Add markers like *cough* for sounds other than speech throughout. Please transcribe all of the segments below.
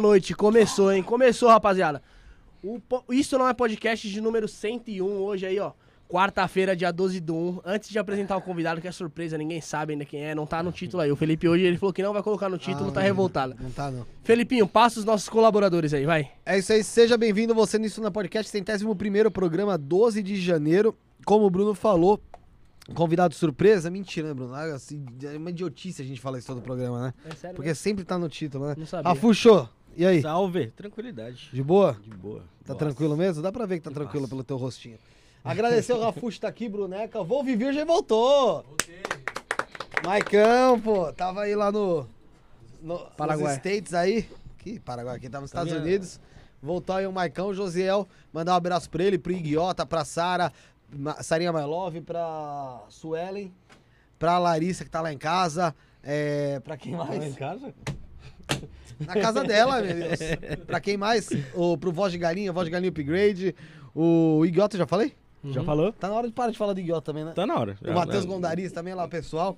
Noite, começou, hein? Começou, rapaziada. O po- Isso não é podcast de número 101, hoje aí, ó. Quarta-feira, dia 12 do 1. Antes de apresentar o convidado, que é surpresa, ninguém sabe ainda quem é, não tá no título aí. O Felipe hoje, ele falou que não vai colocar no título, Ah, tá revoltado. Não tá, não. Felipinho, passa os nossos colaboradores aí, vai. É isso aí, seja bem-vindo você no Isso na Podcast, centésimo primeiro programa, 12 de janeiro. Como o Bruno falou, convidado surpresa, mentira, né, Bruno? Assim, é uma idiotice a gente falar isso todo programa, né? É sério, Porque sempre tá no título, né? Não sabia. Rafuxô, e aí? Salve, tranquilidade. De boa? De boa. Tá Nossa. tranquilo mesmo? Dá pra ver que tá tranquilo pelo teu rostinho. Agradecer o Rafuxo tá aqui, Bruneca. Vou viver já voltou. Voltei. Maicão, pô, tava aí lá no, no Paraguai. nos States aí. Que Paraguai, aqui tava nos Estados minha- Unidos. Voltou aí o Maicão, o Josiel. Mandar um abraço pra ele, pro Iguiota, pra Sara, Sarinha My Love, pra Suelen, pra Larissa que tá lá em casa. É, pra quem Tá em mais? casa? *laughs* Na casa dela, meu Deus. Pra quem mais? O, pro Voz de Galinha, Voz de Galinha Upgrade. O Idiota, já falei? Já falou? Tá na hora de parar de falar do Idiota também, né? Tá na hora. O Matheus Gondaris também lá, pessoal.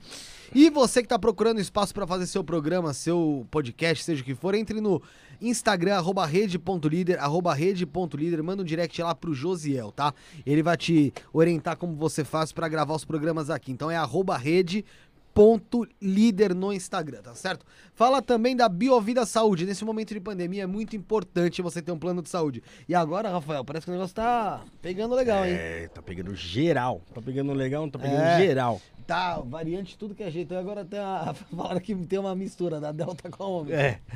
E você que tá procurando espaço pra fazer seu programa, seu podcast, seja o que for, entre no Instagram, arroba rede.líder, arroba rede.líder, manda um direct lá pro Josiel, tá? Ele vai te orientar como você faz pra gravar os programas aqui. Então é arroba rede ponto líder no Instagram, tá certo? Fala também da Biovida Saúde. Nesse momento de pandemia é muito importante você ter um plano de saúde. E agora, Rafael, parece que o negócio tá pegando legal, hein? É, tá pegando geral. Tá pegando legal, tá pegando É. geral. Tá, variante tudo que é jeito. E agora tem a. *laughs* Falaram que tem uma mistura da Delta com a Ômega. É. *laughs*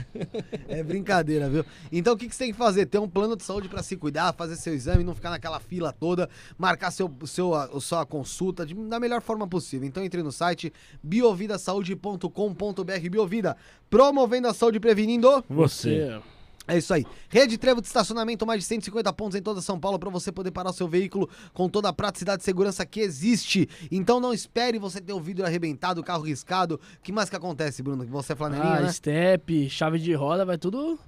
É brincadeira, viu? Então o que, que você tem que fazer? Ter um plano de saúde pra se cuidar, fazer seu exame, não ficar naquela fila toda, marcar seu, seu, a, sua consulta de- da melhor forma possível. Então entre no site biovidasaude.com.br Biovida, promovendo a saúde e prevenindo. Você. É isso aí. Rede Trevo de estacionamento, mais de 150 pontos em toda São Paulo para você poder parar o seu veículo com toda a praticidade e segurança que existe. Então não espere você ter o vidro arrebentado, o carro riscado. O que mais que acontece, Bruno? Que você é flanelinha, Ah, né? step, chave de roda, vai tudo.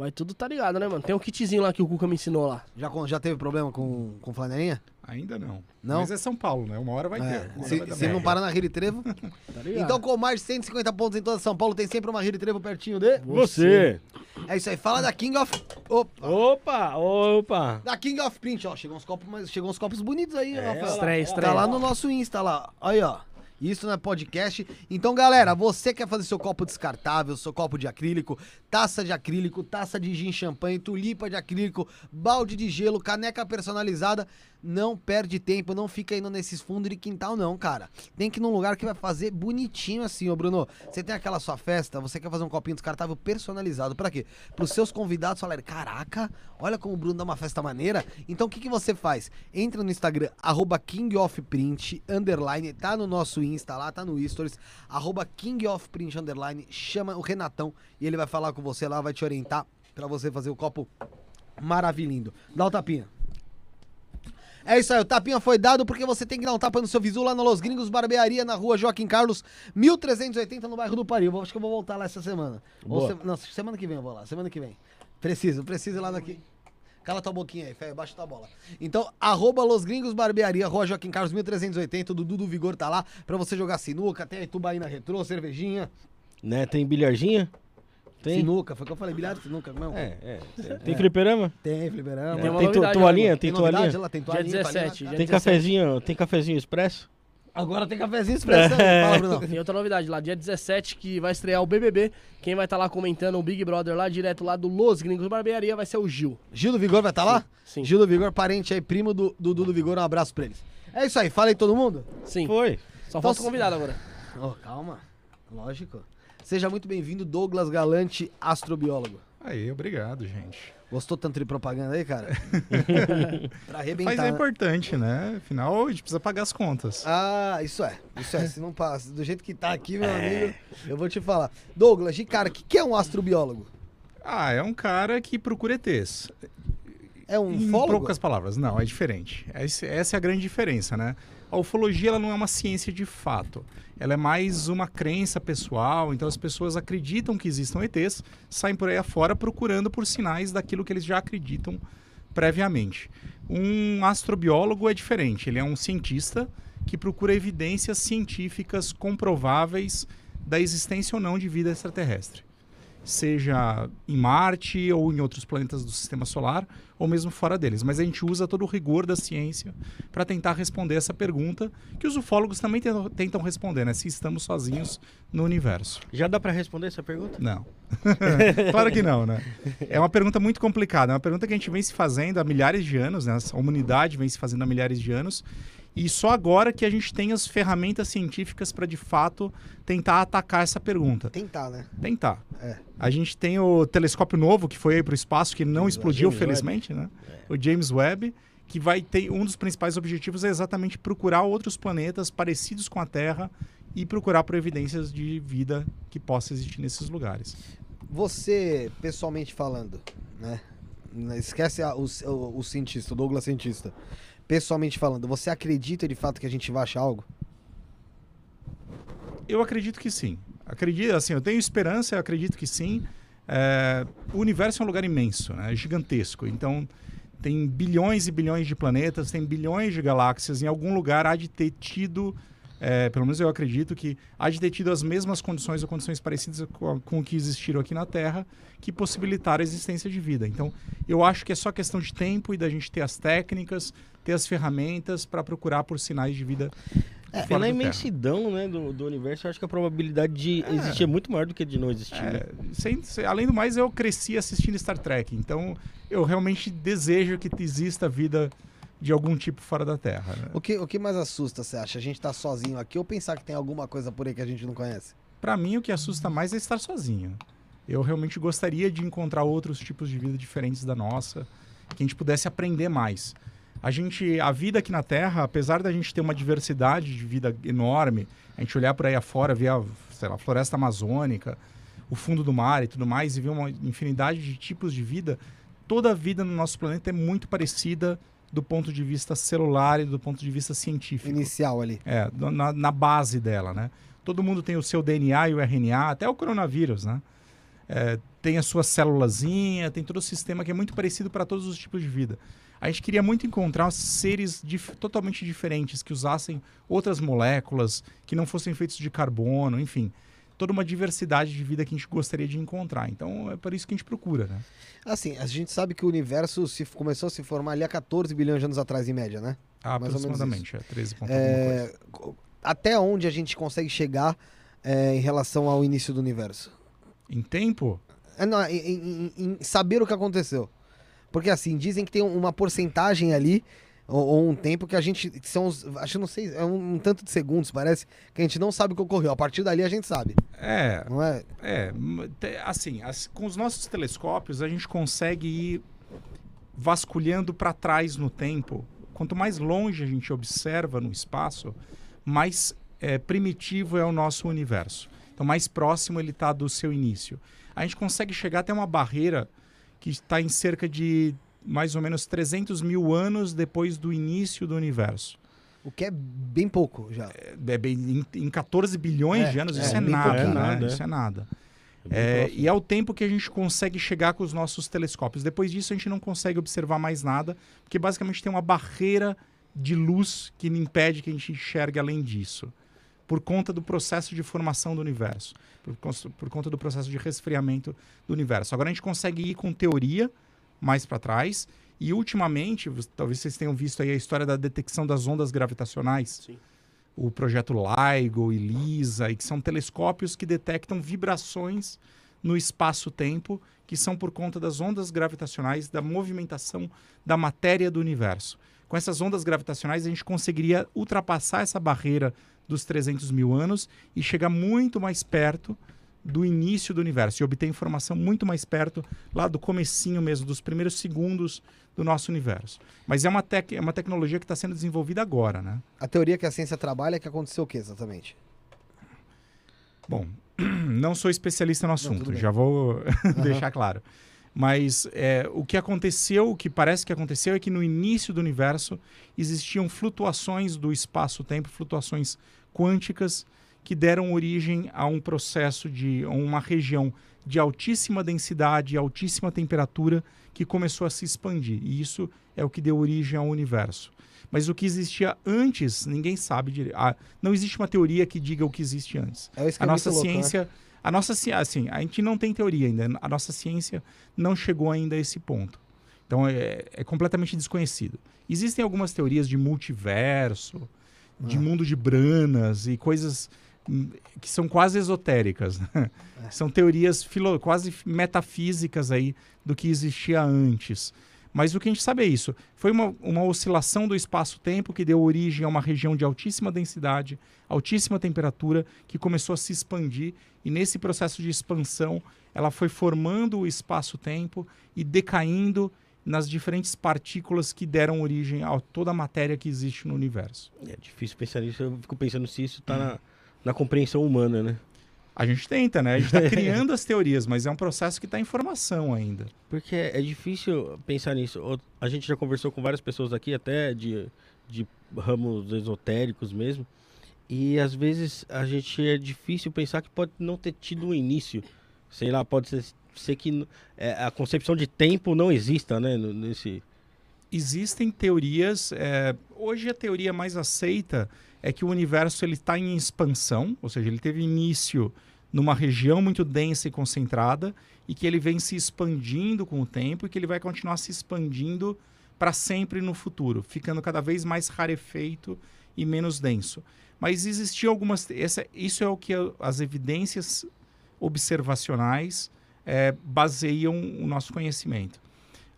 Vai tudo tá ligado, né, mano? Tem um kitzinho lá que o Cuca me ensinou lá. Já, já teve problema com, com flanelinha? Ainda não. Não? Mas é São Paulo, né? Uma hora vai É, ter. Uma hora Se, dar se merda. não parar na Rede Trevo. *laughs* Tá ligado? então, com mais de 150 pontos em toda São Paulo, tem sempre uma Rede Trevo pertinho de. Você. É isso aí. Fala da King of. Opa! Opa, opa. Da King of Print, ó. Chegou uns copos, mas chegou uns copos bonitos aí, É, Rafael. Estreia, Tá estreia. lá no nosso Insta lá. Aí, ó. Isso não é podcast. Então, galera, você quer fazer seu copo descartável, seu copo de acrílico, taça de acrílico, taça de gin champanhe, tulipa de acrílico, balde de gelo, caneca personalizada, não perde tempo, não fica indo nesses fundos de quintal não, cara. Tem que ir num lugar que vai fazer bonitinho assim, ô Bruno. Você tem aquela sua festa, você quer fazer um copinho descartável personalizado. Pra quê? Para os seus convidados falarem, caraca, olha como o Bruno dá uma festa maneira. Então o que, que você faz? Entra no Instagram, kingofprint, underline, tá no nosso Insta lá, tá no Stories, kingofprint, underline, chama o Renatão e ele vai falar com você lá, vai te orientar pra você fazer o copo maravilhindo. Dá o tapinha. É isso aí, o tapinha foi dado porque você tem que dar um tapa no seu visu lá na Los Gringos Barbearia, na rua Joaquim Carlos, 1380, no bairro do Paris. Eu Acho que eu vou voltar lá essa semana. Ou se- Não, semana que vem eu vou lá, semana que vem. Preciso, preciso ir lá daqui. Cala tua boquinha aí, Fé, baixa tua bola. Então, arroba Los Gringos Barbearia, Rua Joaquim Carlos, 1380, o Dudu do Vigor tá lá pra você jogar sinuca, tem a Itubaína Retrô, cervejinha, Né, tem bilharzinha? Tem? sinuca, foi o que eu falei, bilhar de sinuca, não? É, é. Tem, tem fliperama? Tem, fliperama. Tem uma tem lá, toalhinha? Tem novidade toalhinha? lá, tem Dia toalhinha, toalhinha na 17, cara. Tem 17. cafezinho, tem cafezinho expresso? Agora tem cafezinho expressão. *laughs* Fala, Bruno. Tem outra novidade lá, dia 17, que vai estrear o BBB. Quem vai estar lá comentando o Big Brother lá, direto lá do Los Gringos Barbearia, vai ser o Gil. Gil do Vigor vai estar lá? Sim. Gil do Vigor, parente aí, primo do do Dudu do Vigor, um abraço pra eles. É isso aí, fala aí todo mundo. Sim. Foi. Só falta o Então, convidado agora. Oh, calma, lógico. Seja muito bem-vindo, Douglas Galante, astrobiólogo. Aí, obrigado, gente. Gostou tanto de propaganda aí, cara? *laughs* pra arrebentar. Mas é importante, né? Afinal, a gente precisa pagar as contas. Ah, isso é. Isso é. Se não passa, do jeito que tá aqui, meu É. amigo, eu vou te falar. Douglas, de cara, o que, que é um astrobiólogo? Ah, é um cara que procura ETs. É um em fólogo? poucas palavras, não, é diferente. Essa é a grande diferença, né? A ufologia ela não é uma ciência de fato. Ela é mais uma crença pessoal, então as pessoas acreditam que existam ETs, saem por aí afora procurando por sinais daquilo que eles já acreditam previamente. Um astrobiólogo é diferente, ele é um cientista que procura evidências científicas comprováveis da existência ou não de vida extraterrestre. seja em Marte ou em outros planetas do sistema solar, ou mesmo fora deles. Mas a gente usa todo o rigor da ciência para tentar responder essa pergunta, que os ufólogos também tentam, responder, né? Se estamos sozinhos no universo. Já dá pra responder essa pergunta? Não. *laughs* *laughs* claro que não, né? É uma pergunta muito complicada. É uma pergunta que a gente vem se fazendo há milhares de anos, né? A humanidade vem se fazendo há milhares de anos. E só agora que a gente tem as ferramentas científicas para de fato tentar atacar essa pergunta. Tentar, né? Tentar. É. A gente tem o telescópio novo que foi aí para o espaço, que não explodiu, James felizmente, né? O James Webb, que vai ter um dos principais objetivos é exatamente procurar outros planetas parecidos com a Terra e procurar por evidências de vida que possa existir nesses lugares. Você, pessoalmente falando, né? Esquece a- o, o, o cientista, o Douglas cientista. Pessoalmente falando, você acredita de fato que a gente vai achar algo? Eu acredito que sim. Acredito, assim, eu tenho esperança, eu acredito que sim. É, o universo é um lugar imenso, né? é gigantesco. Então, tem bilhões e bilhões de planetas, tem bilhões de galáxias. Em algum lugar há de ter tido, é, pelo menos eu acredito que há de ter tido as mesmas condições ou condições parecidas com, com o que existiram aqui na Terra, que possibilitaram a existência de vida. Então, eu acho que é só questão de tempo e da gente ter as técnicas, ter as ferramentas para procurar por sinais de vida. É, fora pela da Terra. imensidão né, do, do universo, eu acho que a probabilidade de É. existir é muito maior do que de não existir. né? É, sem- sem- além do mais, eu cresci assistindo Star Trek, então eu realmente desejo que exista vida de algum tipo fora da Terra. né? O que, o que mais assusta, você acha? A gente tá sozinho aqui ou pensar que tem alguma coisa por aí que a gente não conhece? Pra mim, o que assusta mais é estar sozinho. Eu realmente gostaria de encontrar outros tipos de vida diferentes da nossa, que a gente pudesse aprender mais. A gente, a vida aqui na Terra, apesar da gente ter uma diversidade de vida enorme, a gente olhar por aí afora, ver a, sei lá, a floresta amazônica, o fundo do mar e tudo mais, e ver uma infinidade de tipos de vida, toda a vida no nosso planeta é muito parecida do ponto de vista celular e do ponto de vista científico. Inicial ali. É, na, na base dela, né? Todo mundo tem o seu DNA e o RNA, até o coronavírus, né? É, tem a sua célulazinha, tem todo o sistema que é muito parecido para todos os tipos de vida. A gente queria muito encontrar seres dif- totalmente diferentes, que usassem outras moléculas, que não fossem feitos de carbono, enfim. Toda uma diversidade de vida que a gente gostaria de encontrar. Então, é por isso que a gente procura, né? Assim, a gente sabe que o universo se, começou a se formar ali há 14 bilhões de anos atrás, em média, né? Mais ou menos Aproximadamente, é 13 ponto alguma coisa. É, até onde a gente consegue chegar é, em relação ao início do universo? Em tempo, É, não, em- em- em saber o que aconteceu. Porque assim, dizem que tem uma porcentagem ali, ou, ou um tempo que a gente. que São os, acho que não sei, é um, um tanto de segundos, parece, que a gente não sabe o que ocorreu. A partir dali a gente sabe. é, Não é? É, assim, as- com os nossos telescópios a gente consegue ir vasculhando para trás no tempo. Quanto mais longe a gente observa no espaço, mais é, primitivo é o nosso universo. Então, mais próximo ele está do seu início. A gente consegue chegar até uma barreira que está em cerca de mais ou menos 300 mil anos depois do início do universo. O que é bem pouco já. É bem, em, em 14 bilhões É, de anos, é, isso é bem nada, pouquinho. né? É nada, é. Isso é nada. É, e é o tempo que a gente consegue chegar com os nossos telescópios. Depois disso, a gente não consegue observar mais nada, porque basicamente tem uma barreira de luz que impede que a gente enxergue além disso, por conta do processo de formação do universo, por, por conta do processo de resfriamento do universo. Agora a gente consegue ir com teoria mais para trás. E ultimamente, talvez vocês tenham visto aí a história da detecção das ondas gravitacionais Sim. o projeto LIGO e LISA, e que são telescópios que detectam vibrações no espaço-tempo, que são por conta das ondas gravitacionais, da movimentação da matéria do universo. Com essas ondas gravitacionais, a gente conseguiria ultrapassar essa barreira dos 300 mil anos e chegar muito mais perto do início do universo e obter informação muito mais perto lá do comecinho mesmo, dos primeiros segundos do nosso universo. Mas é uma, tec é uma tecnologia que está sendo desenvolvida agora, né? A teoria que a ciência trabalha é que aconteceu o que exatamente? Bom, *clears throat* não sou especialista no assunto, bem. já vou *laughs* deixar claro. Mas é, o que aconteceu, o que parece que aconteceu, é que no início do universo existiam flutuações do espaço-tempo, flutuações quânticas, que deram origem a um processo de uma região de altíssima densidade e altíssima temperatura que começou a se expandir. E isso é o que deu origem ao universo. Mas o que existia antes, ninguém sabe direito. Ah, não existe uma teoria que diga o que existe antes. É isso que A nossa louco, né? ciência, A nossa ci- assim, a gente não tem teoria ainda. A nossa ciência não chegou ainda a esse ponto. Então é, é completamente desconhecido. Existem algumas teorias de multiverso, de Ah. mundo de branas e coisas hum, que são quase esotéricas. né? São teorias filo- quase metafísicas aí do que existia antes. Mas o que a gente sabe é isso. Foi uma, uma oscilação do espaço-tempo que deu origem a uma região de altíssima densidade, altíssima temperatura, que começou a se expandir. E nesse processo de expansão, ela foi formando o espaço-tempo e decaindo nas diferentes partículas que deram origem a toda a matéria que existe no universo. É difícil pensar nisso, eu fico pensando se isso tá na, na compreensão humana, né? A gente tenta, né? A gente está *laughs* criando as teorias, mas é um processo que está em formação ainda. Porque é difícil pensar nisso. A gente já conversou com várias pessoas aqui, até de, de ramos esotéricos mesmo. E às vezes a gente é difícil pensar que pode não ter tido um início. Sei lá, pode ser, ser que é, a concepção de tempo não exista, né? Nesse... Existem teorias. é, hoje a teoria mais aceita é que o universo ele está em expansão, ou seja, ele teve início numa região muito densa e concentrada e que ele vem se expandindo com o tempo e que ele vai continuar se expandindo para sempre no futuro, ficando cada vez mais rarefeito e menos denso. Mas existiam algumas. Essa, isso é o que as evidências observacionais eh, baseiam o nosso conhecimento.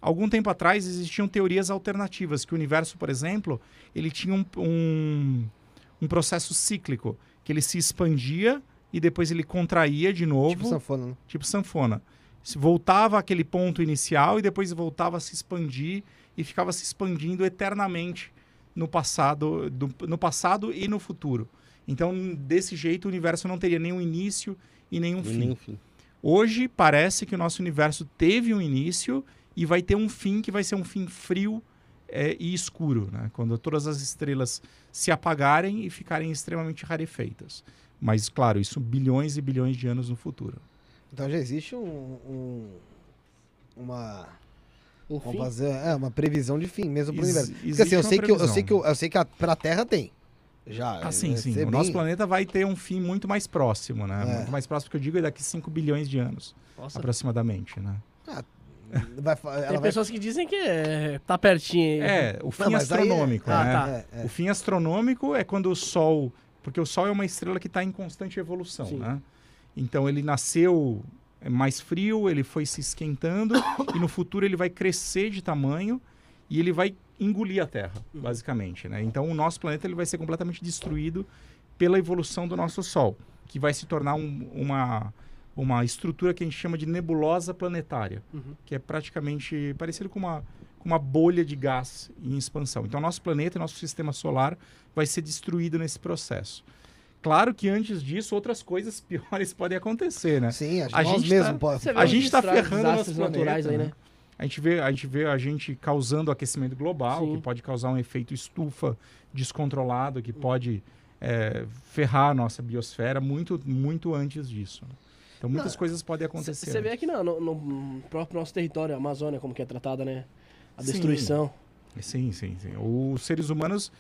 Algum tempo atrás existiam teorias alternativas, que o universo, por exemplo, ele tinha um, um, um processo cíclico, que ele se expandia e depois ele contraía de novo Tipo sanfona, né? tipo sanfona. Se voltava àquele ponto inicial e depois voltava a se expandir e ficava se expandindo eternamente no passado, do- no passado e no futuro. Então, desse jeito, o universo não teria nenhum início e nenhum e fim. nem fim. Hoje parece que o nosso universo teve um início e vai ter um fim que vai ser um fim frio é, e escuro, né? quando todas as estrelas se apagarem e ficarem extremamente rarefeitas. Mas, claro, isso bilhões e bilhões de anos no futuro. Então já existe um, um- uma Um vamos fim? fazer é uma previsão de fim mesmo pro Ex- universo. Porque assim, eu sei que eu, sei que eu, eu sei que a, pra Terra tem. Já. Ah, sim, vai sim. ser O nosso bem- planeta vai ter um fim muito mais próximo, né? É. Muito mais próximo que eu digo é daqui 5 bilhões de anos, Nossa, aproximadamente, né? vai, fa- ela tem vai- pessoas que dizem que é, tá pertinho aí. É, o fim Não, aí é- astronômico, Ah, né? tá. É, é. O fim astronômico é quando o Sol... Porque o Sol é uma estrela que está em constante evolução, Sim. né? Então ele nasceu é, mais frio, ele foi se esquentando *coughs* e no futuro ele vai crescer de tamanho e ele vai engolir a Terra, basicamente, né? Então o nosso planeta ele vai ser completamente destruído pela evolução do nosso Sol, que vai se tornar um- uma uma estrutura que a gente chama de nebulosa planetária, Uhum. que é praticamente parecido com uma com uma bolha de gás em expansão. Então nosso planeta, nosso sistema solar vai ser destruído nesse processo. Claro que antes disso outras coisas *laughs* piores podem acontecer, né? Sim, a, A nós gente mesmo tá- pode. A gente tá estragos, ferrando o nosso desastres naturais planeta, aí, né? né? A gente vê a gente vê a gente causando aquecimento global, Sim. que pode causar um efeito estufa descontrolado, que pode é, ferrar a nossa biosfera muito muito antes disso. né? Então muitas Não, coisas podem acontecer. Você vê aqui no, no- no próprio nosso território, a Amazônia, como que é tratada, né? A destruição. Sim, sim, sim. Os seres humanos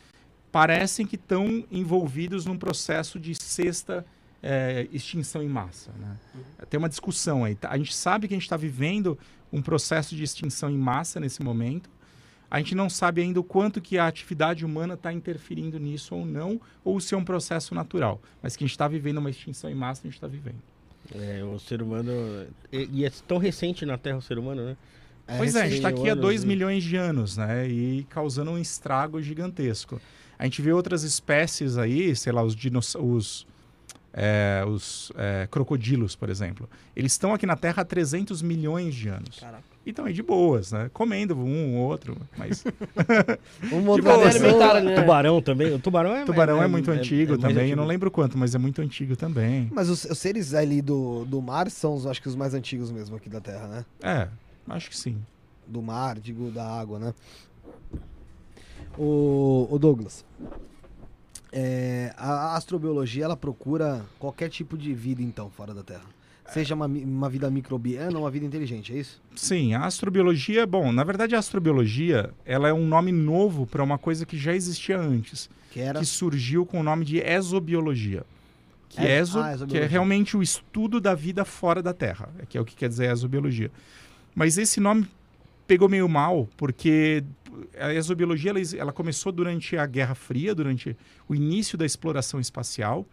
parecem que estão envolvidos num processo de sexta é, extinção em massa. Né? Tem uma discussão aí. A gente sabe que a gente está vivendo um processo de extinção em massa nesse momento. A gente não sabe ainda o quanto que a atividade humana está interferindo nisso ou não, ou se é um processo natural. Mas que a gente está vivendo uma extinção em massa, a gente está vivendo. É, o ser humano. E, e é tão recente na Terra o ser humano, né? pois é, a gente está aqui há anos 2 e- milhões de anos, né? E causando um estrago gigantesco. A gente vê outras espécies aí, sei lá, os dinossauros, os, os é, crocodilos, por exemplo. Eles estão aqui na Terra há 300 milhões de anos. Caraca. E estão aí de boas, né? Comendo um ou outro, mas *laughs* Uma *laughs* De outra boa, pessoa- alimentaram, né? Tubarão também. O tubarão é. tubarão é, muito antigo é também. Eu não lembro quanto, mas é muito antigo também. Mas os, os seres ali do, do mar são, os, acho que, os mais antigos mesmo aqui da Terra, né? É, acho que sim. Do mar, digo, da água, né? O, o Douglas, é, a astrobiologia, ela procura qualquer tipo de vida, então, fora da Terra. Seja uma, uma vida microbiana ou uma vida inteligente, é isso? Sim, a astrobiologia, bom, na verdade a astrobiologia, ela é um nome novo para uma coisa que já existia antes. Que era... que surgiu com o nome de exobiologia, que, É- exo, ah, que é realmente o estudo da vida fora da Terra, é que é o que quer dizer exobiologia. Mas esse nome pegou meio mal, porque a exobiologia ela, ela começou durante a Guerra Fria, durante o início da exploração espacial,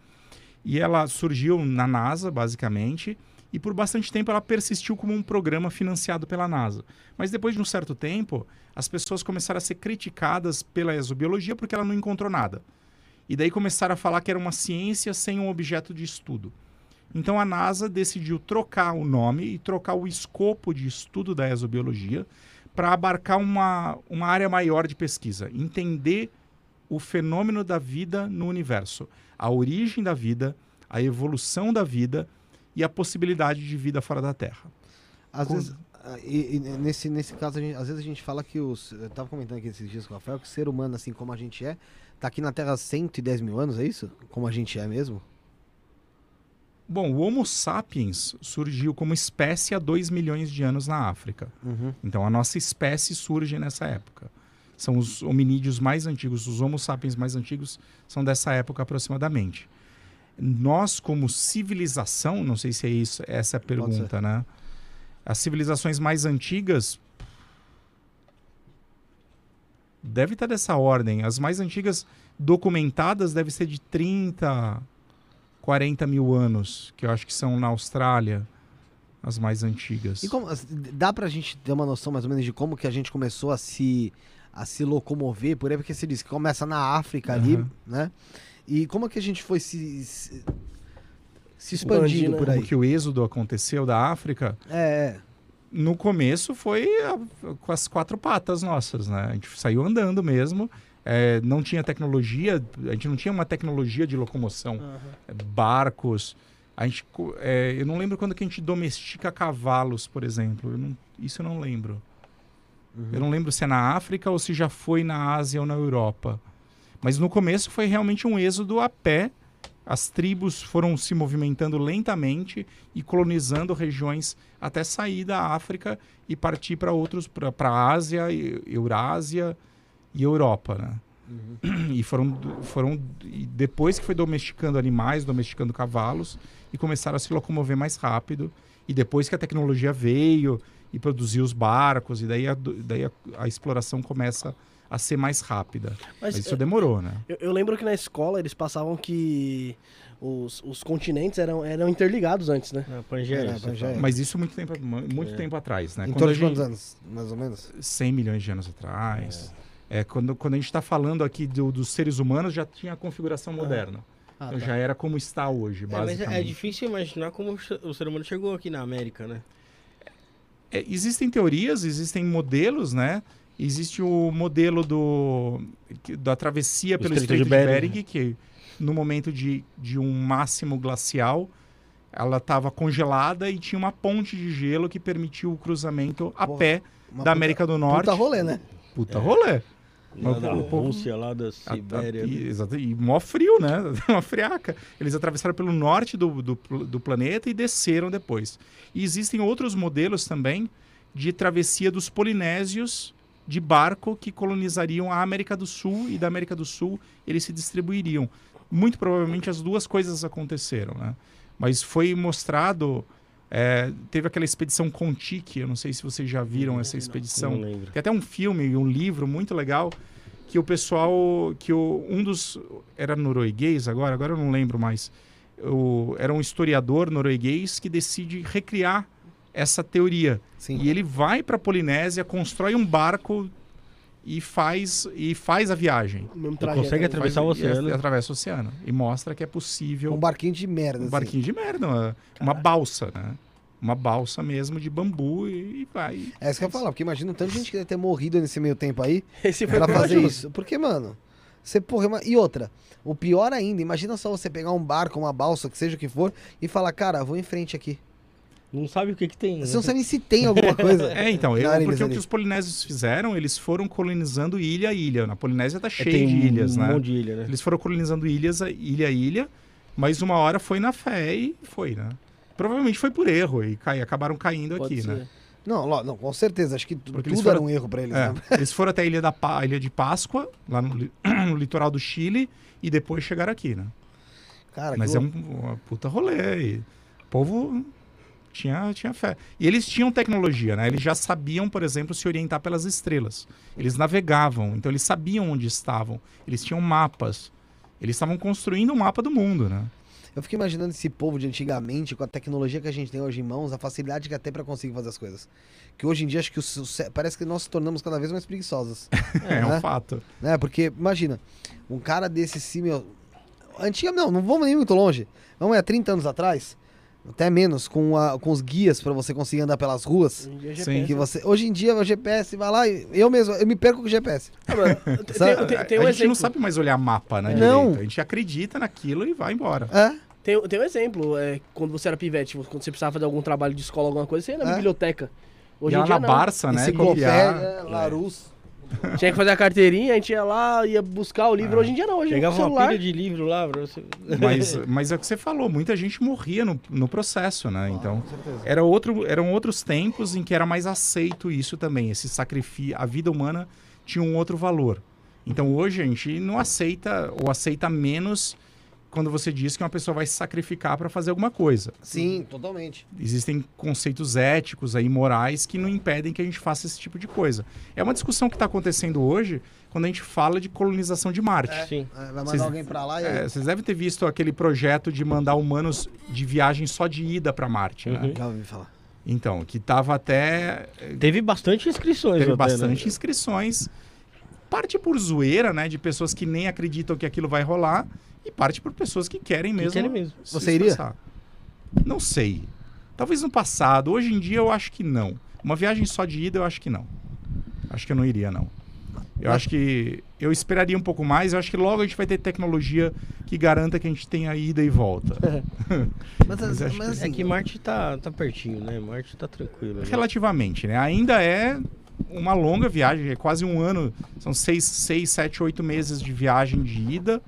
e ela surgiu na NASA, basicamente, e por bastante tempo ela persistiu como um programa financiado pela NASA. Mas depois de um certo tempo, as pessoas começaram a ser criticadas pela exobiologia porque ela não encontrou nada. E daí começaram a falar que era uma ciência sem um objeto de estudo. Então a NASA decidiu trocar o nome e trocar o escopo de estudo da exobiologia para abarcar uma, uma área maior de pesquisa, entender o fenômeno da vida no universo, a origem da vida, a evolução da vida e a possibilidade de vida fora da Terra. Às vezes, ah, e, e nesse, nesse caso, a gente- às vezes a gente fala que os. Eu tava comentando aqui esses dias com o Rafael que o ser humano, assim como a gente é, tá aqui na Terra há 110 mil anos, é isso? Como a gente é mesmo? Bom, o Homo sapiens surgiu como espécie há 2 milhões de anos na África. Uhum. Então a nossa espécie surge nessa época. São os hominídeos mais antigos, os Homo sapiens mais antigos são dessa época aproximadamente. Nós, como civilização, não sei se é isso, essa é a pergunta, né? As civilizações mais antigas deve estar dessa ordem. As mais antigas documentadas devem ser de 30, 40 mil anos, que eu acho que são na Austrália, as mais antigas. E como, as- dá pra gente ter uma noção mais ou menos de como que a gente começou a se, a se locomover por aí? Porque você disse que começa na África ali, Aham. né? E como é que a gente foi se, se, se expandindo por né? aí? Como que o êxodo aconteceu da África, É, é. no começo foi a- com as quatro patas nossas, né? A gente saiu andando mesmo. É, não tinha tecnologia, a gente não tinha uma tecnologia de locomoção, é, barcos. A gente, é, eu não lembro quando que a gente domestica cavalos, por exemplo. Eu não- isso eu não lembro. Eu não lembro se é na África ou se já foi na Ásia ou na Europa. Mas no começo foi realmente um êxodo a pé. As tribos foram se movimentando lentamente e colonizando regiões até sair da África e partir para outros, para a Ásia, e- Eurásia e Europa, né? E foram, foram e depois que foi domesticando animais, domesticando cavalos e começaram a se locomover mais rápido. E depois que a tecnologia veio e produziu os barcos, e daí a, daí a, a exploração começa a ser mais rápida. Mas, Mas isso é, demorou, né? eu, eu lembro que na escola eles passavam que os, os continentes eram, eram interligados antes, né? Pangeia. É, Pangeia. fala. Mas isso muito tempo, muito É. tempo atrás, né? Em Quando de gente- quantos anos, mais ou menos? 100 milhões de anos atrás. É, quando, quando a gente está falando aqui do- dos seres humanos, já tinha a configuração moderna. Ah, então tá. já era como está hoje, É, mas basicamente. é, é difícil imaginar como o ser- humano chegou aqui na América, né? É, existem teorias, existem modelos, né? Existe o modelo do, da travessia O pelo Estreito Estreito de de Bering. Bering, que no momento de, de um máximo glacial, ela estava congelada e tinha uma ponte de gelo que permitiu o cruzamento a Porra, pé da puta- América do Norte. Puta rolê, né? Puta É. rolê. Lá da povo- Rússia, lá da A- a- Sibéria. e, exato, e mó frio, né? *laughs* Uma friaca. Eles atravessaram pelo norte do, do, do planeta e desceram depois. E existem outros modelos também de travessia dos polinésios de barco que colonizariam a América do Sul e da América do Sul eles se distribuiriam. Muito provavelmente as duas coisas aconteceram, né? Mas foi mostrado... é, teve aquela expedição Contique, eu não sei se vocês já viram essa expedição. Não lembro. Tem até um filme e um livro muito legal que o pessoal, que o, um dos era norueguês agora, agora eu não lembro mais. O, era um historiador norueguês que decide recriar essa teoria. Sim. E ele vai para a Polinésia, constrói um barco e faz e faz a viagem. O mesmo E trajeto, consegue atravessar o Faz- e oceano. atravessa o oceano e mostra que é possível Um barquinho de merda. um assim. barquinho de merda, uma, uma balsa, né? Uma balsa mesmo de bambu e, e vai. É isso que eu ia falar, porque imagina o tanto de gente que deve ter morrido nesse meio tempo aí *laughs* Esse foi pra fazer isso. Porque, mano, você porra. E outra, o pior ainda, imagina só você pegar um barco, uma balsa, que seja o que for, e falar, cara, vou em frente aqui. Não sabe o que que tem. Você né? não sabe se tem alguma coisa. *laughs* É, então, eu, porque eles o que os polinésios fizeram, eles foram colonizando ilha a ilha. Na Polinésia tá É, cheio tem de ilhas, um né? monte de ilha, né? Eles foram colonizando ilhas, a- ilha a ilha, mas uma hora foi na fé e foi, né? Provavelmente foi por erro e cai, acabaram caindo Pode aqui, ser. né? Não, não, com certeza. Acho que Porque tudo foram- era um erro pra eles, É, né? *laughs* eles foram até a ilha, da Pa- a ilha de Páscoa, lá no, *clears throat* no litoral do Chile, e depois chegaram aqui, né? Cara, Mas que é um uma puta rolê. E o povo tinha, tinha fé. E eles tinham tecnologia, né? Eles já sabiam, por exemplo, se orientar pelas estrelas. Eles navegavam, então eles sabiam onde estavam. Eles tinham mapas. Eles estavam construindo um mapa do mundo, né? Eu fico imaginando esse povo de antigamente, com a tecnologia que a gente tem hoje em mãos, a facilidade que até pra conseguir fazer as coisas. Que hoje em dia acho que o parece que nós nos tornamos cada vez mais preguiçosos. *laughs* É, um né? fato. né? Porque, imagina, um cara desse assim, meu. Antiga, não, não vamos nem muito longe. Vamos há 30 anos atrás, até menos, com, a- com os guias pra você conseguir andar pelas ruas. Hoje em dia é Sim. GPS, Que né? você, hoje em dia o GPS vai lá e eu mesmo, eu me perco com o GPS. Ah, mano, *laughs* tem- tem- a tem um a gente exemplo. não sabe mais olhar mapa, né? Não. direito. A gente acredita naquilo e vai embora. É? Tem, tem um exemplo, é, quando você era pivete, quando você precisava fazer algum trabalho de escola, alguma coisa, você ia na É. biblioteca. Hoje em lá dia na não. Barça, né? Copiar. Larus. Tinha que fazer a carteirinha, a gente ia lá, ia buscar o livro. Ah. Hoje em dia não, hoje Chegava no uma celular. pilha de livro lá pra você. *laughs* Mas, mas é o que você falou, muita gente morria no, no processo, né? Então, Com certeza. era outro, eram outros tempos em que era mais aceito isso também. Esse sacrifício, a vida humana tinha um outro valor. Então, hoje a gente não aceita ou aceita menos quando você diz que uma pessoa vai se sacrificar para fazer alguma coisa. Sim, totalmente. Existem conceitos éticos aí, morais, que não impedem que a gente faça esse tipo de coisa. É uma discussão que está acontecendo hoje quando a gente fala de colonização de Marte. Sim. É, vai mandar Vocês- alguém pra lá e. É, vocês devem ter visto aquele projeto de mandar humanos de viagem só de ida para Marte, né? Uhum. Já ouvi falar. Então, que tava até Teve bastante inscrições. teve até, né? bastante inscrições. Parte por zoeira, né, de pessoas que nem acreditam que aquilo vai rolar e parte por pessoas que querem mesmo. querem mesmo. se Você iria? Não sei. Talvez no passado, hoje em dia eu acho que não. Uma viagem só de ida eu acho que não. Acho que eu não iria não. Eu acho que eu esperaria um pouco mais. Eu acho que logo a gente vai ter tecnologia que garanta que a gente tenha ida e volta. *laughs* Mas, Mas acho mas que- assim, É que Marte tá, tá pertinho, né? Marte tá tranquilo. né? Relativamente, né? Ainda é uma longa viagem, é quase um ano, são seis, seis, sete, oito meses de viagem de ida,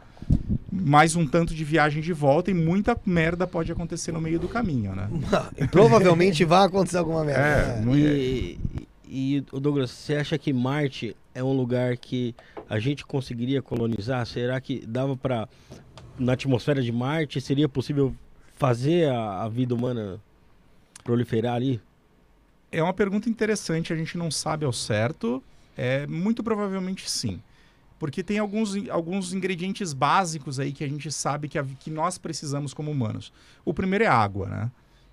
mais um tanto de viagem de volta e muita merda pode acontecer no meio do caminho, né? *laughs* e provavelmente vai acontecer alguma merda. É, né? E, e, o Douglas, você acha que Marte é um lugar que a gente conseguiria colonizar? Será que dava para na atmosfera de Marte seria possível fazer a, a vida humana proliferar ali? É uma pergunta interessante, a gente não sabe ao certo. É, muito provavelmente sim. Porque tem alguns, alguns ingredientes básicos aí que a gente sabe que, a- que nós precisamos como humanos. O primeiro é água, né?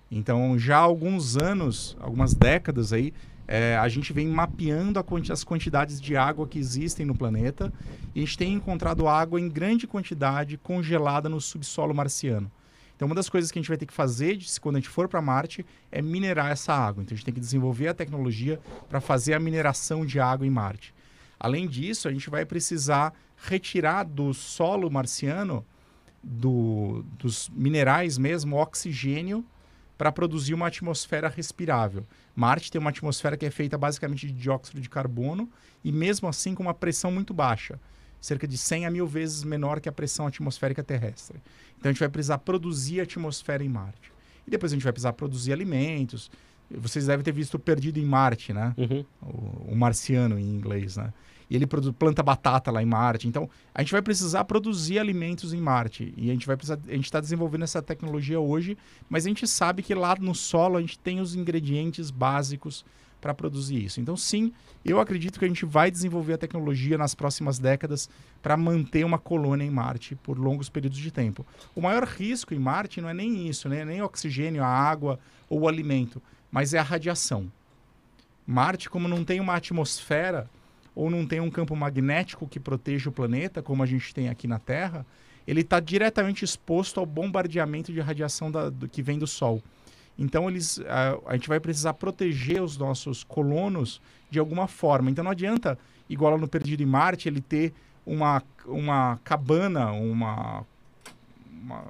Então, já há alguns anos, algumas décadas aí, é, a gente vem mapeando quanti- as quantidades de água que existem no planeta e a gente tem encontrado água em grande quantidade congelada no subsolo marciano. Então, uma das coisas que a gente vai ter que fazer de- quando a gente for para Marte é minerar essa água. Então, a gente tem que desenvolver a tecnologia para fazer a mineração de água em Marte. Além disso, a gente vai precisar retirar do solo marciano, do- dos minerais mesmo, oxigênio para produzir uma atmosfera respirável. Marte tem uma atmosfera que é feita basicamente de dióxido de carbono e mesmo assim com uma pressão muito baixa, cerca de 100 a mil vezes menor que a pressão atmosférica terrestre. Então a gente vai precisar produzir atmosfera em Marte. E depois a gente vai precisar produzir alimentos. Vocês devem ter visto o Perdido em Marte, né? Uhum. o, o marciano em inglês, né? E ele produ- planta batata lá em Marte. Então, a gente vai precisar produzir alimentos em Marte. E a gente vai precisar, a gente está desenvolvendo essa tecnologia hoje, mas a gente sabe que lá no solo a gente tem os ingredientes básicos para produzir isso. Então, sim, eu acredito que a gente vai desenvolver a tecnologia nas próximas décadas para manter uma colônia em Marte por longos períodos de tempo. O maior risco em Marte não é nem isso, né? nem o oxigênio, a água ou o alimento, mas é a radiação. Marte, como não tem uma atmosfera ou não tem um campo magnético que proteja o planeta, como a gente tem aqui na Terra, ele está diretamente exposto ao bombardeamento de radiação da- do, que vem do Sol. Então eles, a, a gente vai precisar proteger os nossos colonos de alguma forma. Então não adianta, igual no Perdido em Marte, ele ter uma, uma cabana, uma, uma,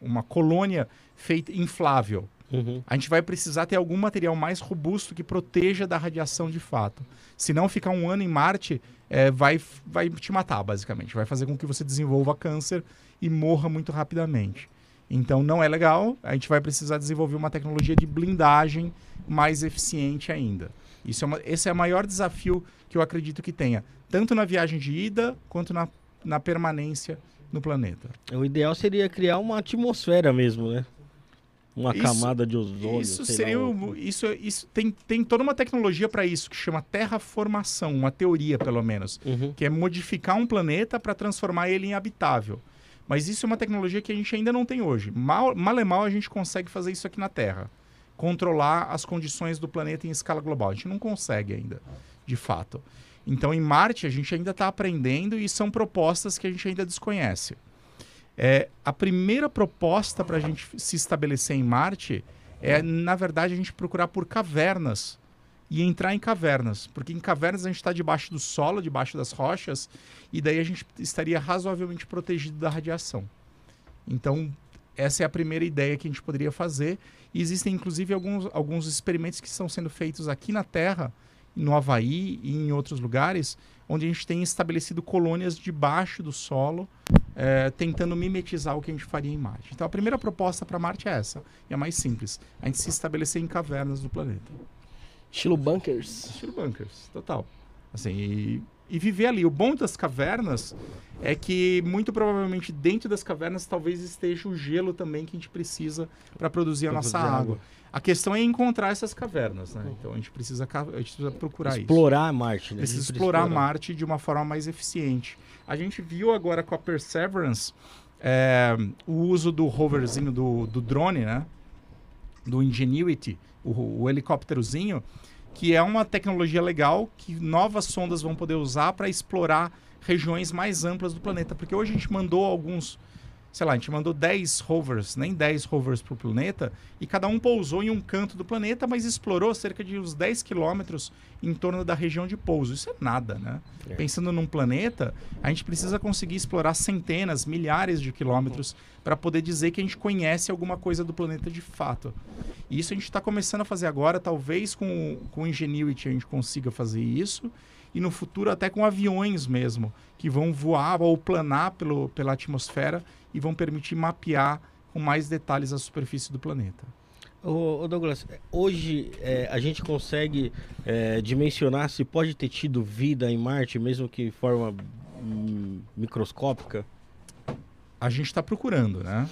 uma colônia feita inflável. Uhum. A gente vai precisar ter algum material mais robusto que proteja da radiação de fato. Se não, ficar um ano em Marte é, vai, vai te matar, basicamente. Vai fazer com que você desenvolva câncer e morra muito rapidamente. Então, não é legal. A gente vai precisar desenvolver uma tecnologia de blindagem mais eficiente ainda. Isso é uma, esse é o maior desafio que eu acredito que tenha, tanto na viagem de ida quanto na, na permanência no planeta. O ideal seria criar uma atmosfera mesmo, né? Uma Isso- camada de ozônio. Isso seria isso, isso tem, tem toda uma tecnologia para isso que chama terraformação, uma teoria pelo menos, Uhum. que é modificar um planeta para transformar ele em habitável. Mas isso é uma tecnologia que a gente ainda não tem hoje. Mal, mal é mal a gente consegue fazer isso aqui na Terra. Controlar as condições do planeta em escala global. A gente não consegue ainda, de fato. Então, em Marte, a gente ainda está aprendendo e são propostas que a gente ainda desconhece. É, a primeira proposta para a gente se estabelecer em Marte é, na verdade, a gente procurar por cavernas e entrar em cavernas. Porque em cavernas a gente está debaixo do solo, debaixo das rochas, e daí a gente estaria razoavelmente protegido da radiação. Então, essa é a primeira ideia que a gente poderia fazer. E existem, inclusive, alguns, alguns experimentos que estão sendo feitos aqui na Terra, no Havaí e em outros lugares, onde a gente tem estabelecido colônias debaixo do solo, eh, tentando mimetizar o que a gente faria em Marte. Então, a primeira proposta para Marte é essa, e a mais simples: a gente se estabelecer em cavernas do planeta. Estilo bunkers. Estilo bunkers, total. Assim, e, e viver ali. O bom das cavernas é que, muito provavelmente, dentro das cavernas talvez esteja o gelo também que a gente precisa para produzir a Pra nossa água. água. A questão é encontrar essas cavernas, né? Então a gente precisa, a gente precisa procurar isso. Explorar Marte, né? A Precisa gente explorar Marte de uma forma mais eficiente. A gente viu agora com a Perseverance é, o uso do roverzinho, do, do drone, né? Do Ingenuity, o, o helicópterozinho, que é uma tecnologia legal que novas sondas vão poder usar para explorar regiões mais amplas do planeta. Porque hoje a gente mandou alguns, sei lá, a gente mandou 10 rovers, nem 10 rovers para o planeta, e cada um pousou em um canto do planeta, mas explorou cerca de uns 10 quilômetros em torno da região de pouso. Isso é nada, né? É. Pensando num planeta, a gente precisa conseguir explorar centenas, milhares de quilômetros para poder dizer que a gente conhece alguma coisa do planeta de fato. E isso a gente está começando a fazer agora, talvez com, com o Ingenuity a gente consiga fazer isso, e no futuro até com aviões mesmo, que vão voar ou planar pelo, pela atmosfera e vão permitir mapear com mais detalhes a superfície do planeta. Ô, ô Douglas, hoje é, a gente consegue é, dimensionar se pode ter tido vida em Marte, mesmo que de forma hum, microscópica? a gente está procurando, né?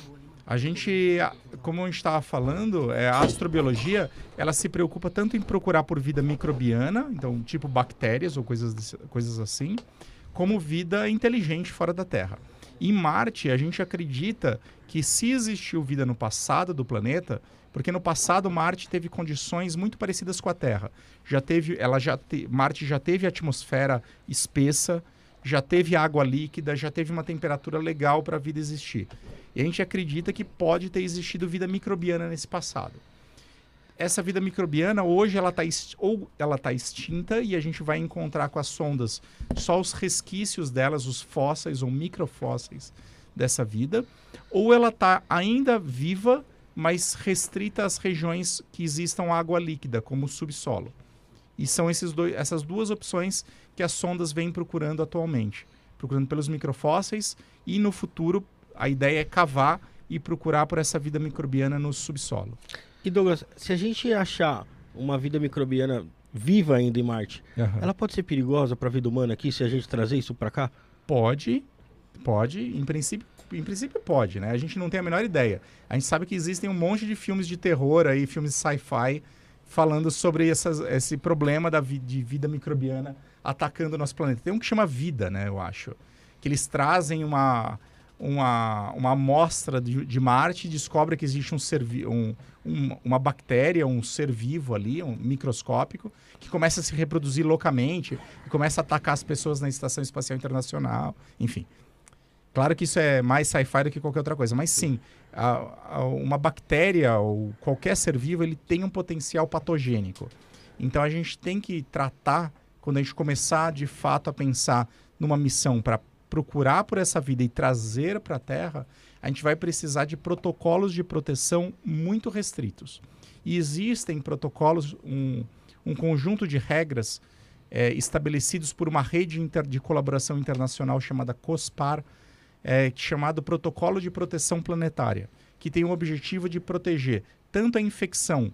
A gente, como a gente estava falando, é, a astrobiologia, ela se preocupa tanto em procurar por vida microbiana, então tipo bactérias ou coisas, coisas assim, como vida inteligente fora da Terra. Em Marte, a gente acredita que se existiu vida no passado do planeta, porque no passado Marte teve condições muito parecidas com a Terra. Já teve, ela já te- Marte já teve atmosfera espessa, já teve água líquida, já teve uma temperatura legal para a vida existir. E a gente acredita que pode ter existido vida microbiana nesse passado. Essa vida microbiana hoje ela está ou ela tá extinta e a gente vai encontrar com as sondas só os resquícios delas, os fósseis ou microfósseis dessa vida, ou ela está ainda viva, mas restrita às regiões que existam água líquida, como o subsolo. E são dois, essas duas opções que as sondas vêm procurando atualmente. Procurando pelos microfósseis e no futuro a ideia é cavar e procurar por essa vida microbiana no subsolo. E Douglas, se a gente achar uma vida microbiana viva ainda em Marte, ela pode ser perigosa para a vida humana aqui se a gente trazer isso para cá? Pode, pode, em princípio, em princípio pode, né? A gente não tem a menor ideia. A gente sabe que existem um monte de filmes de terror aí, filmes de sci-fi, falando sobre essas, esse problema da vi- de vida microbiana atacando o nosso planeta. Tem um que chama Vida, né, eu acho. Que eles trazem uma, uma, uma amostra de, de Marte e descobrem que existe um, ser vi- um, um- uma bactéria, um ser vivo ali, um microscópico, que começa a se reproduzir loucamente e começa a atacar as pessoas na Estação Espacial Internacional, enfim. Claro que isso é mais sci-fi do que qualquer outra coisa, mas sim, a- a- uma bactéria ou qualquer ser vivo, ele tem um potencial patogênico. Então a gente tem que tratar, quando a gente começar de fato a pensar numa missão para procurar por essa vida e trazer para a Terra, a gente vai precisar de protocolos de proteção muito restritos. E existem protocolos, um, um conjunto de regras eh, estabelecidos por uma rede inter- de colaboração internacional chamada COSPAR, eh, chamado Protocolo de Proteção Planetária, que tem o objetivo de proteger tanto a infecção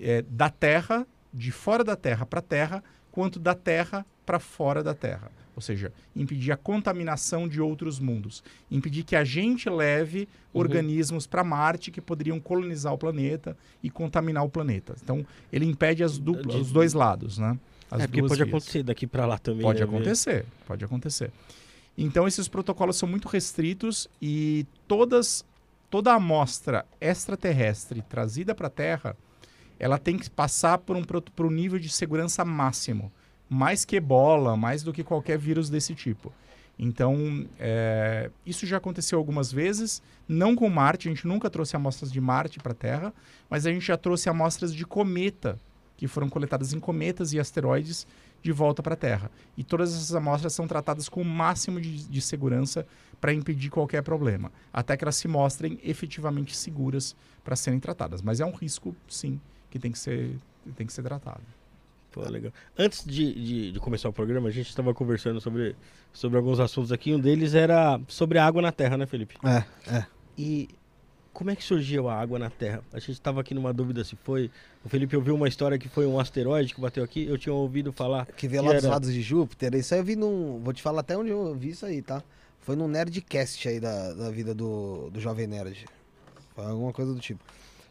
eh, da Terra, de fora da Terra para a Terra, quanto da Terra para fora da Terra. Ou seja, impedir a contaminação de outros mundos. Impedir que a gente leve Uhum. organismos para Marte que poderiam colonizar o planeta e contaminar o planeta. Então, ele impede as dupla- De- os dois lados, né? As é porque pode vias. acontecer daqui pra lá também. Pode né, acontecer, pode acontecer. Então esses protocolos são muito restritos e todas toda a amostra extraterrestre trazida para a Terra, ela tem que passar por um, por um nível de segurança máximo, mais que ebola, mais do que qualquer vírus desse tipo. Então, é, isso já aconteceu algumas vezes, não com Marte, a gente nunca trouxe amostras de Marte para a Terra, mas a gente já trouxe amostras de cometa, que foram coletadas em cometas e asteroides de volta para a Terra. E todas essas amostras são tratadas com o máximo de, de segurança para impedir qualquer problema, até que elas se mostrem efetivamente seguras para serem tratadas. Mas é um risco, sim, que tem que ser, tem que ser tratado. Pô, legal. Antes de, de, de começar o programa, a gente estava conversando sobre, sobre alguns assuntos aqui. Um deles era sobre a água na Terra, né, Felipe? É, é. E como é que surgiu a água na Terra? A gente estava aqui numa dúvida se foi. O Felipe ouviu uma história que foi um asteroide que bateu aqui. Eu tinha ouvido falar. Que veio lá dos era- lados de Júpiter. Isso aí eu vi num. Vou te falar até onde eu vi isso aí, tá? Foi num Nerdcast aí da, da vida do, do Jovem Nerd. Foi alguma coisa do tipo.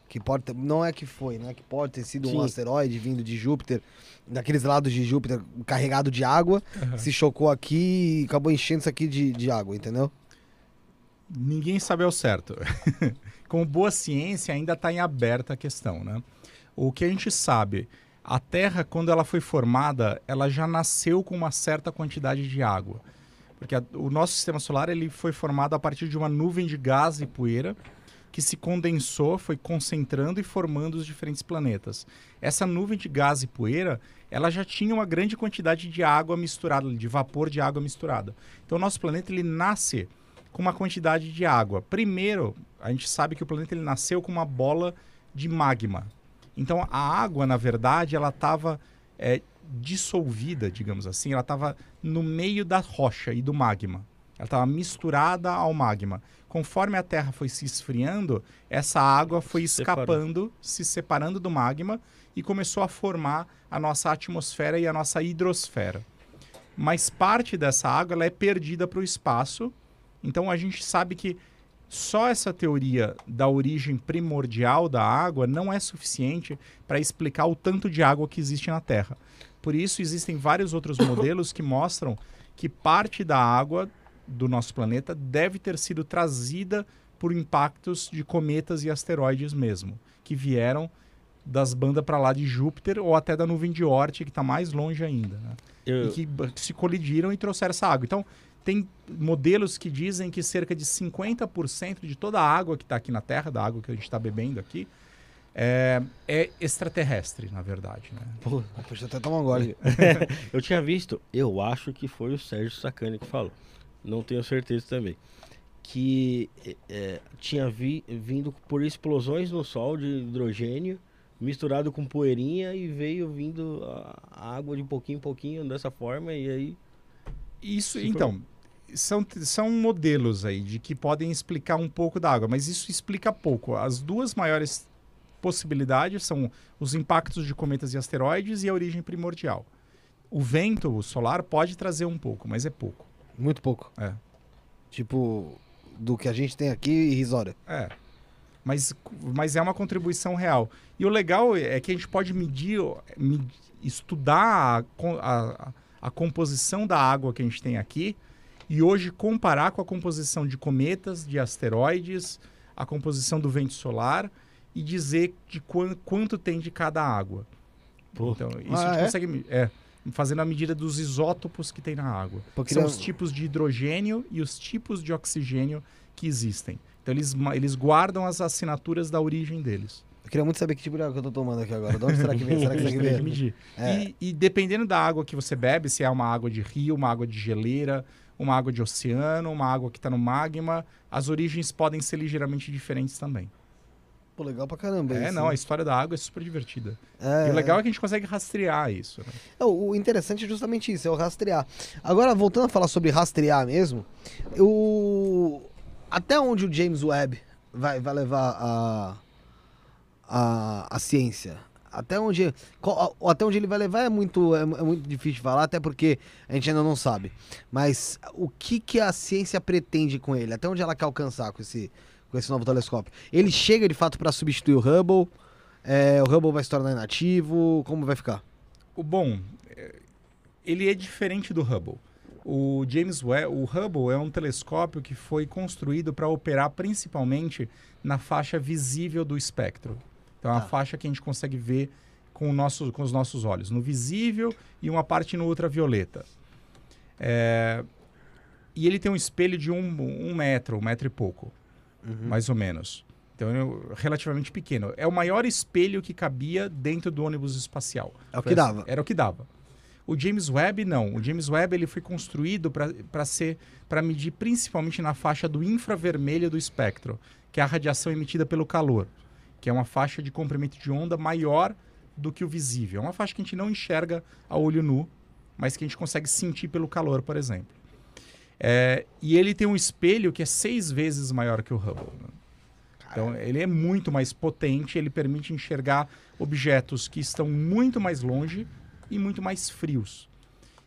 Que pode não é que foi, né? Que pode ter sido Sim. um asteroide vindo de Júpiter, daqueles lados de Júpiter, carregado de água, se chocou aqui e acabou enchendo isso aqui de, de água, entendeu? Ninguém sabe ao certo. *laughs* Com boa ciência, ainda está em aberta a questão, né? O que a gente sabe, a Terra, quando ela foi formada, ela já nasceu com uma certa quantidade de água. Porque a- o nosso sistema solar ele foi formado a partir de uma nuvem de gás e poeira que se condensou, foi concentrando e formando os diferentes planetas. Essa nuvem de gás e poeira, ela já tinha uma grande quantidade de água misturada, de vapor de água misturada. Então, o nosso planeta ele nasce com uma quantidade de água. Primeiro, a gente sabe que o planeta ele nasceu com uma bola de magma. Então, a água, na verdade, ela estava dissolvida, digamos assim, ela estava no meio da rocha e do magma. Ela estava misturada ao magma. Conforme a Terra foi se esfriando, essa água foi Se escapando, se separando do magma e começou a formar a nossa atmosfera e a nossa hidrosfera. Mas parte dessa água ela é perdida para o espaço. Então a gente sabe que só essa teoria da origem primordial da água não é suficiente para explicar o tanto de água que existe na Terra. Por isso existem vários outros *coughs* modelos que mostram que parte da água do nosso planeta deve ter sido trazida por impactos de cometas e asteroides mesmo, que vieram das bandas para lá de Júpiter ou até da nuvem de Oort, que está mais longe ainda. né? Eu, E que se colidiram e trouxeram essa água. Então, tem modelos que dizem que cerca de 50% de toda a água que está aqui na Terra, da água que a gente está bebendo aqui, é, é extraterrestre, na verdade. Né? pô, Deixa eu até tomar um gole. *laughs* eu tinha visto, eu acho que foi o Sérgio Sacani que falou. Não tenho certeza também. Que é, tinha vi- vindo por explosões no Sol de hidrogênio, misturado com poeirinha e veio vindo a, água de pouquinho em pouquinho dessa forma e aí. Isso, então, são, são modelos aí de que podem explicar um pouco da água, mas isso explica pouco. As duas maiores possibilidades são os impactos de cometas e asteroides e a origem primordial. O vento solar pode trazer um pouco, mas é pouco. Muito pouco. É. Tipo, do que a gente tem aqui, irrisória. É. Mas, mas é uma contribuição real. E o legal é que a gente pode medir, me- estudar a, a, a composição da água que a gente tem aqui e hoje comparar com a composição de cometas, de asteroides, a composição do vento solar e dizer de quan- quanto tem de cada água. Pô. Então, isso Ah, a gente é? consegue. É, fazendo a medida dos isótopos que tem na água. Porque São não- os tipos de hidrogênio e os tipos de oxigênio que existem. Então eles, eles guardam as assinaturas da origem deles. Eu queria muito saber que tipo de água que eu tô tomando aqui agora. De onde será que vem? Será que *laughs* que vem? medir. É. E, e dependendo da água que você bebe, se é uma água de rio, uma água de geleira, uma água de oceano, uma água que está no magma, as origens podem ser ligeiramente diferentes também. Pô, legal pra caramba. É, isso, não, né? a história da água é super divertida. É, E o legal é que a gente consegue rastrear isso. né? Não, o interessante é justamente isso, é o rastrear. Agora, voltando a falar sobre rastrear mesmo, eu... até onde o James Webb vai, vai levar a, a, a ciência? até onde, qual- até onde ele vai levar é muito, é, é muito difícil de falar, até porque a gente ainda não sabe. Mas o que, que a ciência pretende com ele? Até onde ela quer alcançar com esse, com esse novo telescópio? Ele chega de fato para substituir o Hubble? É, o Hubble vai se tornar inativo? Como vai ficar? O bom, é, ele é diferente do Hubble. O James Webb, o Hubble é um telescópio que foi construído para operar principalmente na faixa visível do espectro. Então, é uma Tá. faixa que a gente consegue ver com, nosso, com os nossos olhos, no visível e uma parte no ultravioleta. É, e ele tem um espelho de um, um metro, um metro e pouco, mais ou menos. Então, é relativamente pequeno. É o maior espelho que cabia dentro do ônibus espacial. É o que assim- dava. Era o que dava. O James Webb não. O James Webb ele foi construído para ser para medir principalmente na faixa do infravermelho do espectro, que é a radiação emitida pelo calor, que é uma faixa de comprimento de onda maior do que o visível. É uma faixa que a gente não enxerga a olho nu, mas que a gente consegue sentir pelo calor, por exemplo. É, e ele tem um espelho que é seis vezes maior que o Hubble. né? Então, ele é muito mais potente, ele permite enxergar objetos que estão muito mais longe e muito mais frios.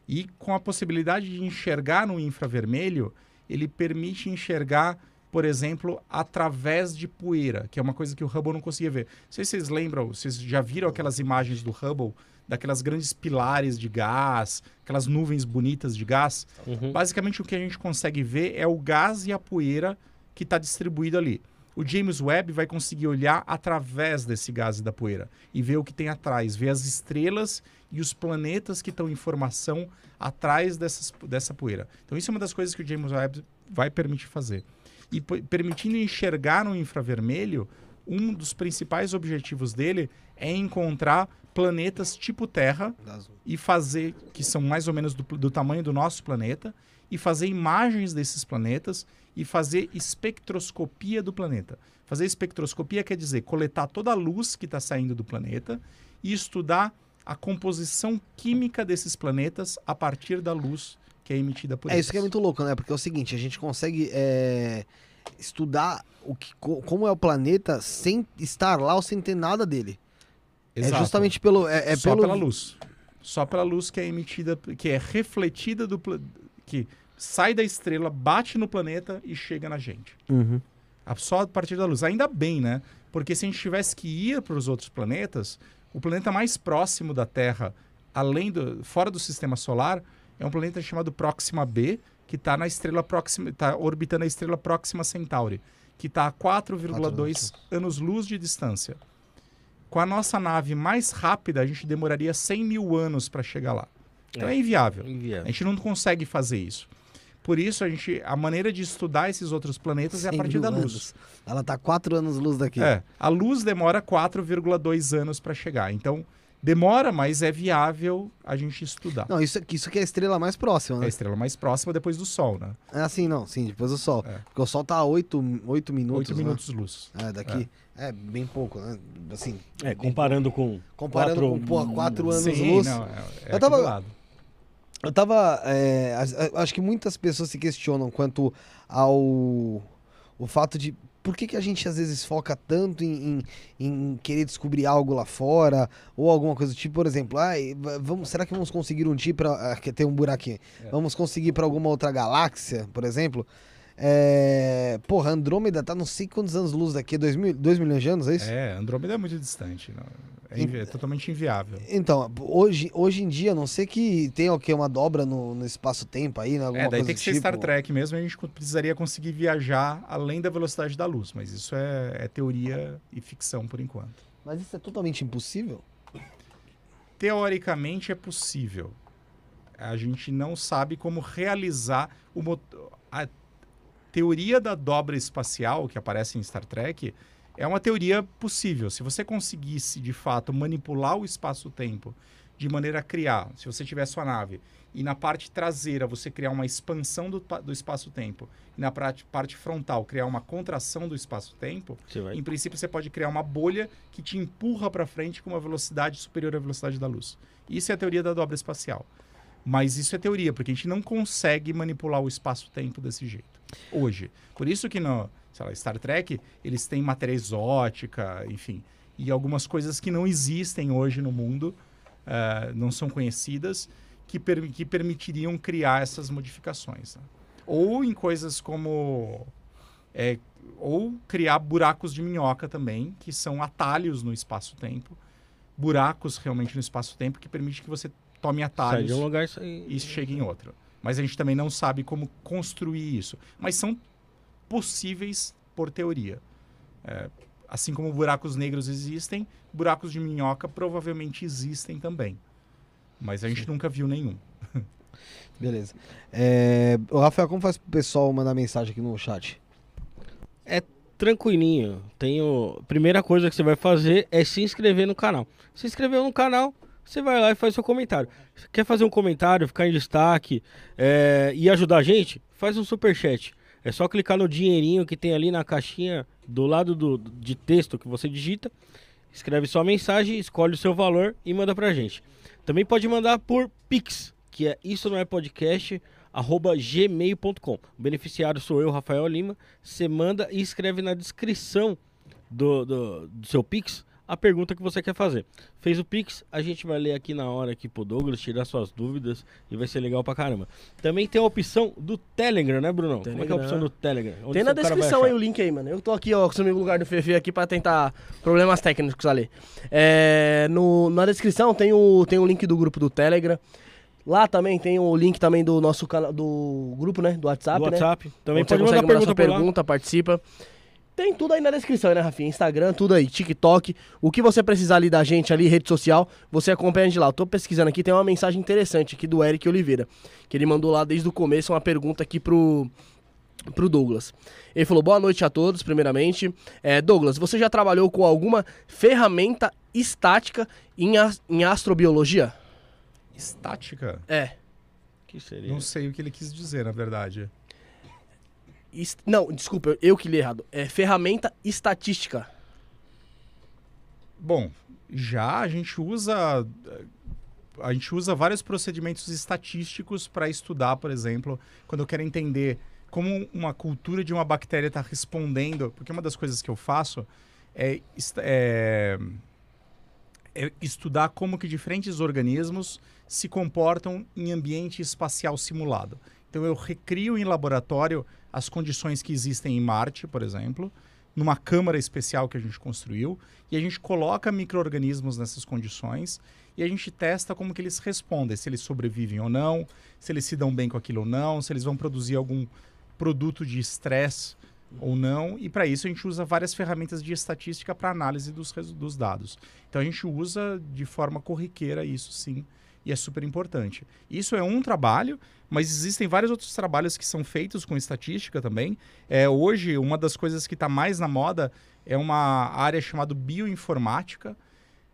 E com a possibilidade de enxergar no infravermelho, ele permite enxergar, por exemplo, através de poeira, que é uma coisa que o Hubble não conseguia ver. Não sei se vocês lembram, vocês já viram aquelas imagens do Hubble, daquelas grandes pilares de gás, aquelas nuvens bonitas de gás? Uhum. Basicamente, o que a gente consegue ver é o gás e a poeira que está distribuído ali. O James Webb vai conseguir olhar através desse gás e da poeira e ver o que tem atrás, ver as estrelas e os planetas que estão em formação atrás dessas, dessa poeira. Então, isso é uma das coisas que o James Webb vai permitir fazer. E permitindo enxergar no infravermelho, um dos principais objetivos dele é encontrar planetas tipo Terra e fazer, que são mais ou menos do, do tamanho do nosso planeta, e fazer imagens desses planetas e fazer espectroscopia do planeta. Fazer espectroscopia quer dizer coletar toda a luz que está saindo do planeta e estudar a composição química desses planetas a partir da luz que é emitida por É eles. isso que é muito louco, né? Porque é o seguinte, a gente consegue é, estudar o que, co- como é o planeta sem estar lá ou sem ter nada dele. Exato. É justamente pelo. É, é só pelo pela luz. Só pela luz que é emitida, que é refletida do que sai da estrela, bate no planeta e chega na gente. Uhum. Só a partir da luz. Ainda bem, né? Porque se a gente tivesse que ir para os outros planetas, o planeta mais próximo da Terra, além do fora do sistema solar, é um planeta chamado Próxima B, que está na estrela próxima, está orbitando a estrela Próxima Centauri, que está a 4,2 anos-luz de distância. Com a nossa nave mais rápida, a gente demoraria 100 mil anos para chegar lá. Então é, É. inviável. A Inviável. gente não consegue fazer isso. Por isso, a, gente, a maneira de estudar esses outros planetas é a 100 partir da luz. anos. Ela tá quatro anos luz daqui. É, a luz demora 4,2 anos para chegar. Então, demora, mas é viável a gente estudar. Não, isso, aqui- isso aqui é a estrela mais próxima, É a né? estrela mais próxima depois do Sol, né? É assim, não, sim, depois do Sol. É. Porque o Sol tá a 8, oito minutos. 8 né? minutos de luz. É, daqui. É. bem pouco, né? Assim, É, comparando com. comparando quatro- com, porra, 4 anos Sim, luz. não, é, é Eu tava-. Eu tava. é, acho que muitas pessoas se questionam quanto ao o fato de por que, que a gente às vezes foca tanto em, em, em querer descobrir algo lá fora ou alguma coisa do tipo, por exemplo, va- vamos, será que vamos conseguir um dia para que tem um buraquinho? É. Vamos conseguir para alguma outra galáxia, por exemplo? É, porra, Andrômeda tá não sei quantos anos luz daqui, 2 mil, milhões de anos, é isso? É, Andrômeda é muito distante. não. É, invi- é totalmente inviável. Então, hoje, hoje em dia, a não sei que tenha o quê? Uma dobra no, no espaço-tempo aí, né? Alguma É, daí tem que ser tipo. Star Trek mesmo, a gente precisaria conseguir viajar além da velocidade da luz, mas isso é, é teoria e ficção por enquanto. Mas isso é totalmente impossível? Teoricamente é possível. A gente não sabe como realizar o mo- a teoria da dobra espacial que aparece em Star Trek é uma teoria possível. Se você conseguisse de fato manipular o espaço-tempo de maneira a criar, se você tiver sua nave e na parte traseira você criar uma expansão do, do espaço-tempo e na parte, frontal criar uma contração do espaço-tempo, em princípio, você pode criar uma bolha que te empurra para frente com uma velocidade superior à velocidade da luz. Isso é a teoria da dobra espacial. Mas isso é teoria, porque a gente não consegue manipular o espaço-tempo desse jeito. Hoje. Por isso que no sei lá, Star Trek, eles têm matéria exótica, enfim. e algumas coisas que não existem hoje no mundo, eh, não são conhecidas, que, per- que permitiriam criar essas modificações. né? Ou em coisas como. é, ou criar buracos de minhoca também, que são atalhos no espaço-tempo. Buracos realmente no espaço-tempo que permite que você tome Sai atalhos de um lugar e sai... e chega em outro. Mas a gente também não sabe como construir isso. Mas são possíveis por teoria. É, assim como buracos negros existem, buracos de minhoca provavelmente existem também. Mas a gente nunca viu nenhum. *laughs* Beleza. É, Rafael, como faz pro pessoal mandar mensagem aqui no chat? tranquilinho. Tenho... Primeira coisa que você vai fazer é se inscrever no canal. Se inscreveu no canal, você vai lá e faz seu comentário. Quer fazer um comentário, ficar em destaque é, e ajudar a gente? Faz um super chat. É só clicar no dinheirinho que tem ali na caixinha do lado do, de texto que você digita. Escreve sua mensagem, escolhe o seu valor e manda pra gente. Também pode mandar por Pix, que é isso não é podcast, arroba gmail.com. O beneficiário sou eu, Rafael Lima. Você manda e escreve na descrição do, do, do seu Pix a pergunta que você quer fazer. Fez o Pix, a gente vai ler aqui na hora aqui pro Douglas, tirar suas dúvidas e vai ser legal pra caramba. Também tem a opção do Telegram, né, Brunão? Como é que é a Telegram. opção do Telegram? Onde Tem na descrição aí o link aí, mano. Eu tô aqui, ó, assumindo o lugar do Fefe aqui pra tentar problemas técnicos ali. É, no, na descrição tem o, tem o link do grupo do Telegram. Lá também tem o link também do nosso canal, do grupo, né? Do WhatsApp, Do né? WhatsApp. Também Onde você pode mandar consegue mandar pergunta sua pergunta, participa. Tem tudo aí na descrição, né, Rafinha? Instagram, tudo aí, TikTok. O que você precisar ali da gente ali, rede social, você acompanha a gente lá. Eu tô pesquisando aqui, tem uma mensagem interessante aqui do Eric Oliveira. Que ele mandou lá desde o começo uma pergunta aqui pro, pro Douglas. Ele falou: boa noite a todos, primeiramente. É, Douglas, você já trabalhou com alguma ferramenta estática em, em astrobiologia? Estática? É. Que seria? Não sei o que ele quis dizer, na verdade. Est- Não, desculpa, eu- que li errado. É ferramenta estatística. Bom, já a gente usa a gente usa vários procedimentos estatísticos para estudar, por exemplo, quando eu quero entender como uma cultura de uma bactéria está respondendo, porque uma das coisas que eu faço é, é- é estudar como que diferentes organismos se comportam em ambiente espacial simulado. Então eu recrio em laboratório as condições que existem em Marte, por exemplo, numa câmara especial que a gente construiu, e a gente coloca micro-organismos nessas condições e a gente testa como que eles respondem, se eles sobrevivem ou não, se eles se dão bem com aquilo ou não, se eles vão produzir algum produto de estresse ou não. E para isso a gente usa várias ferramentas de estatística para análise dos, dos dados. Então a gente usa de forma corriqueira isso sim, e é super importante. Isso é um trabalho, mas existem vários outros trabalhos que são feitos com estatística também. É, hoje, uma das coisas que está mais na moda é uma área chamada bioinformática,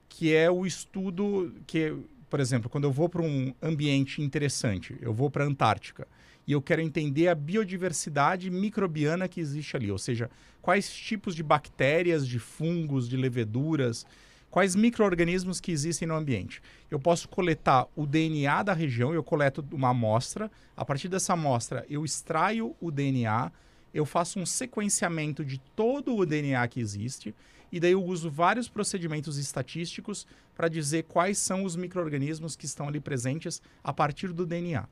que é o estudo que, por exemplo, quando eu vou para um ambiente interessante, eu vou para a Antártica e eu quero entender a biodiversidade microbiana que existe ali, ou seja, quais tipos de bactérias, de fungos, de leveduras, quais micro-organismos que existem no ambiente. Eu posso coletar o DNA da região, eu coleto uma amostra, a partir dessa amostra eu extraio o DNA, eu faço um sequenciamento de todo o DNA que existe, e daí eu uso vários procedimentos estatísticos para dizer quais são os micro-organismos que estão ali presentes a partir do DNA.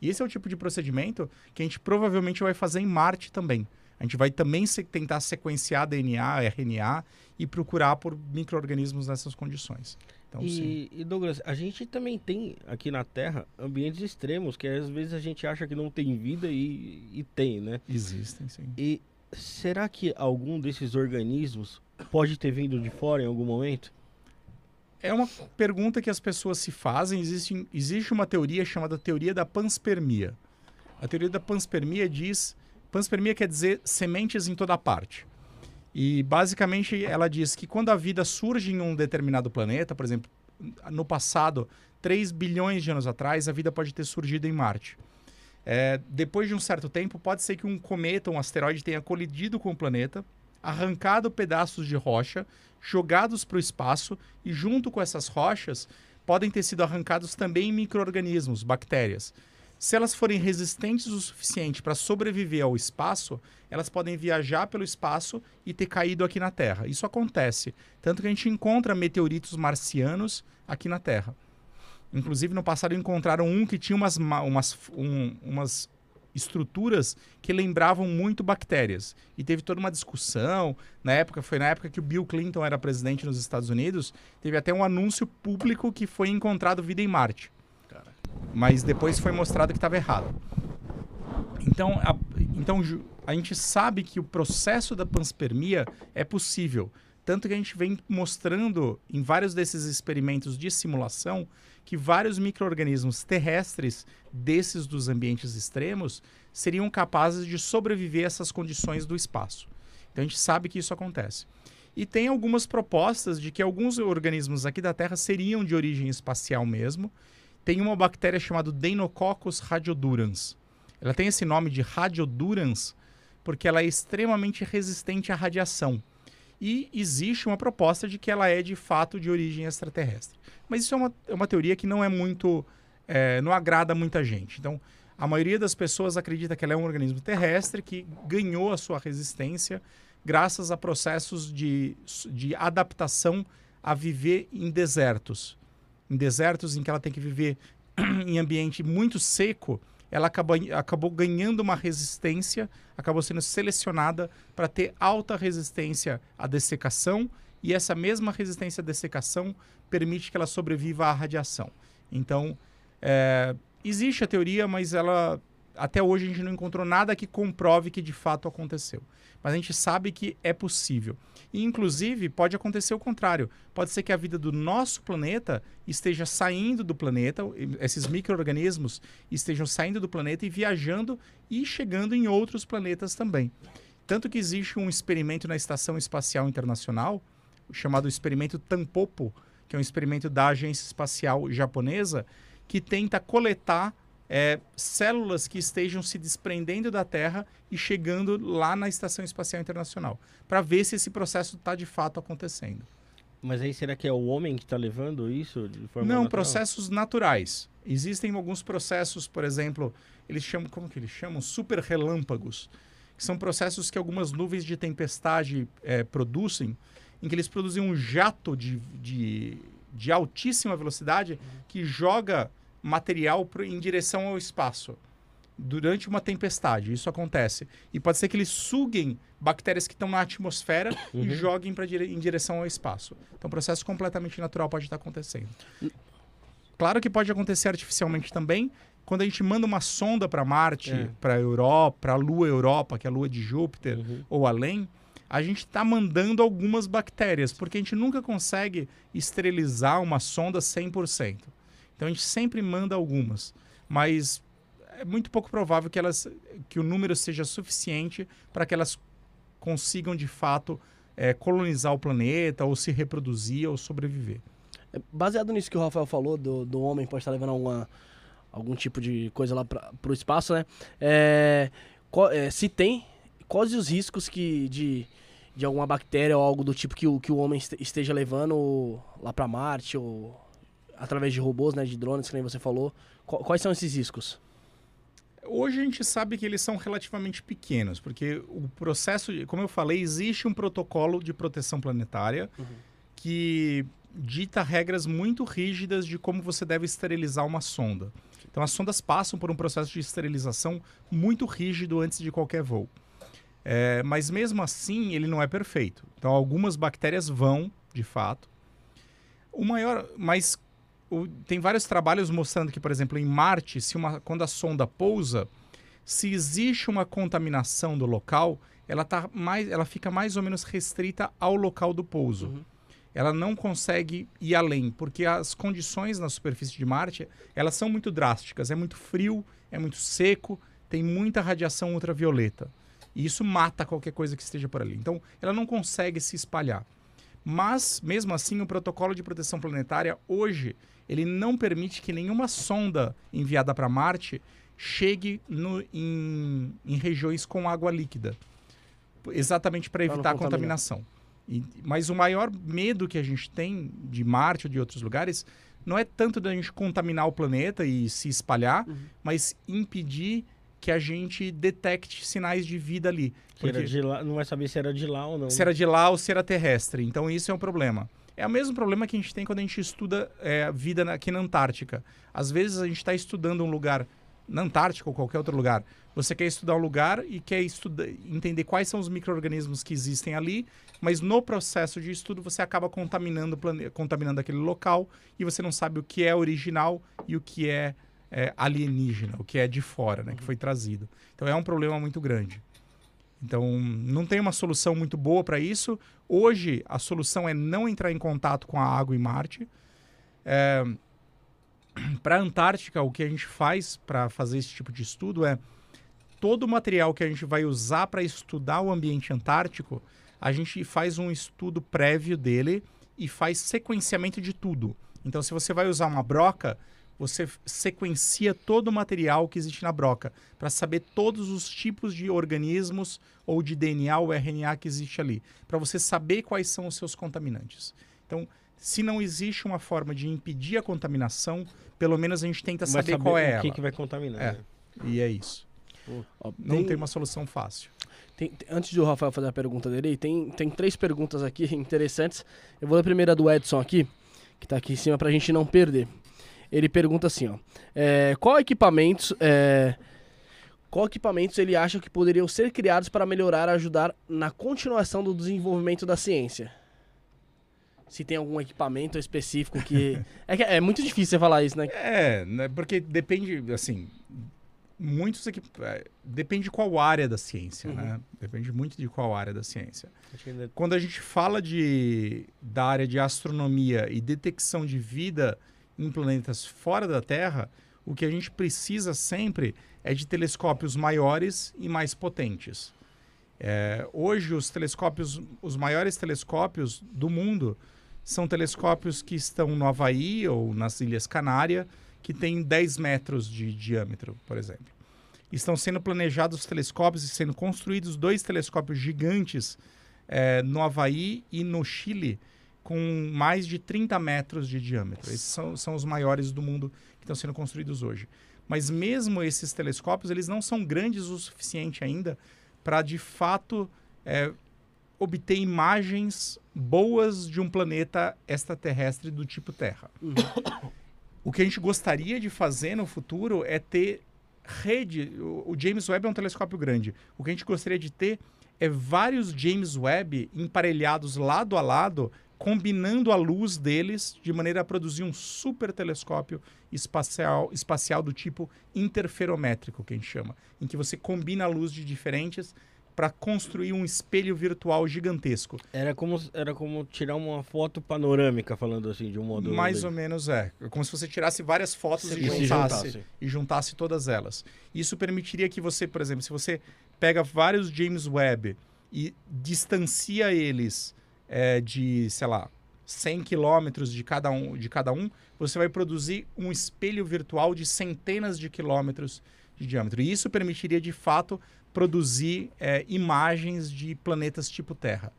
E esse é o tipo de procedimento que a gente provavelmente vai fazer em Marte também. A gente vai também se- tentar sequenciar DNA, RNA e procurar por micro-organismos nessas condições. Então, sim. E, e, Douglas, a gente também tem aqui na Terra ambientes extremos que às vezes a gente acha que não tem vida e, e tem, né? Existem, sim. E será que algum desses organismos pode ter vindo de fora em algum momento? É uma pergunta que as pessoas se fazem. Existe, existe uma teoria chamada teoria da panspermia. A teoria da panspermia diz... Panspermia quer dizer sementes em toda parte. E, basicamente, ela diz que quando a vida surge em um determinado planeta, por exemplo, no passado, 3 bilhões de anos atrás, a vida pode ter surgido em Marte. É, depois de um certo tempo, pode ser que um cometa, um asteroide tenha colidido com o planeta, arrancado pedaços de rocha, jogados para o espaço e junto com essas rochas podem ter sido arrancados também micro-organismos, bactérias. Se elas forem resistentes o suficiente para sobreviver ao espaço, elas podem viajar pelo espaço e ter caído aqui na Terra. Isso acontece. Tanto que a gente encontra meteoritos marcianos aqui na Terra. Inclusive, no passado encontraram um que tinha umas, ma- umas, um- umas estruturas que lembravam muito bactérias. E teve toda uma discussão. Na época, foi na época que o Bill Clinton era presidente nos Estados Unidos, teve até um anúncio público que foi encontrado vida em Marte. Mas depois foi mostrado que estava errado. Então, a, então, a gente sabe que o processo da panspermia é possível. Tanto que a gente vem mostrando em vários desses experimentos de simulação que vários micro-organismos terrestres desses dos ambientes extremos seriam capazes de sobreviver a essas condições do espaço. Então a gente sabe que isso acontece. E tem algumas propostas de que alguns organismos aqui da Terra seriam de origem espacial mesmo. Tem uma bactéria chamada Deinococcus radiodurans. Ela tem esse nome de radiodurans porque ela é extremamente resistente à radiação. E existe uma proposta de que ela é de fato de origem extraterrestre. Mas isso é uma, é uma teoria que não é muito. é, não agrada muita gente. Então, a maioria das pessoas acredita que ela é um organismo terrestre que ganhou a sua resistência graças a processos de, de adaptação a viver em desertos. Em desertos em que ela tem que viver *clears throat* em ambiente muito seco, ela acabou, acabou ganhando uma resistência, acabou sendo selecionada para ter alta resistência à dessecação e essa mesma resistência à dessecação permite que ela sobreviva à radiação. Então, é, existe a teoria, mas ela até hoje a gente não encontrou nada que comprove que de fato aconteceu. Mas a gente sabe que é possível. E, inclusive, pode acontecer o contrário. Pode ser que a vida do nosso planeta esteja saindo do planeta, esses micro-organismos estejam saindo do planeta e viajando e chegando em outros planetas também. Tanto que existe um experimento na Estação Espacial Internacional, chamado experimento Tampopo, que é um experimento da Agência Espacial Japonesa, que tenta coletar é, células que estejam se desprendendo da Terra e chegando lá na Estação Espacial Internacional, para ver se esse processo está de fato acontecendo. Mas aí será que é o homem que está levando isso de forma Não, natural? processos naturais. Existem alguns processos, por exemplo, eles chamam, como que eles chamam? Super relâmpagos, que são processos que algumas nuvens de tempestade eh, produzem, em que eles produzem um jato de, de, de altíssima velocidade que joga material pro, em direção ao espaço durante uma tempestade. Isso acontece. E pode ser que eles suguem bactérias que estão na atmosfera *coughs* e joguem pra, dire- em direção ao espaço. Então, um processo completamente natural pode estar acontecendo. Claro que pode acontecer artificialmente também. Quando a gente manda uma sonda para Marte, É. para Europa, para a Lua Europa, que é a Lua de Júpiter, Uhum. ou além, a gente está mandando algumas bactérias, porque a gente nunca consegue esterilizar uma sonda 100%. Então a gente sempre manda algumas, mas é muito pouco provável que elas que o número seja suficiente para que elas consigam de fato eh, colonizar o planeta ou se reproduzir ou sobreviver. É, Baseado nisso que o Rafael falou, do, do homem pode estar levando alguma, algum tipo de coisa lá para o espaço, né? É, qual- é, se tem, quais os riscos que de, de alguma bactéria ou algo do tipo que o, que o homem este- esteja levando lá para Marte ou através de robôs, né, de drones, que nem você falou. Qu- quais são esses riscos? Hoje a gente sabe que eles são relativamente pequenos, porque o processo, como eu falei, existe um protocolo de proteção planetária que dita regras muito rígidas de como você deve esterilizar uma sonda. Então as sondas passam por um processo de esterilização muito rígido antes de qualquer voo. É, mas mesmo assim ele não é perfeito. Então algumas bactérias vão, de fato. O maior, mas o- tem vários trabalhos mostrando que, por exemplo, em Marte, se uma, quando a sonda pousa, se existe uma contaminação do local, ela, tá mais, ela fica mais ou menos restrita ao local do pouso. Uhum. Ela não consegue ir além, porque as condições na superfície de Marte, elas são muito drásticas. É muito frio, é muito seco, tem muita radiação ultravioleta. E isso mata qualquer coisa que esteja por ali. Então, ela não consegue se espalhar. Mas, mesmo assim, o protocolo de proteção planetária hoje, ele não permite que nenhuma sonda enviada para Marte chegue no- em, em regiões com água líquida. Exatamente para não evitar a contaminação. E- mas o maior medo que a gente tem de Marte ou de outros lugares não é tanto da gente contaminar o planeta e se espalhar, Uhum. mas impedir que a gente detecte sinais de vida ali. Porque lá, não vai saber se era de lá ou não. se era de lá ou se era terrestre. Então isso é um problema. É o mesmo problema que a gente tem quando a gente estuda é, a vida na- aqui na Antártica. Às vezes a gente está estudando um lugar na Antártica ou qualquer outro lugar. Você quer estudar um lugar e quer estuda- entender quais são os micro-organismos que existem ali, mas no processo de estudo você acaba contaminando, o plane- contaminando aquele local e você não sabe o que é original e o que é, é, alienígena, o que é de fora, né, que foi trazido. Então é um problema muito grande. Então, não tem uma solução muito boa para isso. Hoje, a solução é não entrar em contato com a água em Marte. *clears throat* para a Antártica, o que a gente faz para fazer esse tipo de estudo é todo o material que a gente vai usar para estudar o ambiente antártico, a gente faz um estudo prévio dele e faz sequenciamento de tudo. Então, se você vai usar uma broca, você sequencia todo o material que existe na broca para saber todos os tipos de organismos ou de DNA ou RNA que existe ali, para você saber quais são os seus contaminantes. Então, se não existe uma forma de impedir a contaminação, pelo menos a gente tenta vai saber, qual é o que, ela. que vai contaminar. É. né? E é isso. Ó, Não tem... uma solução fácil. Tem- tem- antes do Rafael fazer a pergunta dele, tem, tem três perguntas aqui *laughs* interessantes. Eu vou ler a primeira do Edson aqui, que tá aqui em cima pra gente não perder. Ele pergunta assim, ó. é, qual equipamentos. é, qual equipamentos ele acha que poderiam ser criados para melhorar, ajudar na continuação do desenvolvimento da ciência? Se tem algum equipamento específico que. *laughs* é, que é muito difícil você falar isso, né? É, né, porque depende, assim, muitos aqui, é, depende de qual área da ciência, Uhum. né? Depende muito de qual área da ciência. Quando a gente fala de, da área de astronomia e detecção de vida em planetas fora da Terra, o que a gente precisa sempre é de telescópios maiores e mais potentes. É, hoje, os telescópios, os maiores telescópios do mundo são telescópios que estão no Havaí ou nas Ilhas Canárias, que têm 10 metros de diâmetro, por exemplo. Estão sendo planejados telescópios e sendo construídos dois telescópios gigantes é, no Havaí e no Chile, com mais de 30 metros de diâmetro. Esses são, são os maiores do mundo que estão sendo construídos hoje. Mas mesmo esses telescópios, eles não são grandes o suficiente ainda para, de fato, é, obter imagens boas de um planeta extraterrestre do tipo Terra. O que a gente gostaria de fazer no futuro é ter rede. O, o James Webb é um telescópio grande. O que a gente gostaria de ter é vários James Webb emparelhados lado a lado, combinando a luz deles de maneira a produzir um super telescópio espacial, espacial do tipo interferométrico, que a gente chama, em que você combina a luz de diferentes para construir um espelho virtual gigantesco. Era como, era como tirar uma foto panorâmica, falando assim, de um modo. Mais ou menos é. É Como se você tirasse várias fotos e se juntasse, juntasse. e juntasse todas elas. Isso permitiria que você, por exemplo, se você pega vários James Webb e distancia eles é, de, sei lá, 100 quilômetros de cada um, de cada um, você vai produzir um espelho virtual de centenas de quilômetros de diâmetro. E isso permitiria, de fato, produzir é, imagens de planetas tipo Terra.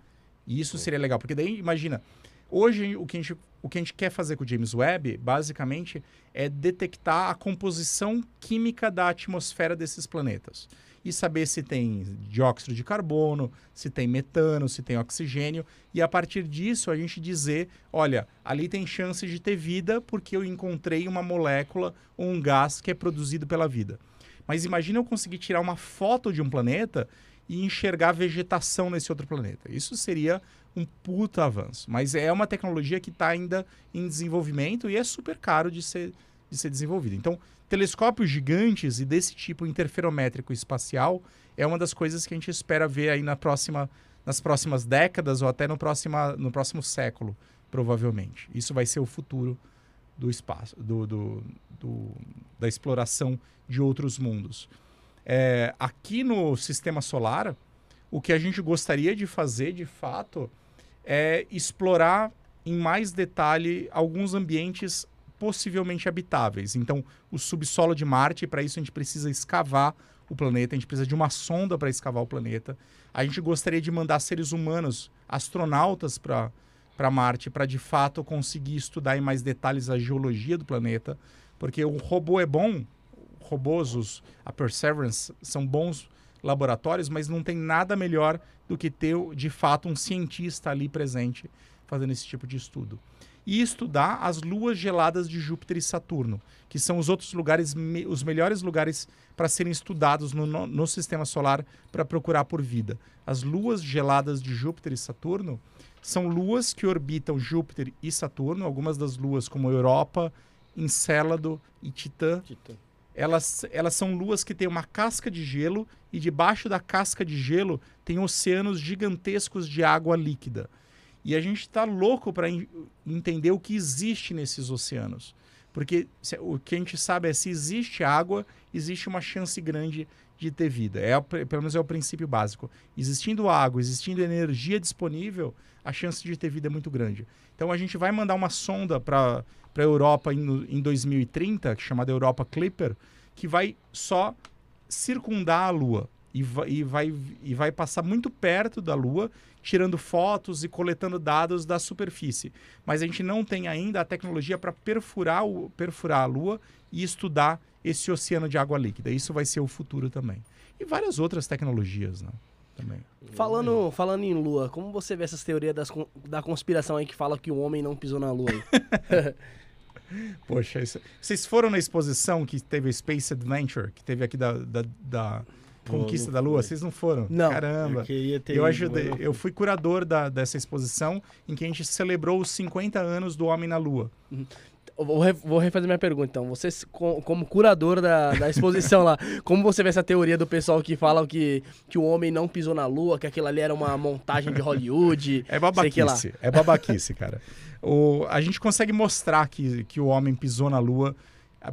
E isso seria legal, porque daí, imagina, hoje o que, a gente, o que a gente quer fazer com o James Webb, basicamente, é detectar a composição química da atmosfera desses planetas. E saber se tem dióxido de carbono, se tem metano, se tem oxigênio. E a partir disso, a gente dizer: olha, ali tem chance de ter vida porque eu encontrei uma molécula ou um gás que é produzido pela vida. Mas imagina eu conseguir tirar uma foto de um planeta e enxergar vegetação nesse outro planeta. Isso seria um puta avanço. Mas é uma tecnologia que está ainda em desenvolvimento e é super caro de ser, de ser desenvolvida. Então, telescópios gigantes e desse tipo interferométrico espacial é uma das coisas que a gente espera ver aí na próxima, nas próximas décadas ou até no, próxima, no próximo século, provavelmente. Isso vai ser o futuro do espaço, do, do, do- da exploração de outros mundos. É, aqui no sistema solar, o que a gente gostaria de fazer, de fato, é explorar em mais detalhe alguns ambientes possivelmente habitáveis. Então, o subsolo de Marte, para isso a gente precisa escavar o planeta, a gente precisa de uma sonda para escavar o planeta. A gente gostaria de mandar seres humanos, astronautas, para para Marte para de fato conseguir estudar em mais detalhes a geologia do planeta, porque o robô é bom, robôs, os, a Perseverance são bons laboratórios, mas não tem nada melhor do que ter de fato um cientista ali presente fazendo esse tipo de estudo. E estudar as luas geladas de Júpiter e Saturno, que são os outros lugares, me, os melhores lugares para serem estudados no, no, no sistema solar para procurar por vida. As luas geladas de Júpiter e Saturno são luas que orbitam Júpiter e Saturno, algumas das luas como Europa, Encélado e Titã. Titã. Elas, elas são luas que têm uma casca de gelo e debaixo da casca de gelo tem oceanos gigantescos de água líquida. E a gente está louco para entender o que existe nesses oceanos. Porque se, o que a gente sabe é se existe água, existe uma chance grande de ter vida. É, pelo menos é o princípio básico. Existindo água, existindo energia disponível, a chance de ter vida é muito grande. Então a gente vai mandar uma sonda para a Europa em, em 2030, chamada Europa Clipper, que vai só circundar a Lua e vai, e vai, e vai passar muito perto da Lua, tirando fotos e coletando dados da superfície. Mas a gente não tem ainda a tecnologia para perfurar, o, perfurar a Lua e estudar esse oceano de água líquida. Isso vai ser o futuro também. E várias outras tecnologias, né? Também. Falando, falando em Lua, como você vê essas teorias das, da conspiração aí que fala que o homem não pisou na Lua? *laughs* Poxa, isso... vocês foram na exposição que teve a Space Adventure, que teve aqui da, da, da Conquista da Lua? Vocês não foram? Não. Caramba. Eu Eu ajudei. Eu fui curador da, dessa exposição em que a gente celebrou os 50 anos do Homem na Lua. Eu Vou, vou refazer minha pergunta, então. Você, como curador da, da *laughs* exposição lá, como você vê essa teoria do pessoal que fala que, que o homem não pisou na lua, que aquilo ali era uma montagem de Hollywood? *laughs* É babaquice. É babaquice, cara. O, a gente consegue mostrar que, que o homem pisou na Lua,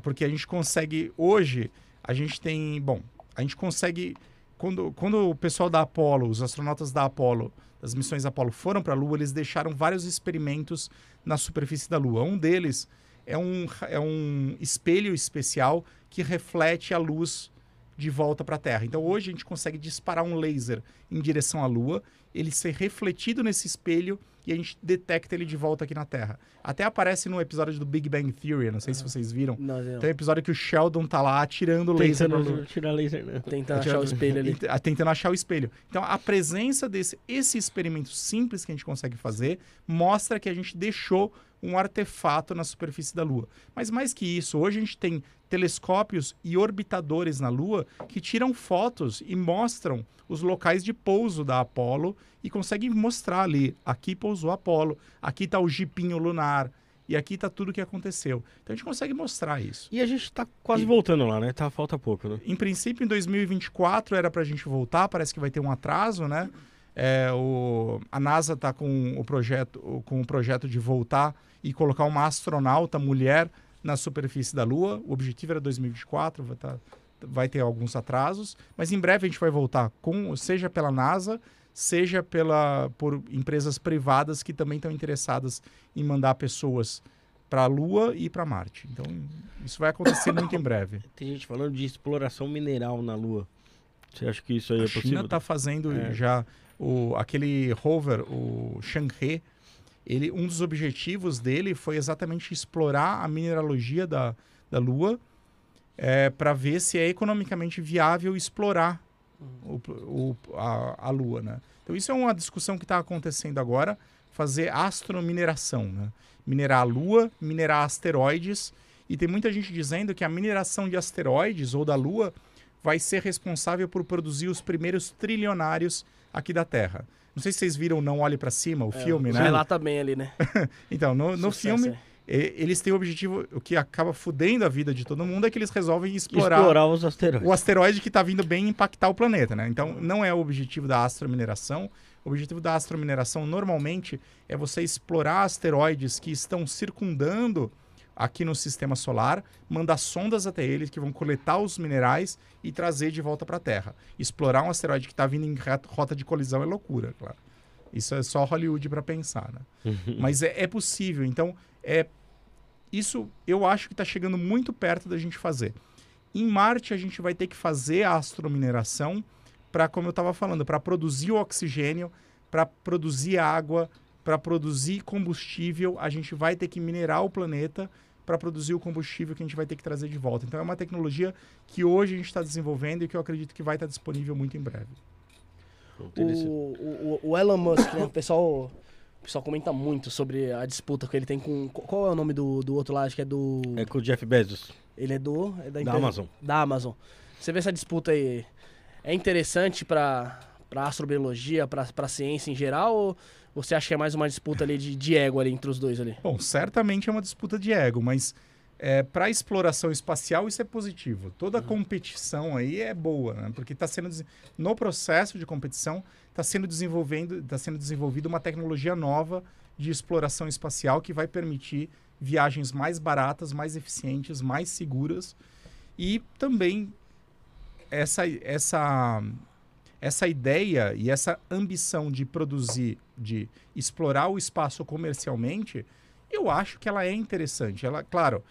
porque a gente consegue. Hoje, a gente tem. Bom, a gente consegue. Quando, quando o pessoal da Apollo, os astronautas da Apollo, das missões Apollo foram para a Lua, eles deixaram vários experimentos na superfície da Lua. Um deles é um, é um espelho especial que reflete a luz de volta para a Terra. Então hoje a gente consegue disparar um laser em direção à Lua, ele ser refletido nesse espelho e a gente detecta ele de volta aqui na Terra. Até aparece no episódio do Big Bang Theory, não sei se vocês viram. Não, não. Tem um episódio que o Sheldon tá lá atirando o laser na Lua. Tentando tirar laser, né? Tentando achar o espelho ali. E- Tentando achar o espelho. Então, a presença desse esse experimento simples que a gente consegue fazer mostra que a gente deixou um artefato na superfície da Lua. Mas mais que isso, hoje a gente tem telescópios e orbitadores na Lua que tiram fotos e mostram os locais de pouso da Apollo e conseguem mostrar ali, aqui pousou a Apollo, aqui está o jipinho lunar e aqui está tudo o que aconteceu. Então a gente consegue mostrar isso. E a gente tá quase E- voltando lá, né? Tá, falta pouco, né? Em princípio, em 2024 era para a gente voltar, parece que vai ter um atraso, né? É, o, a NASA está com o projeto com o projeto de voltar e colocar uma astronauta mulher na superfície da Lua. O objetivo era 2024, vai, tá- vai ter alguns atrasos, mas em breve a gente vai voltar com, seja pela NASA, seja pela por empresas privadas que também estão interessadas em mandar pessoas para a Lua e para Marte. Então isso vai acontecer muito em breve. *coughs* Tem gente falando de exploração mineral na Lua. Você acha que isso aí A é China possível? está fazendo É. já o, aquele rover, o Chang'e. Ele, um dos objetivos dele foi exatamente explorar a mineralogia da, da Lua para ver se é economicamente viável explorar o, o- a, a Lua. Né? Então isso é uma discussão que está acontecendo agora, fazer astromineração. Né? Minerar a Lua, minerar asteroides. E tem muita gente dizendo que a mineração de asteroides ou da Lua vai ser responsável por produzir os primeiros trilionários aqui da Terra. Não sei se vocês viram Não Olhe para Cima, o filme, né? Relata bem ali, né? *laughs* Então, no, no Sucesso, filme, é. e- eles têm o objetivo, o que acaba fudendo a vida de todo mundo é que eles resolvem explorar, Explorar os asteroides. o asteroide que está vindo bem impactar o planeta, né? Então, não é o objetivo da astromineração. O objetivo da astromineração, normalmente, é você explorar asteroides que estão circundando aqui no sistema solar, mandar sondas até eles que vão coletar os minerais e trazer de volta para a Terra. Explorar um asteroide que está vindo em rota de colisão é loucura, claro. Isso é só Hollywood para pensar, né? Mas é, é possível. Então, é isso eu acho que está chegando muito perto da gente fazer. Em Marte, a gente vai ter que fazer a astromineração para, como eu estava falando, para produzir o oxigênio, para produzir água para produzir combustível, a gente vai ter que minerar o planeta para produzir o combustível que a gente vai ter que trazer de volta. Então é uma tecnologia que hoje a gente está desenvolvendo e que eu acredito que vai estar disponível muito em breve. O, o, o Elon Musk, né? O pessoal, o pessoal comenta muito sobre a disputa que ele tem com. Qual é o nome do, do outro lá? Acho que é do. É com o Jeff Bezos. Ele é do. É da, Da Amazon. Da Amazon. Você vê essa disputa aí. É interessante pra, pra astrobiologia, pra ciência em geral? Ou você acha que é mais uma disputa ali de, de ego ali entre os dois ali? Bom, certamente é uma disputa de ego, mas é, para exploração espacial isso é positivo. Toda competição aí é boa, né? porque está sendo no processo de competição está sendo desenvolvendo, está sendo desenvolvida uma tecnologia nova de exploração espacial que vai permitir viagens mais baratas, mais eficientes, mais seguras e também essa essa essa ideia e essa ambição de produzir, de explorar o espaço comercialmente, eu acho que ela é interessante. Ela, claro,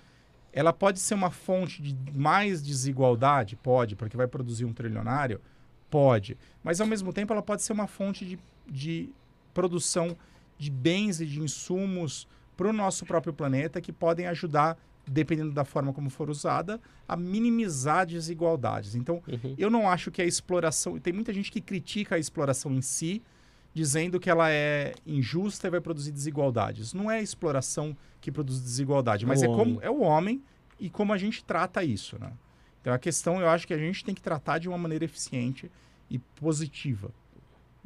ela pode ser uma fonte de mais desigualdade, pode, porque vai produzir um trilionário, pode. Mas ao mesmo tempo ela pode ser uma fonte de, de produção de bens e de insumos para o nosso próprio planeta que podem ajudar, dependendo da forma como for usada, a minimizar desigualdades. Então, Uhum. eu não acho que a exploração. Tem muita gente que critica a exploração em si, dizendo que ela é injusta e vai produzir desigualdades. Não é a exploração que produz desigualdade, mas O é homem. como é o homem e como a gente trata isso, né? Então a questão eu acho que a gente tem que tratar de uma maneira eficiente e positiva.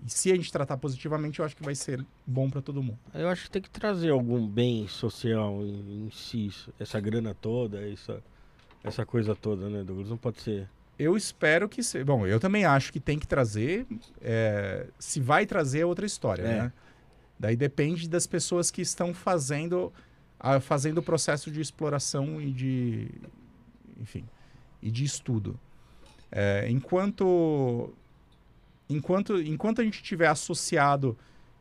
E se a gente tratar positivamente, eu acho que vai ser bom para todo mundo. Eu acho que tem que trazer algum bem social em, em si, essa grana toda, essa, essa coisa toda, né, Douglas? Não pode ser. Eu espero que seja. Bom, eu também acho que tem que trazer. é, se vai trazer é outra história, É. né? Daí depende das pessoas que estão fazendo, a- fazendo o processo de exploração e de. Enfim. E de estudo. É, enquanto. Enquanto, enquanto a gente tiver associado.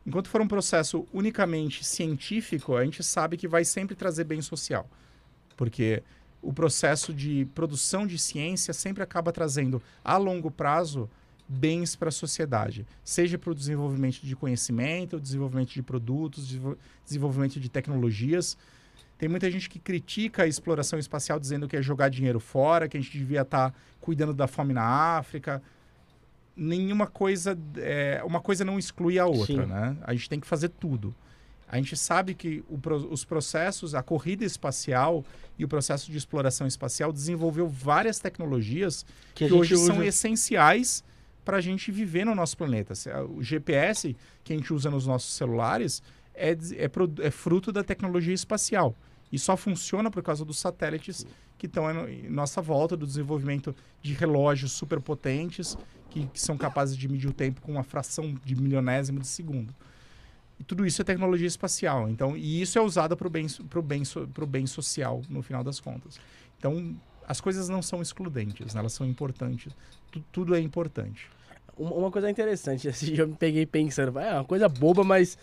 Enquanto for um processo unicamente científico, a gente sabe que vai sempre trazer bem social. Porque o processo de produção de ciência sempre acaba trazendo, a longo prazo, bens para a sociedade. Seja para o desenvolvimento de conhecimento, desenvolvimento de produtos, desenvol- desenvolvimento de tecnologias. Tem muita gente que critica a exploração espacial dizendo que é jogar dinheiro fora, que a gente devia estar cuidando da fome na África. Nenhuma coisa, é, uma coisa não exclui a outra, Sim. né? A gente tem que fazer tudo. A gente sabe que o os processos, a corrida espacial e o processo de exploração espacial desenvolveu várias tecnologias Que que, hoje são usa- essenciais para a gente viver no nosso planeta. Se- O GPS que a gente usa nos nossos celulares é, é é fruto da tecnologia espacial. E só funciona por causa dos satélites que estão em nossa volta, do desenvolvimento de relógios superpotentes que, que são capazes de medir o tempo com uma fração de milionésimo de segundo. E tudo isso é tecnologia espacial. Então, e isso é usado para o bem, pro bem, pro bem social, no final das contas. Então, as coisas não são excludentes, né? elas são importantes. Tu- tudo é importante. Uma, coisa interessante, *laughs* assim, eu me peguei pensando, é uma coisa boba, mas,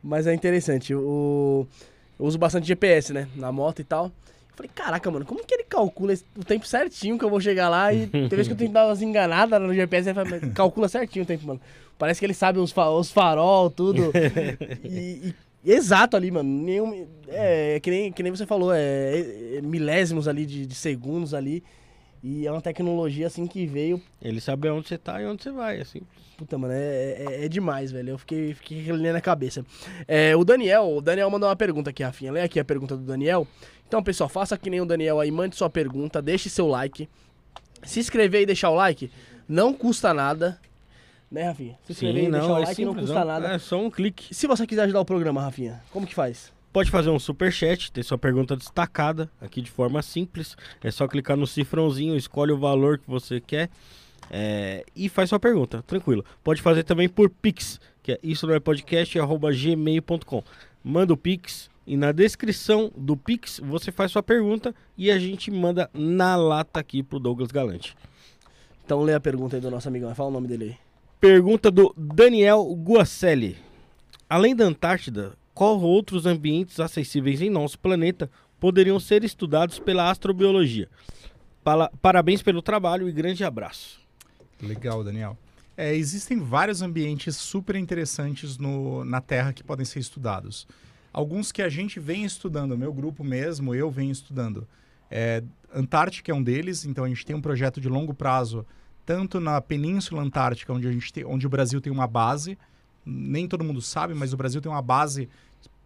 mas é interessante. Eu uso bastante GPS, né? Na moto e tal. Falei, caraca, mano, como que ele calcula o tempo certinho que eu vou chegar lá? E tem vezes que eu tenho que dar umas enganadas no GPS, ele fala, "Mas calcula certinho o tempo, mano. Parece que ele sabe os, fa- os farol, tudo. *laughs* e, e exato ali, mano. Nenhum, é, é que, nem, que nem você falou, é, é milésimos ali de, de segundos ali. E é uma tecnologia assim que veio Ele sabe onde você tá e onde você vai, assim. Puta, mano, é, é, é demais, velho. Eu fiquei, fiquei com aquilo na cabeça. É, o Daniel, o Daniel mandou uma pergunta aqui, Rafinha. Lê aqui a pergunta do Daniel. Então, pessoal, faça que nem o Daniel aí, mande sua pergunta, deixe seu like. Se inscrever e deixar o like, não custa nada. Né, Rafinha? Se inscrever e deixar o like não custa nada. É só um clique. Se você quiser ajudar o programa, Rafinha, como que faz? Pode fazer um super chat, ter sua pergunta destacada aqui de forma simples. É só clicar no cifrãozinho, escolhe o valor que você quer é, e faz sua pergunta, tranquilo. Pode fazer também por Pix, que é isso não é podcast, arroba gmail.com. Manda o Pix e na descrição do Pix você faz sua pergunta e a gente manda na lata aqui pro Douglas Galante. Então lê a pergunta aí do nosso amigão, fala o nome dele aí. Pergunta do Daniel Guacelli. Além da Antártida, qual outros ambientes acessíveis em nosso planeta poderiam ser estudados pela astrobiologia? Pala- Parabéns pelo trabalho e grande abraço. Legal, Daniel. É, existem vários ambientes super interessantes no, na Terra que podem ser estudados. Alguns que a gente vem estudando, meu grupo mesmo, eu venho estudando. É, Antártica é um deles, então a gente tem um projeto de longo prazo, tanto na Península Antártica, onde, a gente tem, onde o Brasil tem uma base, nem todo mundo sabe, mas o Brasil tem uma base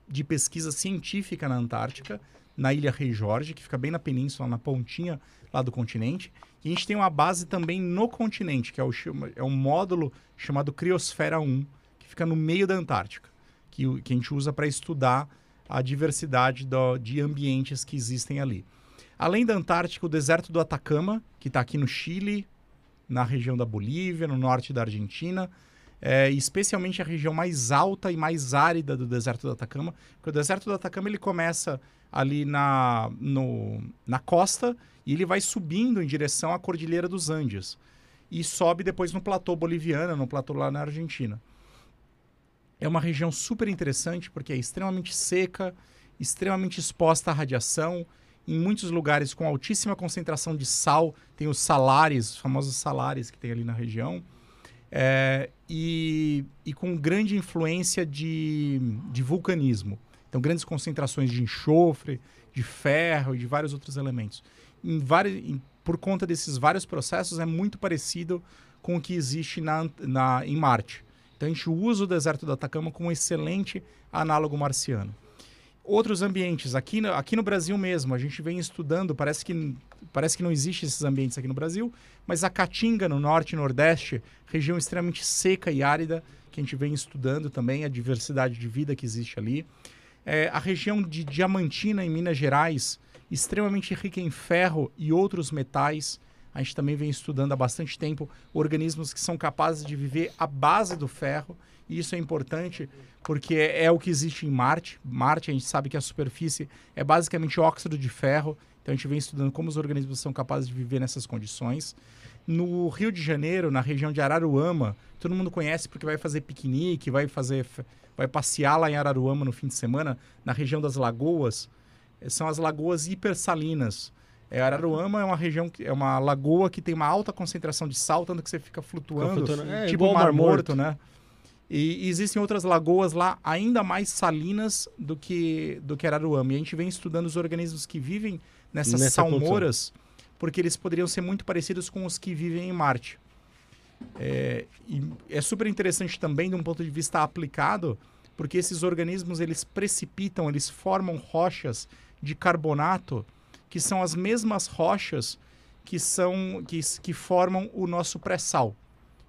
de pesquisa científica na Antártica, na Ilha Rei Jorge, que fica bem na península, na pontinha lá do continente. E a gente tem uma base também no continente, que é, o, é um módulo chamado Criosfera 1, que fica no meio da Antártica, que, que a gente usa para estudar a diversidade do, de ambientes que existem ali. Além da Antártica, o deserto do Atacama, que está aqui no Chile, na região da Bolívia, no norte da Argentina, é, especialmente a região mais alta e mais árida do deserto do Atacama, porque o deserto do Atacama ele começa ali na, no, na costa e ele vai subindo em direção à Cordilheira dos Andes e sobe depois no platô boliviano, no platô lá na Argentina. É uma região super interessante porque é extremamente seca, extremamente exposta à radiação, em muitos lugares com altíssima concentração de sal, tem os salares, os famosos salares que tem ali na região é, e, e, com grande influência de, de vulcanismo. Então, grandes concentrações de enxofre, de ferro e de vários outros elementos. Em vários, em, por conta desses vários processos, é muito parecido com o que existe na, na, em Marte. Então, a gente usa o deserto do Atacama como um excelente análogo marciano outros ambientes. Aqui no, aqui no Brasil mesmo, a gente vem estudando, parece que, parece que não existe esses ambientes aqui no Brasil, mas a Caatinga, no norte e nordeste, região extremamente seca e árida, que a gente vem estudando também, a diversidade de vida que existe ali. É, a região de Diamantina, em Minas Gerais, extremamente rica em ferro e outros metais. A gente também vem estudando há bastante tempo organismos que são capazes de viver à base do ferro e isso é importante porque é, é, o que existe em Marte. Marte, a gente sabe que a superfície é basicamente óxido de ferro. Então a gente vem estudando como os organismos são capazes de viver nessas condições. No Rio de Janeiro, na região de Araruama, todo mundo conhece porque vai fazer piquenique, vai fazer vai passear lá em Araruama no fim de semana, na região das lagoas. São as lagoas hipersalinas. É, Araruama é uma região, é uma lagoa que tem uma alta concentração de sal, tanto que você fica flutuando, flutuando. É, tipo o mar morto, morto, né? E, existem outras lagoas lá ainda mais salinas do que, do que Araruama. E a gente vem estudando os organismos que vivem nessas Nessa salmouras, porque eles poderiam ser muito parecidos com os que vivem em Marte. É, é super interessante também, de um ponto de vista aplicado, porque esses organismos eles precipitam, eles formam rochas de carbonato que são as mesmas rochas que são que, que formam o nosso pré-sal.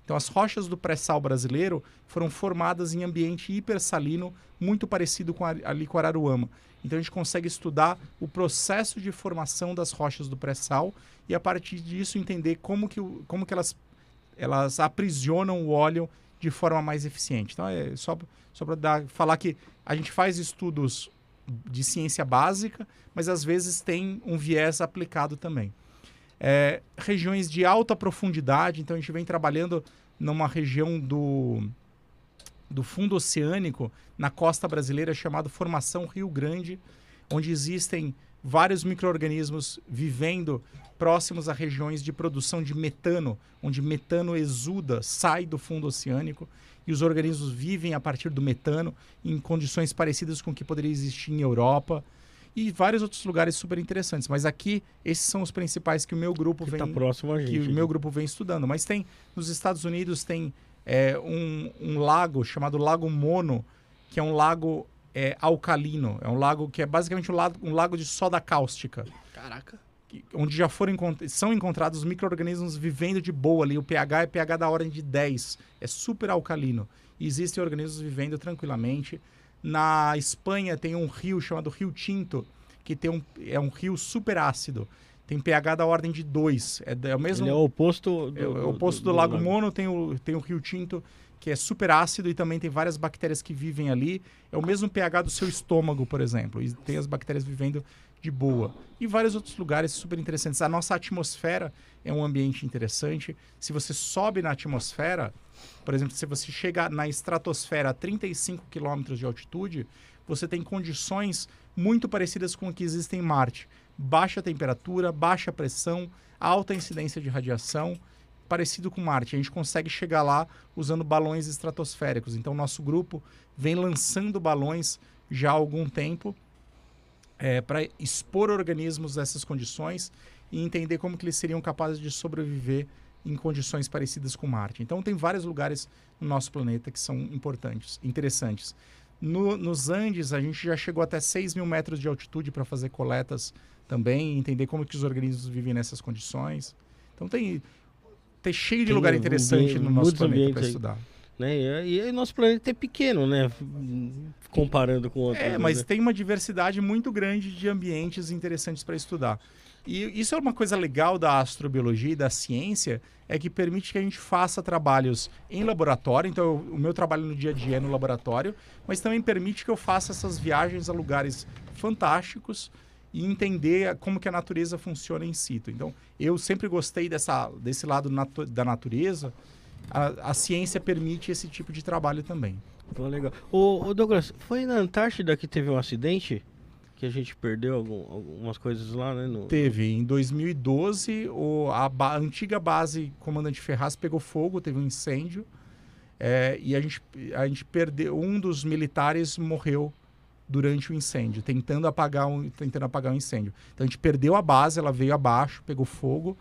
Então, as rochas do pré-sal brasileiro foram formadas em ambiente hipersalino, muito parecido com a, ali com Araruama. Então, a gente consegue estudar o processo de formação das rochas do pré-sal e, a partir disso, entender como que, como que elas, elas aprisionam o óleo de forma mais eficiente. Então, é só, só para falar que a gente faz estudos de ciência básica, mas às vezes tem um viés aplicado também é, regiões de alta profundidade. Então a gente vem trabalhando numa região do, do fundo oceânico na costa brasileira chamado Formação Rio Grande, onde existem vários micro-organismos vivendo próximos a regiões de produção de metano, onde metano exuda, sai do fundo oceânico e os organismos vivem a partir do metano em condições parecidas com o que poderia existir em Europa e vários outros lugares super interessantes. Mas aqui, esses são os principais que o meu grupo que vem. Tá próximo a gente, que o meu grupo vem estudando. Mas tem, nos Estados Unidos, tem é, um, um lago chamado Lago Mono, que é um lago é, alcalino. É um lago que é basicamente um lago, um lago de soda cáustica. Caraca. Onde já foram são encontrados micro-organismos vivendo de boa ali. O pH é pH da ordem de 10. É super alcalino. E existem organismos vivendo tranquilamente. Na Espanha tem um rio chamado Rio Tinto, que tem um, é um rio super ácido. Tem pH da ordem de 2. É, é o mesmo. Ele é o oposto do, é, o oposto do, do, do Lago, Lago Mono, tem o, tem o Rio Tinto, que é super ácido e também tem várias bactérias que vivem ali. É o mesmo pH do seu estômago, por exemplo. E tem as bactérias vivendo de boa. E vários outros lugares super interessantes. A nossa atmosfera é um ambiente interessante. Se você sobe na atmosfera, por exemplo, se você chega na estratosfera a 35 km de altitude, você tem condições muito parecidas com o que existem em Marte. Baixa temperatura, baixa pressão, alta incidência de radiação, parecido com Marte. A gente consegue chegar lá usando balões estratosféricos. Então, nosso grupo vem lançando balões já há algum tempo é, para expor organismos dessas condições e entender como que eles seriam capazes de sobreviver em condições parecidas com Marte. Então, tem vários lugares no nosso planeta que são importantes, interessantes. No, nos Andes, a gente já chegou até 6 mil metros de altitude para fazer coletas também, entender como que os organismos vivem nessas condições. Então, tem, tem cheio de Tem lugar um interessante no nosso planeta para estudar. Né? E, e nosso planeta é pequeno, né? Comparando com outros. É, mas né? tem uma diversidade muito grande de ambientes interessantes para estudar. E isso é uma coisa legal da astrobiologia e da ciência, é que permite que a gente faça trabalhos em laboratório. Então, eu- o meu trabalho no dia a dia é no laboratório, mas também permite que eu faça essas viagens a lugares fantásticos e entender como que a natureza funciona em situ. Então, eu sempre gostei dessa, desse lado natu- da natureza. A, a ciência permite esse tipo de trabalho também. Pô, legal. Ô, ô, Douglas, foi na Antártida que teve um acidente? Que a gente perdeu algum- algumas coisas lá, né? No... Teve. Em 2012, o, a, ba- antiga base Comandante Ferraz pegou fogo, teve um incêndio. é, e a gente, a gente perdeu. Um dos militares morreu durante o incêndio, tentando apagar, um, tentando apagar o incêndio. Então a gente perdeu a base, ela veio abaixo, pegou fogo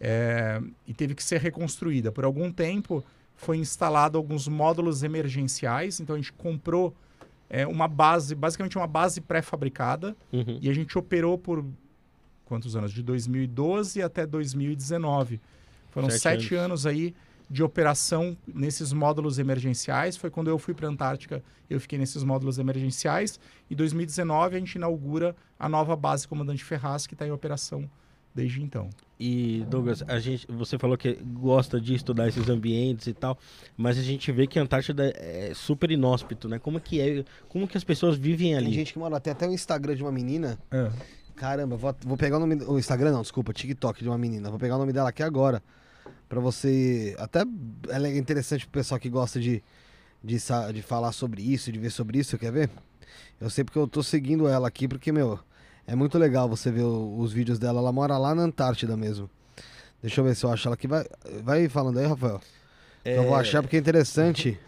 é, e teve que ser reconstruída. Por algum tempo foi instalado alguns módulos emergenciais, então a gente comprou é, uma base, basicamente uma base pré-fabricada, Uhum. e a gente operou por quantos anos? De 2012 até 2019. Foram Sete sete, anos. anos. aí de operação nesses módulos emergenciais. Foi quando eu fui para a Antártica, eu fiquei nesses módulos emergenciais. Em 2019 a gente inaugura a nova base Comandante Ferraz, que está em operação desde então. E, Douglas, a gente, você falou que gosta de estudar esses ambientes e tal, mas a gente vê que a Antártida é super inóspito, né? Como que é, como que as pessoas vivem ali? Tem gente que mora. Tem até o Instagram de uma menina. Caramba, vou, vou pegar o nome. O Instagram não, desculpa, TikTok de uma menina. Vou pegar o nome dela aqui agora. Pra você. Até ela é interessante pro pessoal que gosta de, de, de falar sobre isso, de ver sobre isso, quer ver? Eu sei porque eu tô seguindo ela aqui, porque, meu, é muito legal você ver os vídeos dela. Ela mora lá na Antártida mesmo. Deixa eu ver se eu acho ela aqui. Vai, vai falando aí, Rafael. Que Eu vou achar porque é interessante.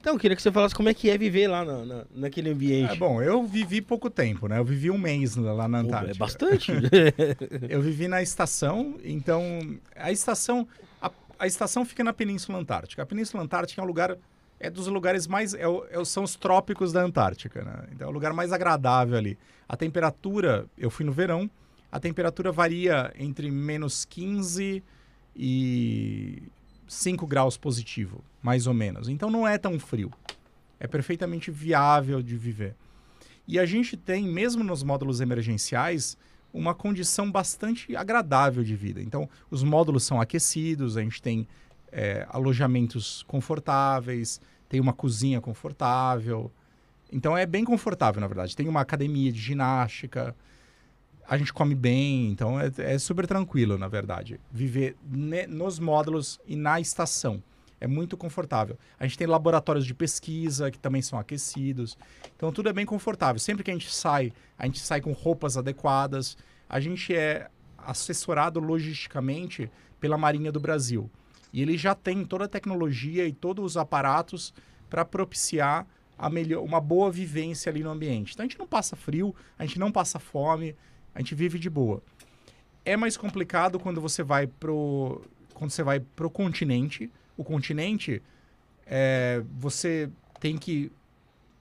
Então, eu queria que você falasse como é que é viver lá na, na- naquele ambiente. É, bom, eu vivi pouco tempo, né? Eu vivi um mês lá na Pô, Antártica. é bastante. *laughs* Eu vivi na estação, então a estação a, a estação fica na Península Antártica. A Península Antártica é um lugar é dos lugares mais é é são os trópicos da Antártica, né? Então é o lugar mais agradável ali. A temperatura, eu fui no verão, a temperatura varia entre menos 15 e 5 graus positivo, mais ou menos. Então não é tão frio. É perfeitamente viável de viver. E a gente tem, mesmo nos módulos emergenciais, uma condição bastante agradável de vida. Então, os módulos são aquecidos, a gente tem é, alojamentos confortáveis, tem uma cozinha confortável. Então, é bem confortável, na verdade. Tem uma academia de ginástica, a gente come bem, então é, é super tranquilo, na verdade. Viver ne- nos módulos e na estação. É muito confortável. A gente tem laboratórios de pesquisa que também são aquecidos. Então tudo é bem confortável. Sempre que a gente sai, a gente sai com roupas adequadas. A gente é assessorado logisticamente pela Marinha do Brasil. E ele já tem toda a tecnologia e todos os aparatos para propiciar melhor, uma boa vivência ali no ambiente. Então a gente não passa frio, a gente não passa fome, a gente vive de boa. É mais complicado quando você vai pro quando você vai pro continente. O continente é, você tem que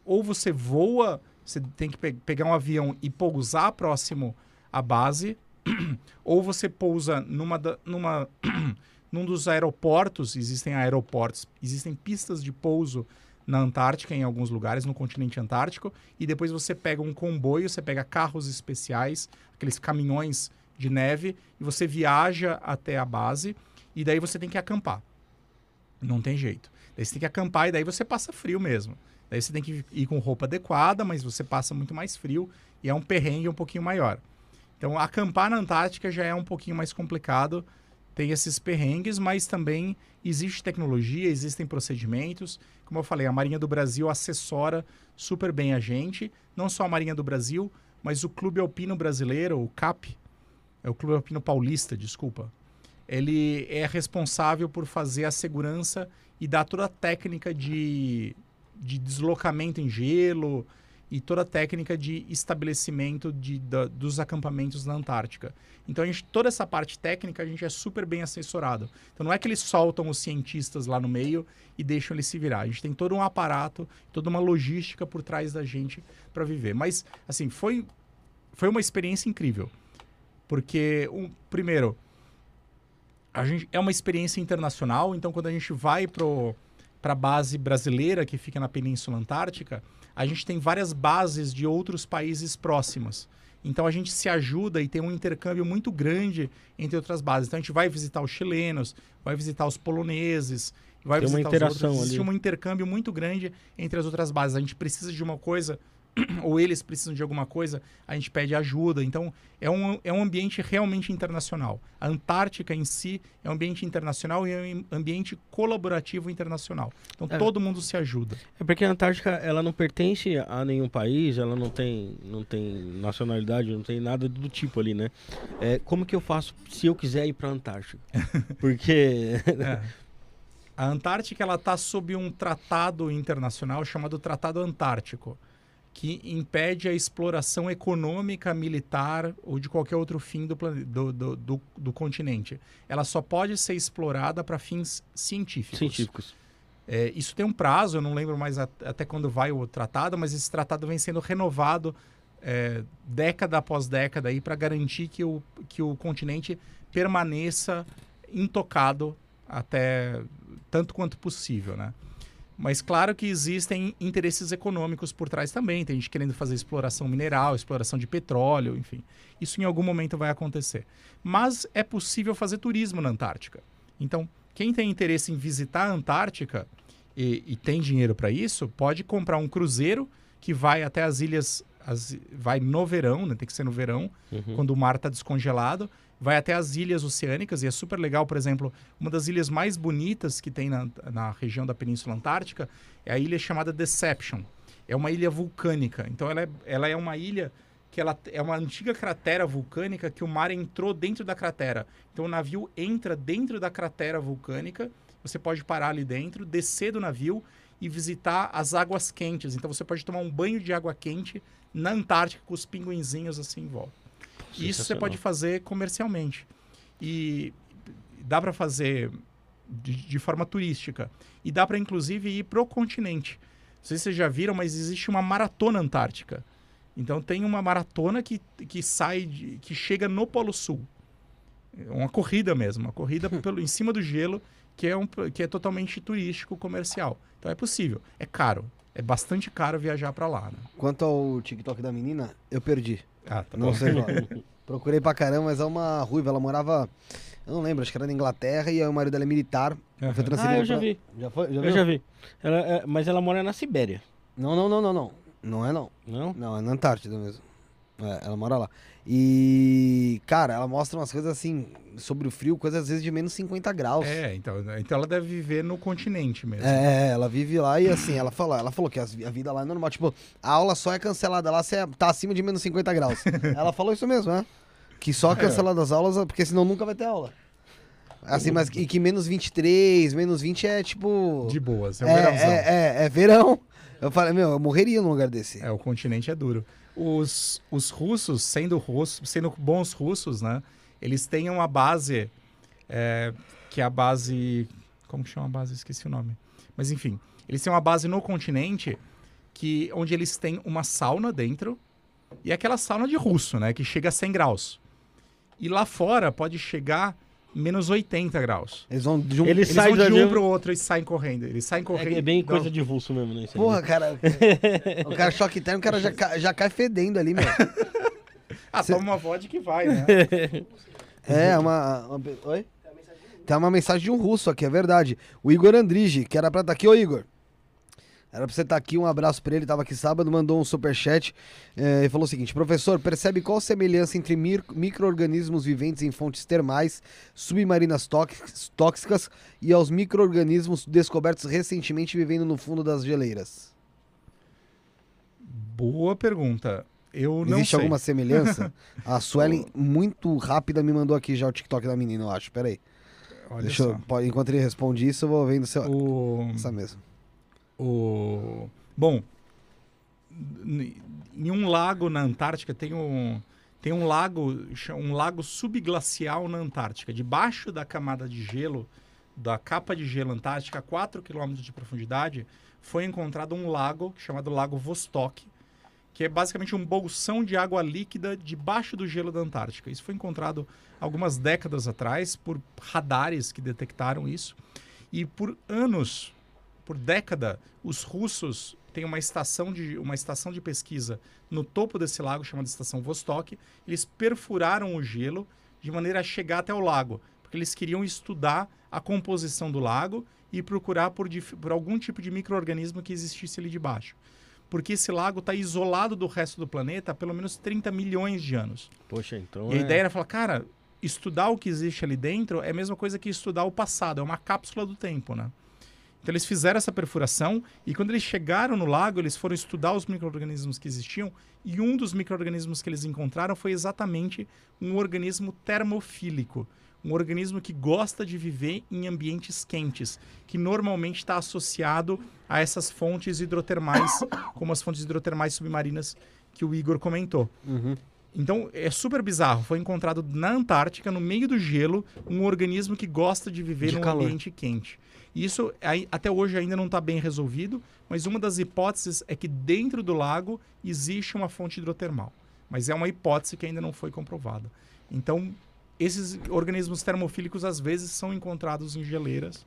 ou você voa, você tem que pe- pegar um avião e pousar próximo à base, *clears throat* ou você pousa numa, numa *clears throat* num dos aeroportos, existem aeroportos, existem pistas de pouso na Antártica, em alguns lugares, no continente antártico, e depois você pega um comboio, você pega carros especiais, aqueles caminhões de neve, e você viaja até a base, e daí você tem que acampar. Não tem jeito. Daí você tem que acampar e daí você passa frio mesmo. Daí você tem que ir com roupa adequada, mas você passa muito mais frio e é um perrengue um pouquinho maior. Então, acampar na Antártica já é um pouquinho mais complicado. Tem esses perrengues, mas também existe tecnologia, existem procedimentos. Como eu falei, a Marinha do Brasil assessora super bem a gente. Não só a Marinha do Brasil, mas o Clube Alpino Brasileiro, o CAP, é o Clube Alpino Paulista, desculpa. ele é responsável por fazer a segurança e dar toda a técnica de, de deslocamento em gelo e toda a técnica de estabelecimento de, da, dos acampamentos na Antártica. Então, a gente, toda essa parte técnica a gente é super bem assessorado. Então, não é que eles soltam os cientistas lá no meio e deixam eles se virar. A gente tem todo um aparato, toda uma logística por trás da gente para viver. Mas, assim, foi, foi uma experiência incrível. Porque, um, primeiro, a gente, é uma experiência internacional, então quando a gente vai para a base brasileira que fica na Península Antártica, a gente tem várias bases de outros países próximos. Então a gente se ajuda e tem um intercâmbio muito grande entre outras bases. Então a gente vai visitar os chilenos, vai visitar os poloneses, vai Tem uma visitar interação os outros. Existe ali. um intercâmbio muito grande entre as outras bases. A gente precisa de uma coisa *clears throat* ou eles precisam de alguma coisa, a gente pede ajuda. Então, é um, é um ambiente realmente internacional. A Antártica em si é um ambiente internacional e é um ambiente colaborativo internacional. Então, É. todo mundo se ajuda. É porque a Antártica, ela não pertence a nenhum país, ela não tem, não tem nacionalidade, não tem nada do tipo ali, né? É, como que eu faço se eu quiser ir pra Antártica? *laughs* Porque... É. A Antártica ela está sob um tratado internacional chamado Tratado Antártico, que impede a exploração econômica, militar ou de qualquer outro fim do, do, do, do, do continente. Ela só pode ser explorada para fins científicos. científicos. É, isso tem um prazo, eu não lembro mais a- até quando vai o tratado, mas esse tratado vem sendo renovado é, década após década para garantir que o, que o continente permaneça intocado até tanto quanto possível, né? Mas claro que existem interesses econômicos por trás também. Tem gente querendo fazer exploração mineral, exploração de petróleo, enfim. Isso em algum momento vai acontecer. Mas é possível fazer turismo na Antártica. Então, quem tem interesse em visitar a Antártica e, e tem dinheiro para isso, pode comprar um cruzeiro que vai até as ilhas, as- vai no verão, né? tem que ser no verão, Uhum. quando o mar está descongelado, vai até as ilhas oceânicas e é super legal, por exemplo, uma das ilhas mais bonitas que tem na, na região da Península Antártica é a ilha chamada Deception. É uma ilha vulcânica, então ela é, ela é uma ilha que ela é uma antiga cratera vulcânica que o mar entrou dentro da cratera. Então o navio entra dentro da cratera vulcânica, você pode parar ali dentro, descer do navio e visitar as águas quentes. Então você pode tomar um banho de água quente na Antártica com os pinguinzinhos assim em volta. Isso você pode fazer comercialmente. E dá para fazer de, de forma turística. E dá para, inclusive, ir pro continente. Não sei se vocês já viram, mas existe uma maratona antártica. Então tem uma maratona que, que sai, de- que chega no Polo Sul. É Uma corrida mesmo, uma corrida *laughs* pelo, em cima do gelo, que é, um, que é totalmente turístico, comercial. Então é possível. É caro. É bastante caro viajar para lá. Né? Quanto ao TikTok da menina, eu perdi. Ah, tá Não bom. sei qual. *laughs* Procurei pra caramba, mas é uma ruiva. Ela morava. Eu não lembro, acho que era na Inglaterra e aí o marido dela é militar. Foi Aham. transferido Ah, eu já pra- vi. Já foi? Já Eu viu? já vi. Ela, é- mas ela mora na Sibéria, Não, não, não, não, não. Não é não. não? Não, é na Antártida mesmo. É, ela mora lá. E, cara, ela mostra umas coisas assim, sobre o frio, coisas às vezes de menos 50 graus. É, então, então ela deve viver no continente mesmo. É, ela vive lá e assim, ela falou, ela falou que a vida lá é normal. Tipo, a aula só é cancelada lá se é- tá acima de menos 50 graus. *laughs* ela falou isso mesmo, né? Que só É. cancelada as aulas, porque senão nunca vai ter aula. Assim, mas e que menos 23, menos 20 é tipo. De boas, é um é, verãozão. é, é, é verão. Eu falei, meu, eu morreria num lugar desse. É, o continente é duro. Os, os russos, sendo, russos, sendo bons russos, né? Eles têm uma base, é, que é a base... Como chama a base? Esqueci o nome. Mas enfim, eles têm uma base no continente que, onde eles têm uma sauna dentro e aquela sauna de russo, né? Que chega a 100 graus. E lá fora pode chegar menos 80 graus. Eles vão de um. Eles Eles saem vão de um pro outro e saem correndo. Eles saem correndo. É, é bem Não. coisa de vulso mesmo, né? isso aí. Porra, cara. *laughs* o cara choque térmico, o cara já, ca- já cai fedendo ali, meu. *laughs* Ah, toma uma vodka e vai, né? *laughs* É, uma. uma Oi? Tem uma mensagem de um russo aqui, é verdade. O Igor Andrige, que era pra estar aqui, ô Igor. Era pra você estar aqui, um abraço pra ele, tava aqui sábado, mandou um superchat é, e falou o seguinte: Professor, percebe qual semelhança entre micro-organismos viventes em fontes termais, submarinas tóxicas, e aos micro-organismos descobertos recentemente vivendo no fundo das geleiras? Boa pergunta. Eu não Existe sei. alguma semelhança? *laughs* A Suelen, muito rápida, me mandou aqui já o TikTok da menina, eu acho. Peraí. Olha Deixa só. eu, enquanto ele responde isso, eu vou vendo se eu, O, essa mesmo. O... Bom, em um lago na Antártica tem um, tem um lago, um lago subglacial na Antártica. Debaixo da camada de gelo, da capa de gelo antártica, a 4 km de profundidade, foi encontrado um lago chamado Lago Vostok, que é basicamente um bolsão de água líquida debaixo do gelo da Antártica. Isso foi encontrado algumas décadas atrás por radares que detectaram isso. E por anos, por década, os russos têm uma estação de, uma estação de pesquisa no topo desse lago, chamada Estação Vostok. Eles perfuraram o gelo de maneira a chegar até o lago, porque eles queriam estudar a composição do lago e procurar por, por algum tipo de micro-organismo que existisse ali debaixo. Porque esse lago está isolado do resto do planeta há pelo menos 30 milhões de anos. Poxa, então. E a é- ideia era falar, cara, estudar o que existe ali dentro é a mesma coisa que estudar o passado, é uma cápsula do tempo, né? Então eles fizeram essa perfuração e quando eles chegaram no lago, eles foram estudar os micro-organismos que existiam e um dos micro-organismos que eles encontraram foi exatamente um organismo termofílico, um organismo que gosta de viver em ambientes quentes, que normalmente está associado a essas fontes hidrotermais, *coughs* como as fontes hidrotermais submarinas que o Igor comentou. Então é super bizarro. Foi encontrado na Antártica, no meio do gelo, um organismo que gosta de viver De num calor. ambiente quente. Isso até hoje ainda não está bem resolvido, mas uma das hipóteses é que dentro do lago existe uma fonte hidrotermal. Mas é uma hipótese que ainda não foi comprovada. Então, esses organismos termofílicos às vezes são encontrados em geleiras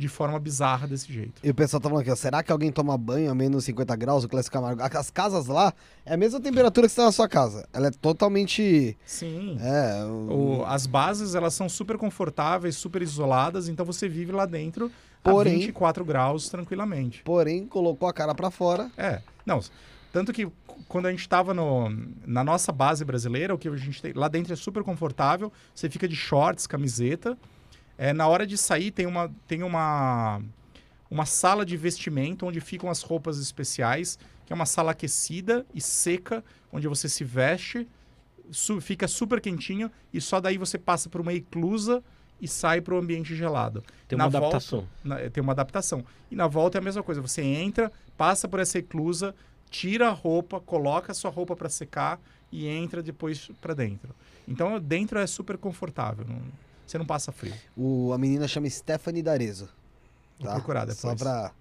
de forma bizarra desse jeito. E o pessoal tá falando aqui, ó, será que alguém toma banho a menos 50 graus, o Clássico Camargo? As casas lá é a mesma temperatura que você tá na sua casa. Ela é totalmente... Sim. É, o- O- as bases elas são super confortáveis, super isoladas, então você vive lá dentro Porém- a 24 graus tranquilamente. porém, colocou a cara pra fora. É, não, tanto que quando a gente estava na nossa base brasileira, o que a gente tem lá dentro é super confortável, você fica de shorts, camiseta. É, na hora de sair tem uma tem uma uma sala de vestimento onde ficam as roupas especiais, que é uma sala aquecida e seca, onde você se veste, su- fica super quentinho e só daí você passa por uma eclusa e sai para o ambiente gelado. Tem Na uma volta- adaptação. na- tem uma adaptação. E na volta é a mesma coisa. Você entra, passa por essa eclusa, tira a roupa, coloca a sua roupa para secar e entra depois para dentro. Então dentro é super confortável. não- você não passa frio. O, a menina chama Stephanie D'Arezzo. Vou Tá? procurar depois. Só pra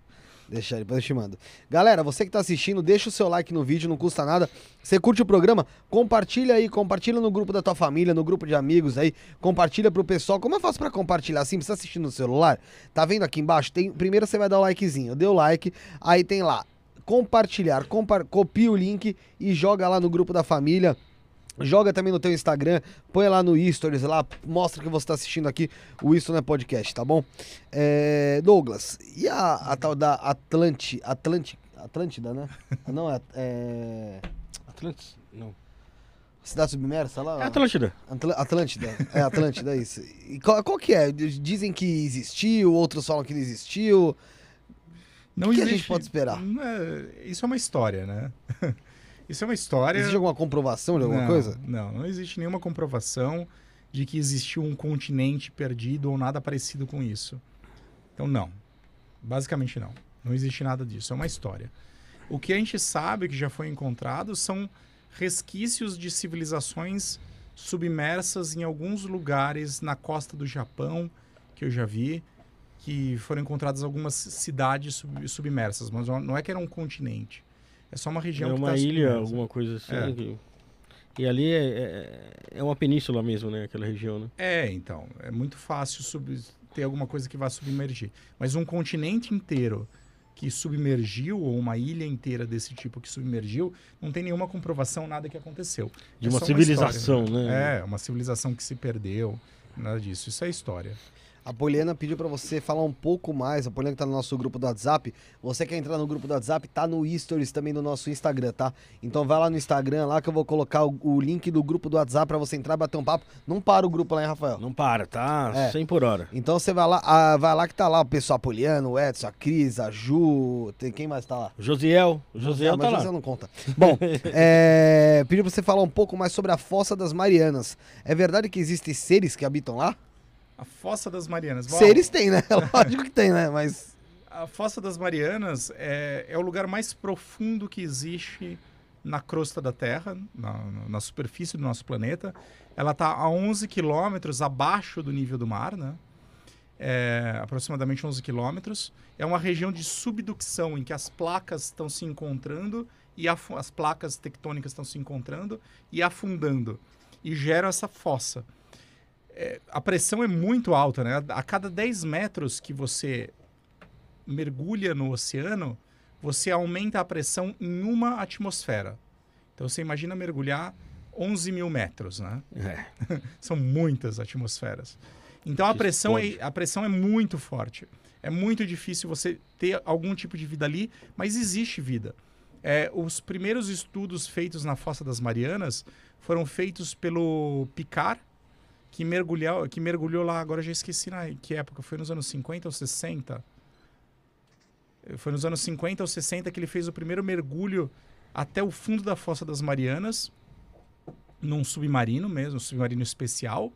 deixar, depois eu te mando. Galera, você que tá assistindo, deixa o seu like no vídeo, não custa nada. Você curte o programa? Compartilha aí, compartilha no grupo da tua família, no grupo de amigos aí, compartilha pro pessoal. Como eu faço pra compartilhar assim? Você tá assistindo no celular? Tá vendo aqui embaixo? Tem, primeiro você vai dar o likezinho. Deu like, aí tem lá compartilhar, compa copia o link e joga lá no grupo da família. Joga também no teu Instagram, põe lá no Stories lá, mostra que você tá assistindo aqui o Isto Não é Podcast, tá bom? É, Douglas, e a, a tal da Atlanti, Atlanti, Atlântida, né? *laughs* Não, é, é? Não. Cidade Submersa lá? É Atlântida. Atl- Atlântida, é Atlântida, *laughs* isso. E qual, qual que é? Dizem que existiu, outros falam que não existiu. Não O que a gente pode esperar? É- Isso é uma história, né? *laughs* Isso é uma história. Existe alguma comprovação de alguma não, coisa? Não, não existe nenhuma comprovação de que existiu um continente perdido ou nada parecido com isso. Então, não. Basicamente, não. Não existe nada disso. É uma história. O que a gente sabe que já foi encontrado são resquícios de civilizações submersas em alguns lugares na costa do Japão, que eu já vi, que foram encontradas algumas cidades sub- submersas, mas não é que era um continente. É só uma região É que uma tá ilha, submersa. alguma coisa assim. É. que- E ali é, é, é uma península mesmo, né? Aquela região, né? É, então, é muito fácil sub- ter alguma coisa que vá submergir. Mas um continente inteiro que submergiu, ou uma ilha inteira desse tipo que submergiu, não tem nenhuma comprovação, nada que aconteceu. De É uma civilização, história, né? É, uma civilização que se perdeu, nada disso. Isso é história. A Poliana pediu pra você falar um pouco mais. A Poliana que tá no nosso grupo do WhatsApp. Você quer entrar no grupo do WhatsApp, tá no Stories também no nosso Instagram, tá? Então vai lá no Instagram lá que eu vou colocar o, o link do grupo do WhatsApp pra você entrar e bater um papo. Não para o grupo lá, hein, Rafael? Não para, tá? É. 100 por hora. Então você vai lá, ah, vai lá que tá lá o pessoal, a Poliana, o Edson, a Cris, a Ju, tem quem mais tá lá? Josiel, o Josiel mas tá lá. José não conta. Bom, *laughs* é, pediu pra você falar um pouco mais sobre a Fossa das Marianas. É verdade que existem seres que habitam lá? A Fossa das Marianas. Bom, Seres tem, né? *laughs* Lógico que tem, né? Mas. A Fossa das Marianas é, é o lugar mais profundo que existe na crosta da Terra, na, na superfície do nosso planeta. Ela está a 11 quilômetros abaixo do nível do mar, né? É, aproximadamente 11 quilômetros. É uma região de subducção em que as placas estão se encontrando e as placas tectônicas estão se encontrando e afundando e geram essa fossa. É, a pressão é muito alta, né? A cada 10 metros que você mergulha no oceano, você aumenta a pressão em uma atmosfera. Então você imagina mergulhar 11 mil metros, né? É. *laughs* São muitas atmosferas. Então a pressão, é, a pressão é muito forte. É muito difícil você ter algum tipo de vida ali, mas existe vida. É, os primeiros estudos feitos na Fossa das Marianas foram feitos pelo Picard, que mergulhou, que mergulhou lá, agora já esqueci na que época, foi nos anos 50 ou 60. Foi nos anos 50 ou 60 que ele fez o primeiro mergulho até o fundo da Fossa das Marianas, num submarino mesmo, um submarino especial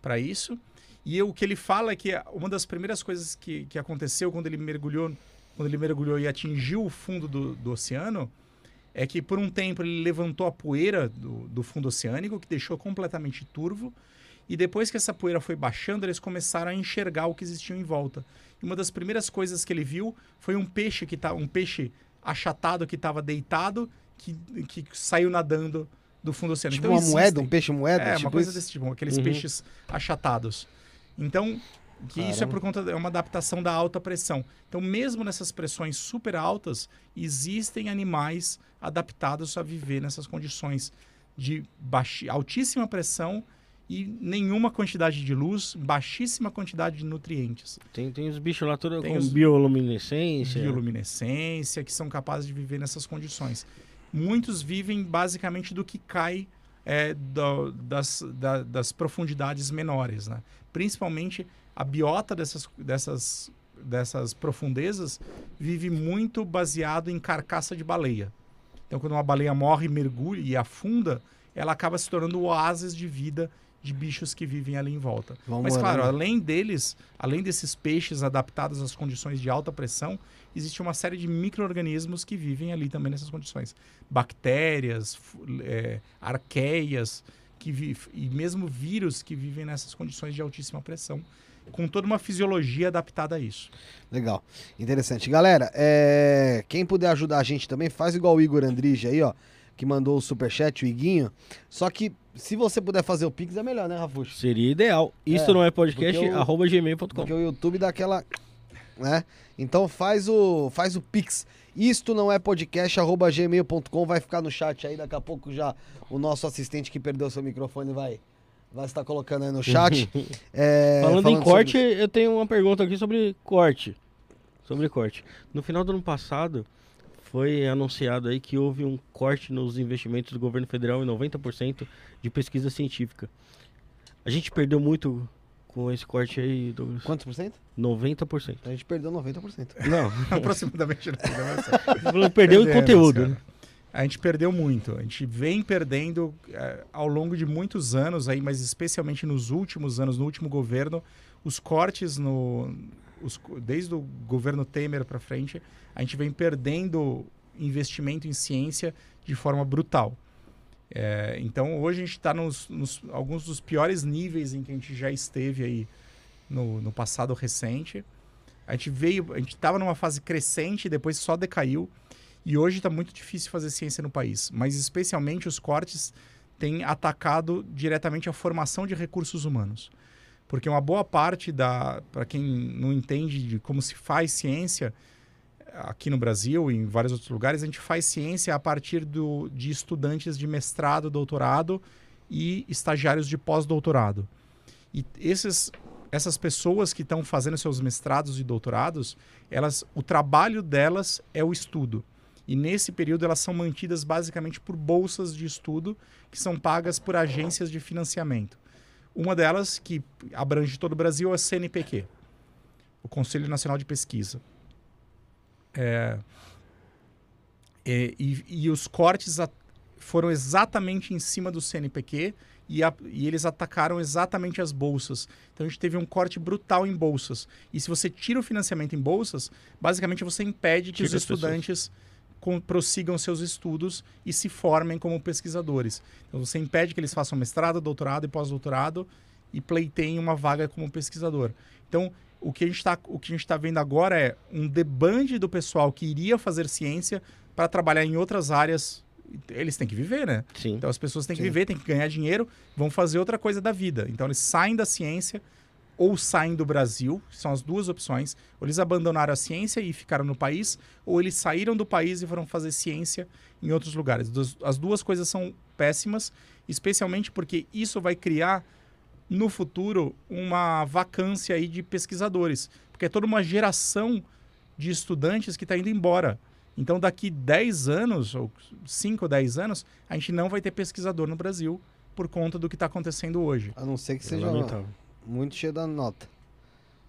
para isso. E o que ele fala é que uma das primeiras coisas que, que aconteceu quando ele mergulhou, quando ele mergulhou e atingiu o fundo do, do oceano, é que por um tempo ele levantou a poeira do, do fundo oceânico, que deixou completamente turvo, e depois que essa poeira foi baixando, eles começaram a enxergar o que existia em volta. E uma das primeiras coisas que ele viu foi um peixe que tá, um peixe achatado que estava deitado, que, que saiu nadando do fundo oceânico. Tipo Então, uma moeda, existem- um peixe moeda? é, tipo uma coisa isso? desse tipo, aqueles Uhum. peixes achatados. Então, que isso é Caramba. por conta de é uma adaptação da alta pressão. Então, mesmo nessas pressões super altas, existem animais adaptados a viver nessas condições de baixi, altíssima pressão e nenhuma quantidade de luz, baixíssima quantidade de nutrientes. Tem, tem os bichos lá Tem com os- bioluminescência. bioluminescência, que são capazes de viver nessas condições. Muitos vivem basicamente do que cai é, do- das, da- das profundidades menores, né? Principalmente a biota dessas, dessas, dessas profundezas vive muito baseado em carcaça de baleia. Então, quando uma baleia morre, mergulha e afunda, ela acaba se tornando oásis de vida de bichos que vivem ali em volta. Mas, claro, além deles, além desses peixes adaptados às condições de alta pressão, existe uma série de micro-organismos que vivem ali também nessas condições. Bactérias, é, arqueias, que vi- e mesmo vírus que vivem nessas condições de altíssima pressão, com toda uma fisiologia adaptada a isso. Legal. Interessante. Galera, é, quem puder ajudar a gente também, faz igual o Igor Andrige aí, ó, que mandou o superchat, o Iguinho. Só que se você puder fazer o Pix, é melhor, né, Rafuxo? Seria ideal. Isso É, não é podcast, o- arroba gmail.com. Porque o YouTube dá aquela. Né? Então faz o, faz o Pix. Isto não é podcast, arroba gmail.com. Vai ficar no chat aí. Daqui a pouco já o nosso assistente que perdeu seu microfone vai, vai estar colocando aí no chat. *laughs* É, falando, em sobre corte, isso. eu tenho uma pergunta aqui sobre corte. Sobre corte. No final do ano passado, foi anunciado aí que houve um corte nos investimentos do governo federal em 90% de pesquisa científica. A gente perdeu muito com esse corte aí, Douglas? Quantos por cento? 90%. A gente perdeu 90%. Não, *laughs* Aproximadamente. né? Não *laughs* perdeu em Perdemos, conteúdo. cara. né? A gente perdeu muito. A gente vem perdendo eh, ao longo de muitos anos aí, mas especialmente nos últimos anos, no último governo, os cortes no os desde o governo Temer para frente, a gente vem perdendo investimento em ciência de forma brutal. Eh, então hoje a gente está nos, nos alguns dos piores níveis em que a gente já esteve aí no, no passado recente. A gente veio, a gente estava numa fase crescente, depois só decaiu. E hoje está muito difícil fazer ciência no país, mas especialmente os cortes têm atacado diretamente a formação de recursos humanos. Porque uma boa parte da, para quem não entende de como se faz ciência, aqui no Brasil e em vários outros lugares, a gente faz ciência a partir do, de estudantes de mestrado, doutorado e estagiários de pós-doutorado. E esses, essas pessoas que estão fazendo seus mestrados e doutorados, elas, o trabalho delas é o estudo. E nesse período elas são mantidas basicamente por bolsas de estudo que são pagas por agências de financiamento. Uma delas, que abrange todo o Brasil, é a CNPq, o Conselho Nacional de Pesquisa. É, é, e, e os cortes a- foram exatamente em cima do CNPq e, a- e eles atacaram exatamente as bolsas. Então a gente teve um corte brutal em bolsas. E se você tira o financiamento em bolsas, basicamente você impede que Tira os as pessoas. Com- prossigam seus estudos e se formem como pesquisadores. Então você impede que eles façam mestrado, doutorado e pós-doutorado e pleiteiem uma vaga como pesquisador. Então, o que a gente está tá vendo agora é um debande do pessoal que iria fazer ciência para trabalhar em outras áreas. Eles têm que viver, né? Sim. Então as pessoas têm que Sim. viver, têm que ganhar dinheiro, vão fazer outra coisa da vida. Então eles saem da ciência ou saem do Brasil, são as duas opções. Ou eles abandonaram a ciência e ficaram no país, ou eles saíram do país e foram fazer ciência em outros lugares. As duas coisas são péssimas, especialmente porque isso vai criar no futuro uma vacância aí de pesquisadores, porque é toda uma geração de estudantes que está indo embora. Então, daqui 10 anos, ou 5 ou 10 anos, a gente não vai ter pesquisador no Brasil por conta do que está acontecendo hoje. A não ser que É seja lamentável. Muito cheio da nota.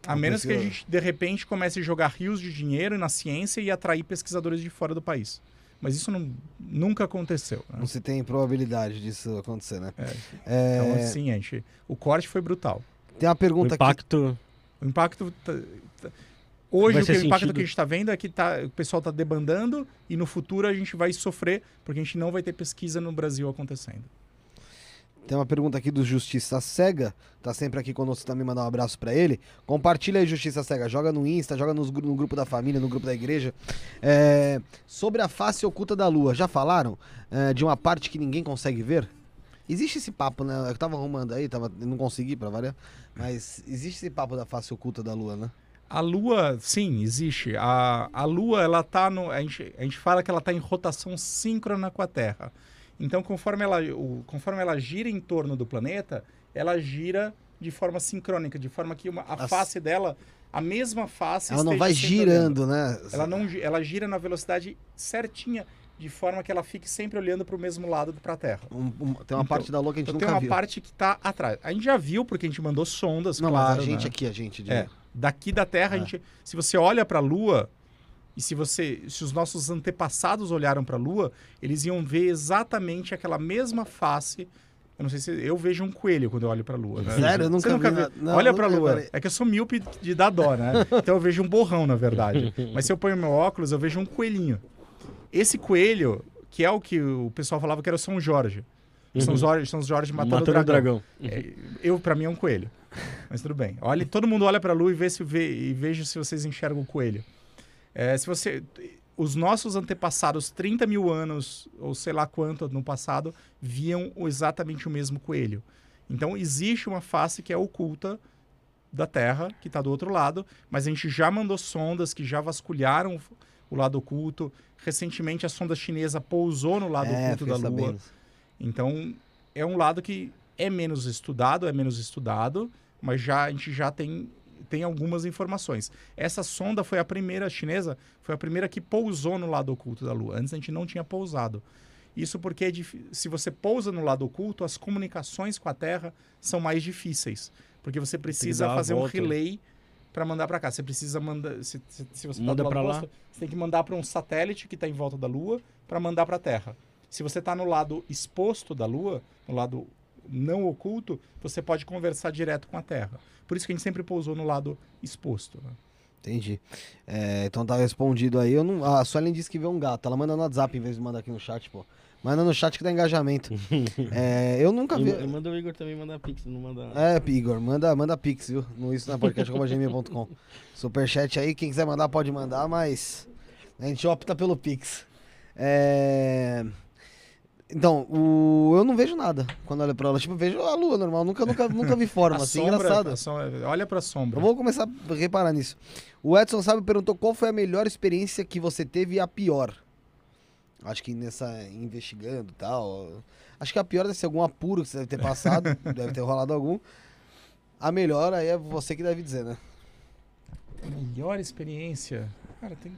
A Um menos que a gente, de repente, comece a jogar rios de dinheiro na ciência e atrair pesquisadores de fora do país. Mas isso não- nunca aconteceu. né? Não se tem probabilidade disso acontecer, né? É. É, Então, assim, a gente, o corte foi brutal. Tem uma O pergunta aqui. impacto. O impacto. tá- tá- Hoje, o, que, o impacto que a gente está vendo é que tá, o pessoal está debandando e no futuro a gente vai sofrer, porque a gente não vai ter pesquisa no Brasil acontecendo. Tem uma pergunta aqui do Justiça Cega. Tá sempre aqui conosco também, mandar um abraço pra ele. Compartilha aí, Justiça Cega. Joga no Insta, joga nos no grupo da família, no grupo da igreja. É, sobre a face oculta da lua, já falaram é, de uma parte que ninguém consegue ver? Existe esse papo, né? Eu tava arrumando aí, tava, não consegui pra variar. Mas existe esse papo da face oculta da lua, né? A Lua, sim, existe. A, a Lua, ela tá no. A gente, a gente fala que ela está em rotação síncrona com a Terra. Então, conforme ela, o, conforme ela gira em torno do planeta, ela gira de forma sincrônica, de forma que uma, a As- face dela, a mesma face. Ela não vai sempre olhando. girando, né? Ela não ela gira na velocidade certinha, de forma que ela fique sempre olhando para o mesmo lado para a Terra. Um- um- tem uma Então, parte da lua que a gente Então, tem nunca uma viu. parte que está atrás. A gente já viu porque a gente mandou sondas, Não, claro. a gente né? aqui, a gente. de- É, daqui da Terra, a Ah. gente, se você olha para a Lua e se você, se os nossos antepassados olharam para a Lua, eles iam ver exatamente aquela mesma face. Eu não sei se eu vejo um coelho quando eu olho para a Lua. Né? Sério? Eu nunca Você nunca vi nada- não, olha para a Lua. reparei. É que eu sou míope de dar dó, né? *laughs* Então eu vejo um borrão, na verdade. Mas se eu ponho meu óculos, eu vejo um coelhinho. Esse coelho, que é o que o pessoal falava que era o São Jorge. São Uhum. Jorge, São Jorge matando, Matando o o dragão. dragão. É, eu, para mim, é um coelho. Mas tudo bem. Olha, todo mundo olha para a lua e, vê se vê, e veja se vocês enxergam o coelho. É, se você. Os nossos antepassados, 30 mil anos, ou sei lá quanto no passado, viam exatamente o mesmo coelho. Então, existe uma face que é oculta da Terra, que está do outro lado, mas a gente já mandou sondas que já vasculharam o lado oculto. Recentemente, a sonda chinesa pousou no lado É, oculto da Lua. sabendo. Então, é um lado que é menos estudado, é menos estudado, mas já a gente já tem, tem algumas informações. Essa sonda foi a primeira chinesa, foi a primeira que pousou no lado oculto da Lua. Antes a gente não tinha pousado. Isso porque é se você pousa no lado oculto, as comunicações com a Terra são mais difíceis, porque você precisa fazer um relay para mandar para cá. Você precisa mandar, se, se, se você tá Manda lado pra lá. você tem que mandar para um satélite que está em volta da Lua para mandar para a Terra. Se você está no lado exposto da Lua, no lado não oculto, você pode conversar direto com a Terra. Por isso que a gente sempre pousou no lado exposto. né? Entendi. É, então tá respondido aí. Eu não, a Suelen disse que vê um gato. Ela manda no WhatsApp em vez de mandar aqui no chat, pô. Manda no chat que dá engajamento. *laughs* é, eu nunca vi. E, manda o Igor também mandar pix, não manda. É, Igor, manda, manda pix, viu? No isso na podcast.gmail.com. Superchat aí, quem quiser mandar pode mandar, mas a gente opta pelo pix. É... Então, o... eu não vejo nada quando olho pra ela. Tipo, eu vejo a lua normal. Nunca, nunca, nunca vi forma, *laughs* A assim, sombra- engraçado. a sombra- olha para a sombra. Eu vou começar a reparar nisso. O Edson Sabe perguntou qual foi a melhor experiência que você teve e a pior. Acho que nessa investigando e tal. Acho que a pior deve ser algum apuro que você deve ter passado, *laughs* deve ter rolado algum. A melhor aí é você que deve dizer, né? Melhor experiência. Cara, tem.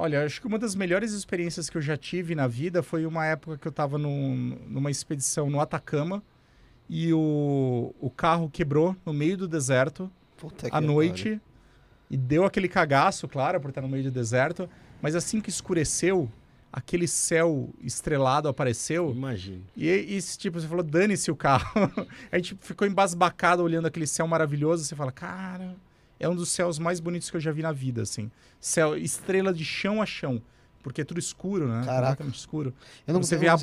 Olha, acho que uma das melhores experiências que eu já tive na vida foi uma época que eu estava numa expedição no Atacama e o, o carro quebrou no meio do deserto Puta à noite e deu aquele cagaço, claro, por estar no meio do deserto. Mas assim que escureceu, aquele céu estrelado apareceu. Imagina. E, e tipo, você falou, dane-se o carro. *laughs* a gente ficou embasbacado olhando aquele céu maravilhoso. Você fala, cara, é um dos céus mais bonitos que eu já vi na vida, assim. Céu, estrela de chão a chão. Porque é tudo escuro, né? Caraca. Completamente escuro. Eu não você vê a isso.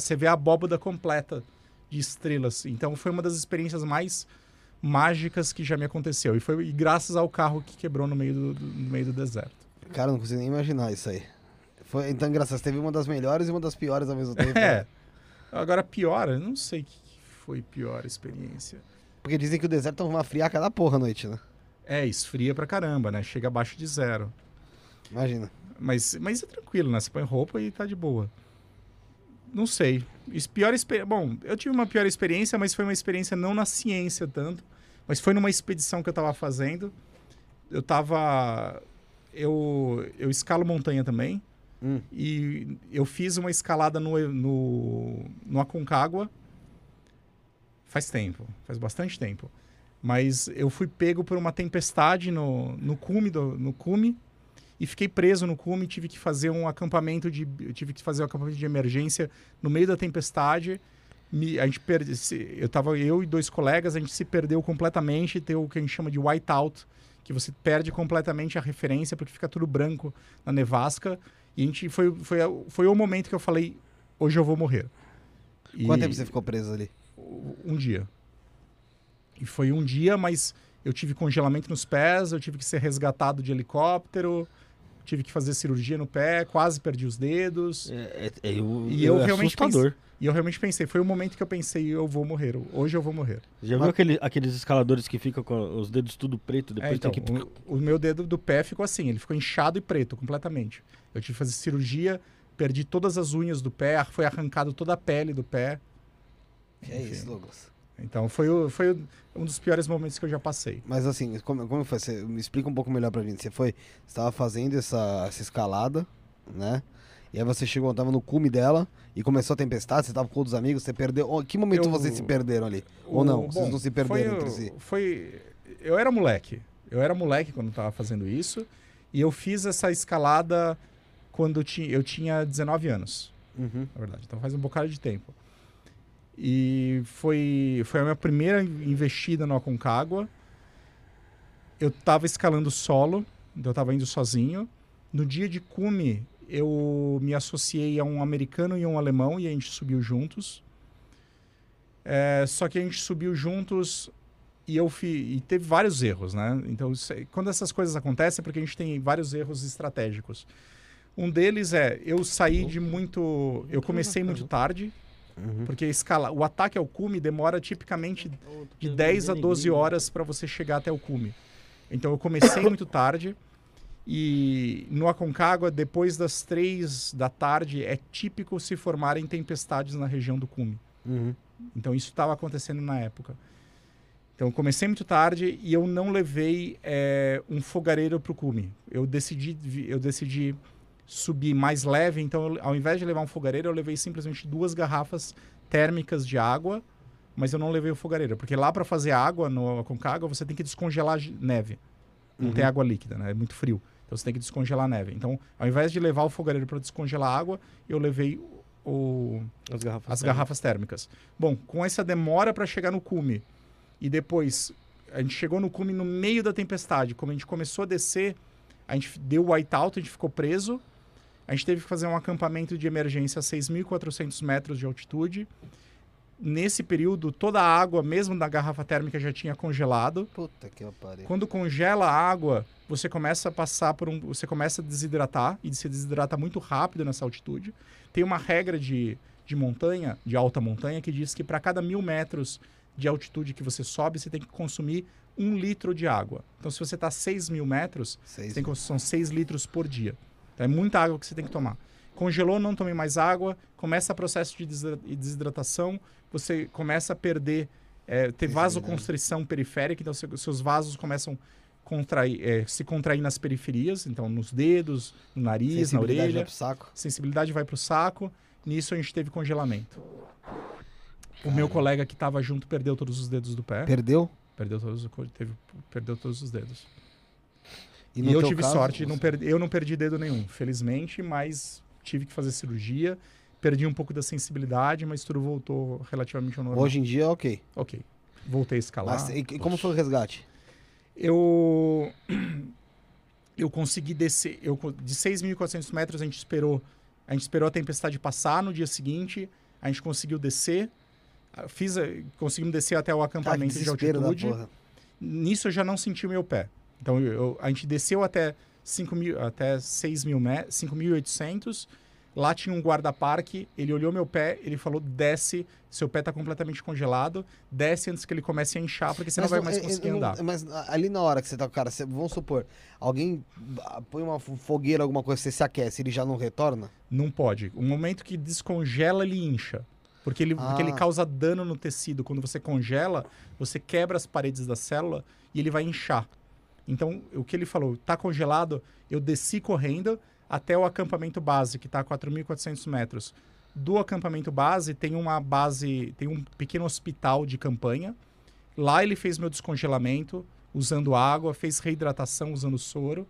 você vê a abóboda completa de estrelas. Então foi uma das experiências mais mágicas que já me aconteceu. E foi e graças ao carro que quebrou no meio do, do- no meio do deserto. Cara, eu não consigo nem imaginar isso aí. Foi, então, engraçado, teve uma das melhores e uma das piores ao mesmo tempo. *laughs* É. né? Agora pior, eu não sei o que foi pior a experiência. Porque dizem que o deserto é uma friaca da porra à noite, né? É, esfria pra caramba, né? Chega abaixo de zero. Imagina. Mas, mas é tranquilo, né? Você põe roupa e tá de boa. Não sei. Pior expe- Bom, eu tive uma pior experiência, mas foi uma experiência não na ciência tanto, mas foi numa expedição que eu tava fazendo. Eu tava. Eu, eu escalo montanha também. Hum. E eu fiz uma escalada no, no, no Aconcagua faz tempo, faz bastante tempo. Mas eu fui pego por uma tempestade no, no cume, do, no cume e fiquei preso no cume. Tive que fazer um acampamento de, tive que fazer um acampamento de emergência no meio da tempestade. Me- a gente perde, se- eu tava eu e dois colegas, a gente se perdeu completamente, tem o que a gente chama de whiteout, que você perde completamente a referência porque fica tudo branco na nevasca. E a gente foi foi, foi o momento que eu falei, hoje eu vou morrer. E- Quanto tempo você ficou preso ali? um dia. E foi um dia, mas eu tive congelamento nos pés, eu tive que ser resgatado de helicóptero, tive que fazer cirurgia no pé, quase perdi os dedos. É, é, é, eu, E eu é realmente assustador. E eu realmente pensei, foi o momento que eu pensei, eu vou morrer, hoje eu vou morrer. Já viu aquele- aqueles escaladores que ficam com os dedos tudo preto, É, depois então, tem que... o, o meu dedo do pé ficou assim, ele ficou inchado e preto completamente. Eu tive que fazer cirurgia, perdi todas as unhas do pé, foi arrancado toda a pele do pé. Que é Enfim. isso, Douglas. Então foi, o- foi o- um dos piores momentos que eu já passei. Mas assim, como, como foi? Você me explica um pouco melhor pra mim. Você foi. Você tava fazendo essa, essa escalada, né? E aí você chegou, tava no cume dela e começou a tempestade, você tava com outros amigos, você perdeu. Que momento Eu- vocês se perderam ali? Ou não? Vocês não se perderam foi, entre si? Foi, eu era moleque. Eu era moleque quando estava fazendo isso. E eu fiz essa escalada quando eu tinha, eu tinha 19 anos, Uhum. na verdade. Então faz um bocado de tempo. E foi, foi a minha primeira investida no Aconcagua. Eu estava escalando solo, então eu estava indo sozinho. No dia de cume, eu me associei a um americano e um alemão e a gente subiu juntos. É, só que a gente subiu juntos e eu fi, e teve vários erros, né? Então, é- quando essas coisas acontecem é porque a gente tem vários erros estratégicos. Um deles é eu saí de muito, eu comecei muito tarde, Uhum. porque escala, o ataque ao cume demora tipicamente de 10 a 12 horas para você chegar até o cume. Então eu comecei muito tarde e no Aconcagua, depois das 3 da tarde, é típico se formarem tempestades na região do cume. Uhum. Então isso estava acontecendo na época. Então eu comecei muito tarde e eu não levei eh, um fogareiro para o cume. Eu decidi, eu decidi subir mais leve. Então eu- ao invés de levar um fogareiro, eu levei simplesmente duas garrafas térmicas de água, mas eu não levei o fogareiro, porque lá para fazer água no Aconcagua você tem que descongelar ge- neve. Não Uhum. tem água líquida, né? É muito frio. Então você tem que descongelar a neve. Então, ao invés de levar o fogareiro para descongelar a água, eu levei o, As garrafas. as garrafas térmicas. Bom, com essa demora para chegar no cume e depois a gente chegou no cume no meio da tempestade, como a gente começou a descer, a gente deu o whiteout, a gente ficou preso. A gente teve que fazer um acampamento de emergência a 6.400 metros de altitude. Nesse período, toda a água, mesmo da garrafa térmica, já tinha congelado. Puta que pariu. Quando congela a água, você começa a passar por um. Você começa a desidratar, e se desidrata muito rápido nessa altitude. Tem uma regra de, de montanha, de alta montanha, que diz que para cada mil metros de altitude que você sobe, você tem que consumir um litro de água. Então, se você está a 6 mil metros, Seis. tem que, são 6 litros por dia. Então, é muita água que você tem que tomar. Congelou, não tome mais água, começa o processo de desidra- desidratação, você começa a perder, é, ter vasoconstrição periférica, então seu- seus vasos começam a contrair, é, se contrair nas periferias, então nos dedos, no nariz, na Sensibilidade vai orelha. pro saco. Sensibilidade vai para o saco, nisso a gente teve congelamento. O meu colega que estava junto perdeu todos os dedos do pé. Perdeu? Perdeu todos, os- teve, perdeu todos os dedos. E, no eu tive caso, sorte, não você- perdi, eu não perdi dedo nenhum, felizmente, mas tive que fazer cirurgia, perdi um pouco da sensibilidade, mas tudo voltou relativamente ao normal. Hoje em dia, ok. Ok. Voltei a escalar. Mas, e, e como foi o resgate? Eu *clears throat* eu consegui descer, eu de 6.400 metros a gente esperou, a gente esperou a tempestade passar no dia seguinte, a gente conseguiu descer, fiz, conseguimos descer até o acampamento de altitude. Nisso eu já não senti o meu pé. Então eu- a gente desceu até 5 mil, até 6 mil me- 5.800. Lá tinha um guarda-parque, ele olhou meu pé, ele falou: desce, seu pé tá completamente congelado, desce antes que ele comece a inchar, porque você Mas não vai mais eu- eu conseguir não- andar. Mas ali na hora que você tá com o cara, você- vamos supor, alguém ah, põe uma fo- fogueira, alguma coisa, você se aquece, ele já não retorna? Não pode. O momento que descongela, ele incha. Porque ele, porque ele Ah. causa dano no tecido. Quando você congela, você quebra as paredes da célula e ele vai inchar. Então, o que ele falou, tá congelado, eu desci correndo até o acampamento base, que está a 4.400 metros. Do acampamento base, tem uma base, tem um pequeno hospital de campanha. Lá ele fez meu descongelamento, usando água, fez reidratação usando soro.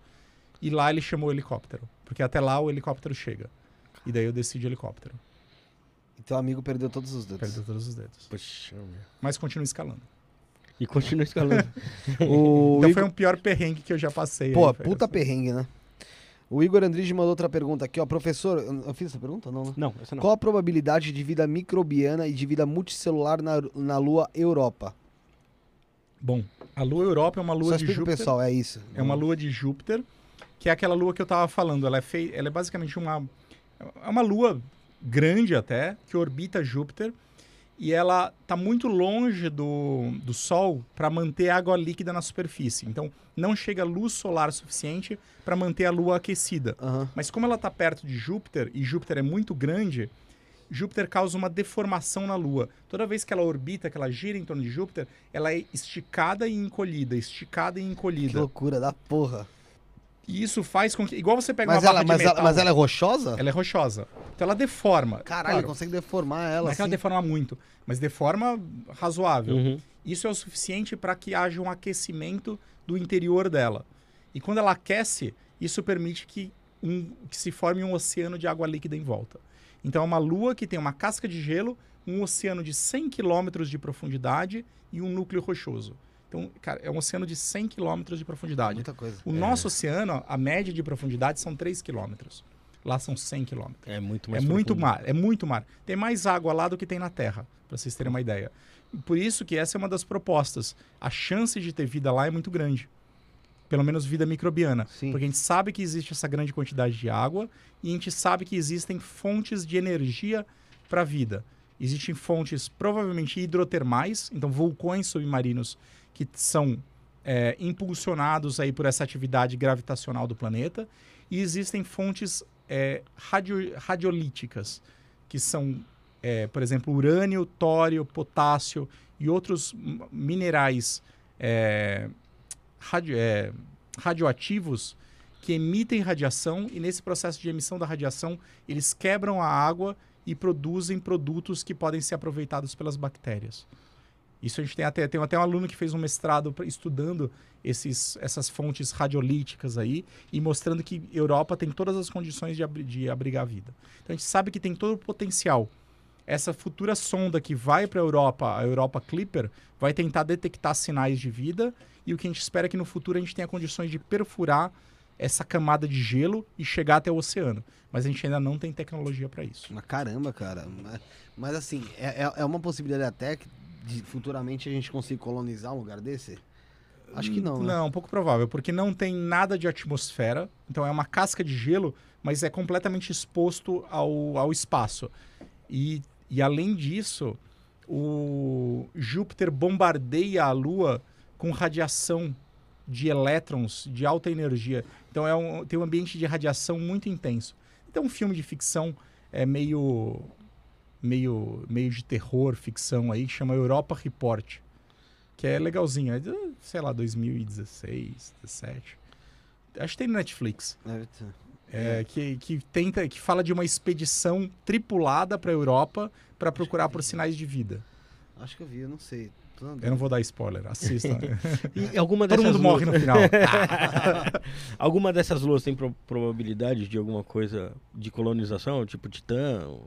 E lá ele chamou o helicóptero. Porque até lá o helicóptero chega. E daí eu desci de helicóptero. E teu amigo perdeu todos os dedos. Perdeu todos os dedos. Poxa, meu. Mas continua escalando. E continua escalando. *laughs* O Então Igor- foi um pior perrengue que eu já passei. Pô, aí, foi puta essa. perrengue, né? O Igor Andrige mandou outra pergunta aqui, ó. Professor, eu fiz essa pergunta? Não, né? não, essa não. Qual a probabilidade de vida microbiana e de vida multicelular na, na Lua Europa? Bom, a lua Europa é uma Só lua de explica pro Júpiter. pessoal, é isso. É uma lua de Júpiter, que é aquela lua que eu tava falando. Ela é, fei... ela é basicamente uma... É uma lua grande até, que orbita Júpiter. E ela tá muito longe do, do Sol para manter água líquida na superfície. Então, não chega luz solar suficiente para manter a lua aquecida. Aham. Mas como ela está perto de Júpiter, e Júpiter é muito grande, Júpiter causa uma deformação na Lua. Toda vez que ela orbita, que ela gira em torno de Júpiter, ela é esticada e encolhida, esticada e Que encolhida. loucura da porra. E isso faz com que... Igual você pega Mas uma ela, barra de mas, ela, metal... mas ela é rochosa? ela é rochosa. Então ela deforma. Caralho, Claro, consegue deformar ela não é que ela assim. deforma muito, mas deforma razoável. Uhum. Isso é o suficiente para que haja um aquecimento do interior dela. E quando ela aquece, isso permite que, um, que se forme um oceano de água líquida em volta. Então é uma lua que tem uma casca de gelo, um oceano de 100 quilômetros de profundidade e um núcleo rochoso. Então, cara, é um oceano de 100 quilômetros de profundidade. Muita coisa. O nosso oceano, a média de profundidade são 3 quilômetros. Lá são 100 quilômetros. É muito É mais muito profundo. mar, é muito mar. Tem mais água lá do que tem na Terra, para vocês terem uma ideia. Por isso que essa é uma das propostas. A chance de ter vida lá é muito grande. Pelo menos vida microbiana. Sim. Porque a gente sabe que existe essa grande quantidade de água e a gente sabe que existem fontes de energia para a vida. Existem fontes provavelmente hidrotermais, então vulcões submarinos que são é, impulsionados aí por essa atividade gravitacional do planeta. E existem fontes é, radio, radiolíticas, que são, é, por exemplo, urânio, tório, potássio e outros minerais é, radio- é, radioativos que emitem radiação e nesse processo de emissão da radiação eles quebram a água e produzem produtos que podem ser aproveitados pelas bactérias. Isso a gente tem até, tem até um aluno que fez um mestrado estudando esses, essas fontes radiolíticas aí e mostrando que Europa tem todas as condições de, abri- de abrigar a vida. Então a gente sabe que tem todo o potencial. Essa futura sonda que vai para a Europa, a Europa Clipper, vai tentar detectar sinais de vida e o que a gente espera é que no futuro a gente tenha condições de perfurar essa camada de gelo e chegar até o oceano. Mas a gente ainda não tem tecnologia para isso. Caramba, cara. Mas, mas assim, é, é- é uma possibilidade até que futuramente a gente consiga colonizar um lugar desse? Acho que não, né? Não, pouco provável, porque não tem nada de atmosfera. Então é uma casca de gelo, mas é completamente exposto ao, ao espaço. E, e além disso, o Júpiter bombardeia a Lua com radiação de elétrons de alta energia. Então é um, tem um ambiente de radiação muito intenso. Então um filme de ficção é meio meio meio de terror, ficção aí, que chama Europa Report que é legalzinho. É, de, sei lá, 2016, 17. Acho que tem no Netflix. Deve ter. É, que, que tenta, que fala de uma expedição tripulada para a Europa para procurar por sinais de vida. Acho que eu vi, eu não sei. Não, Eu não vou dar spoiler, assista. *laughs* E alguma Todo dessas mundo morre luas- no final. *laughs* alguma dessas luas tem pro- probabilidade de alguma coisa de colonização, tipo Titã? Hum,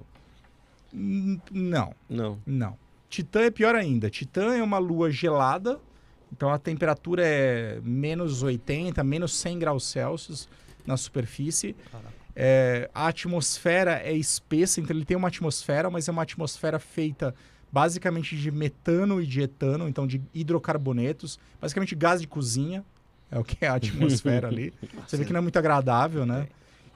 não, Não. não. Titã é pior ainda. Titã é uma lua gelada, então a temperatura é menos 80, menos 100 graus Celsius na superfície. É, a atmosfera é espessa, então ele tem uma atmosfera, mas é uma atmosfera feita basicamente de metano e de etano, então de hidrocarbonetos, basicamente gás de cozinha, é o que é a atmosfera *laughs* ali. Você vê que não é muito agradável, né?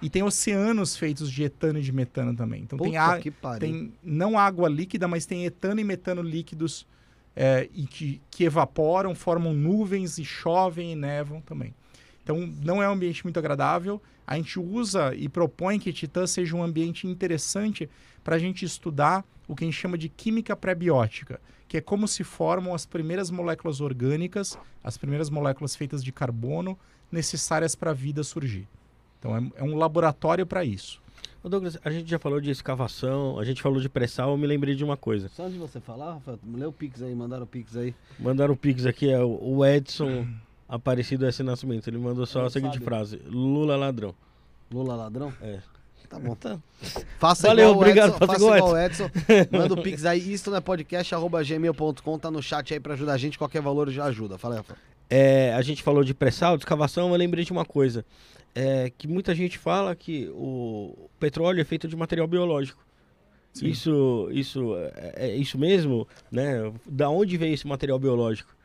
E tem oceanos feitos de etano e de metano também. Então tem, Puta a, que pariu. tem não água líquida, mas tem etano e metano líquidos é, e que, que evaporam, formam nuvens e chovem e nevam também. Então não é um ambiente muito agradável. A gente usa e propõe que Titã seja um ambiente interessante para a gente estudar o que a gente chama de química pré-biótica, que é como se formam as primeiras moléculas orgânicas, as primeiras moléculas feitas de carbono necessárias para a vida surgir. Então é, é um laboratório para isso. Ô Douglas, a gente já falou de escavação, a gente falou de pré-sal, eu me lembrei de uma coisa. Só antes de você falar, Rafael, lê o Pix aí, mandaram o Pix aí. Mandaram o Pix aqui, é o Edson Aparecido S. Nascimento. Ele mandou só a seguinte sabe. frase: Lula ladrão. Lula ladrão? É. Tá bom. Tá. Faça Valeu, igual o obrigado, Edson, faça igual o Edson. *laughs* Manda o Pix aí, isto não é podcast, arroba gmail.com, tá no chat aí pra ajudar a gente, qualquer valor já ajuda. Fala aí, Rafael. É, a gente falou de pré-sal, de escavação, eu lembrei de uma coisa. É, que muita gente fala que o petróleo é feito de material biológico. Sim. Isso, isso é, é isso mesmo, né? Da onde veio esse material biológico?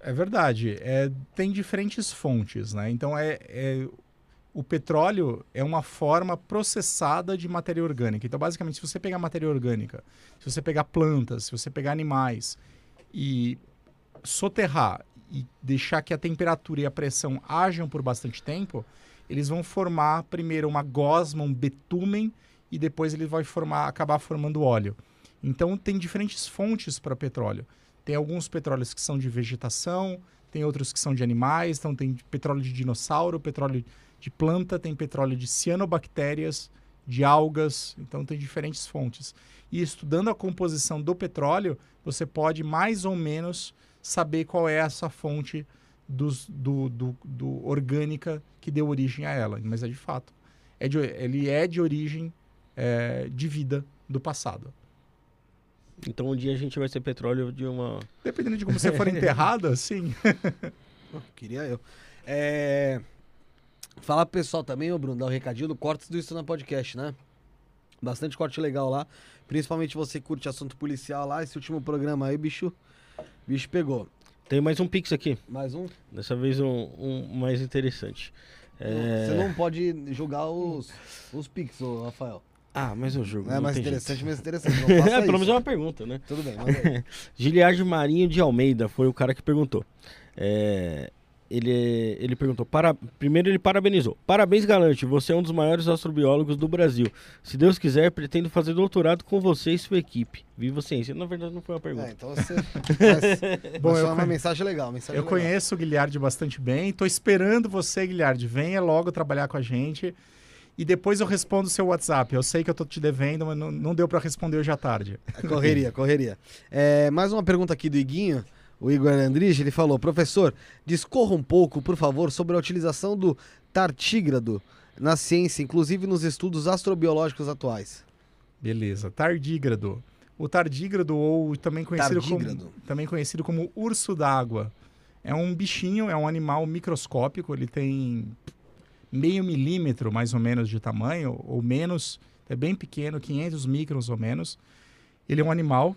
É verdade. É, tem diferentes fontes, né? Então é, é- o petróleo é uma forma processada de matéria orgânica. Então, basicamente, se você pegar matéria orgânica, se você pegar plantas, se você pegar animais e soterrar e deixar que a temperatura e a pressão ajam por bastante tempo, eles vão formar primeiro uma gosma, um betumen, e depois ele vai formar, acabar formando óleo. Então tem diferentes fontes para petróleo. Tem alguns petróleos que são de vegetação, tem outros que são de animais, então tem petróleo de dinossauro, petróleo de planta, tem petróleo de cianobactérias, de algas, então tem diferentes fontes. E estudando a composição do petróleo, você pode mais ou menos saber qual é essa fonte dos- do, do- do orgânica que deu origem a ela. Mas é de fato. É de- ele é de origem é, de vida do passado. Então um dia a gente vai ser petróleo de uma. Dependendo de como você for *laughs* enterrado, sim. Queria eu. É... Falar pro pessoal também, ô Bruno, dar o recadinho do Cortes do Isso na Podcast, né? Bastante corte legal lá. Principalmente você curte assunto policial lá. Esse último programa aí, bicho, bicho pegou. Tem mais um Pix aqui. Mais um? Dessa vez um, um mais interessante. É... Você não pode julgar os, os Pix, Rafael. Ah, mas eu jogo. É não mais interessante, jeito. interessante. Não *laughs* É, pelo menos é uma pergunta, né? Tudo bem. *laughs* Giliard Marinho de Almeida foi o cara que perguntou. É, ele, ele perguntou, para, primeiro ele parabenizou. Parabéns, Galante, você é um dos maiores astrobiólogos do Brasil. Se Deus quiser, pretendo fazer doutorado com você e sua equipe. Viva a ciência. Na verdade, não foi uma É, pergunta. então você. Mas, *laughs* Bom, mas eu foi uma mensagem legal. Mensagem Eu legal. conheço o Guilherme bastante bem. Estou esperando você, Guilherme. Venha logo trabalhar com a gente. E depois eu respondo o seu WhatsApp. Eu sei que eu tô te devendo, mas não, não deu para responder hoje à tarde. Correria, correria. É, mais uma pergunta aqui do Iguinho. O Igor Andrige, ele falou: Professor, discorra um pouco, por favor, sobre a utilização do tartígrado na ciência, inclusive nos estudos astrobiológicos atuais. Beleza. Tardígrado. O tardígrado, ou também conhecido, Tardígrado. como, também conhecido como urso d'água, é um bichinho, é um animal microscópico. Ele tem meio milímetro, mais ou menos, de tamanho, ou menos. É bem pequeno, 500 microns ou menos. Ele é um animal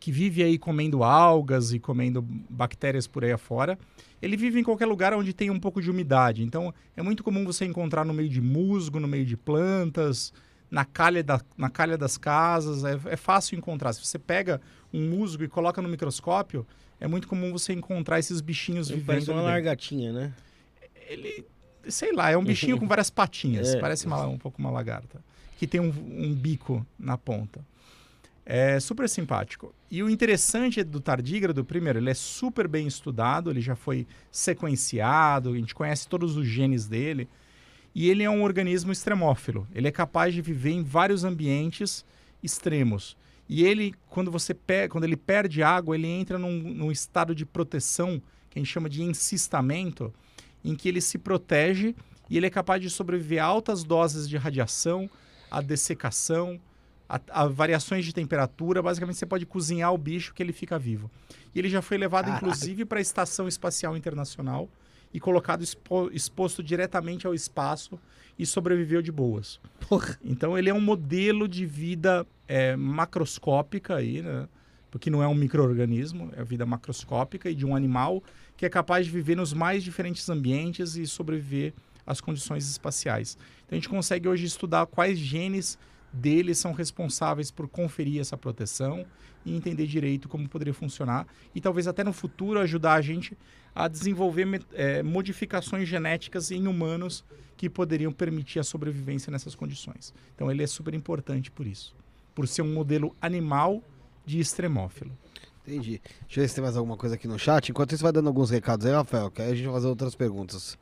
que vive aí comendo algas e comendo bactérias por aí afora. Ele vive em qualquer lugar onde tem um pouco de umidade. Então, é muito comum você encontrar no meio de musgo, no meio de plantas, na calha, da, na calha das casas. É, é fácil encontrar. Se você pega um musgo e coloca no microscópio, é muito comum você encontrar esses bichinhos Ele vivendo. parece uma largatinha, né? Ele, sei lá, é um bichinho *laughs* com várias patinhas. É. Parece uma- um pouco uma lagarta. Que tem um, um bico na ponta. É super simpático. E o interessante do tardígrado, primeiro, ele é super bem estudado, ele já foi sequenciado, a gente conhece todos os genes dele. E ele é um organismo extremófilo. Ele é capaz de viver em vários ambientes extremos. E ele, quando você pe quando ele perde água, ele entra num, num estado de proteção que a gente chama de encistamento, em que ele se protege e ele é capaz de sobreviver a altas doses de radiação, a dessecação, a, a variações de temperatura. Basicamente, você pode cozinhar o bicho que ele fica vivo. E ele já foi levado, inclusive, para a Estação Espacial Internacional e colocado expo- exposto diretamente ao espaço e sobreviveu de boas. Porra. Então ele é um modelo de vida é, macroscópica aí, né? Porque não é um microorganismo, é vida macroscópica e de um animal que é capaz de viver nos mais diferentes ambientes e sobreviver às condições espaciais. Então a gente consegue hoje estudar quais genes deles são responsáveis por conferir essa proteção e entender direito como poderia funcionar e talvez até no futuro ajudar a gente a desenvolver eh, modificações genéticas em humanos que poderiam permitir a sobrevivência nessas condições. Então ele é super importante por isso, por ser um modelo animal de extremófilo. Entendi. Deixa eu ver se tem mais alguma coisa aqui no chat. Enquanto isso, vai dando alguns recados aí, Rafael, que aí a gente vai fazer outras perguntas.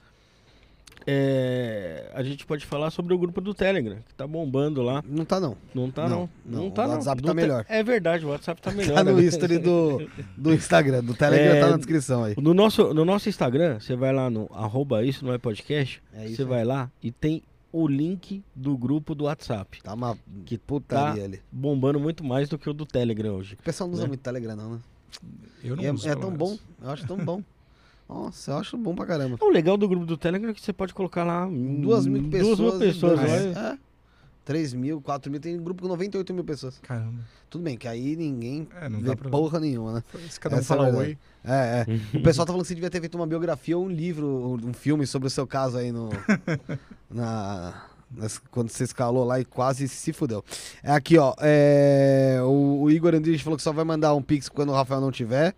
É, a gente pode falar sobre o grupo do Telegram, que tá bombando lá. Não tá, não. Não tá, Não, não. não, tá, o não. WhatsApp tá te- melhor. É verdade, o WhatsApp tá *laughs* melhor. Tá no né? history do, do Instagram. Do Telegram É, tá na descrição aí. No nosso, no nosso Instagram, você vai lá no arroba isso não é podcast, É você aí. vai lá e tem o link do grupo do WhatsApp, Tá uma que putaria tá ali. bombando muito mais do que o do Telegram hoje. O pessoal não usa né? muito Telegram, não, né? Eu não E é, uso, é pelo tão bom. Eu acho tão bom. Nossa, eu acho bom pra caramba. O legal do grupo do Telegram é que você pode colocar lá Duas mil pessoas. duas mil pessoas. dois-. É. 3 mil, 4 mil. Tem grupo com 98 mil pessoas. Caramba. Tudo bem, que aí ninguém É, não vê porra nenhuma, né? Se cada um Essa é a falar verdade. oi. É, é. *laughs* O pessoal tá falando que você devia ter feito uma biografia ou um livro, um filme sobre o seu caso aí no. *laughs* na. nas- quando você escalou lá e quase se fudeu. É aqui, ó. é, o, o Igor Andrich falou que só vai mandar um pix quando o Rafael não tiver.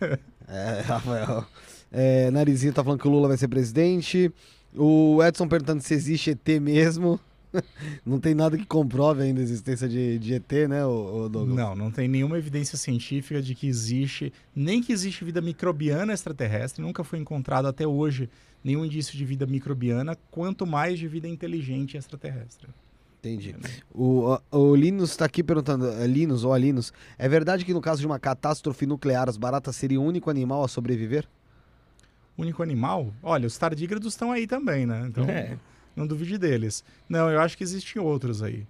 *laughs* É, *laughs* Rafael. É, Narizinho tá falando que o Lula vai ser presidente. O Edson perguntando se existe ET mesmo. *laughs* Não tem nada que comprove ainda a existência de, de ET, né, o, Douglas? Não, não tem nenhuma evidência científica de que existe, nem que existe vida microbiana extraterrestre, nunca foi encontrado até hoje nenhum indício de vida microbiana, quanto mais de vida inteligente extraterrestre. Entendi. O, o, o Linus tá aqui perguntando, é Linus ou Alinus, é verdade que no caso de uma catástrofe nuclear, as baratas seriam o único animal a sobreviver? Único animal? Olha, os tardígrados estão aí também, né? Então, É. não duvide deles. Não, eu acho que existem outros aí.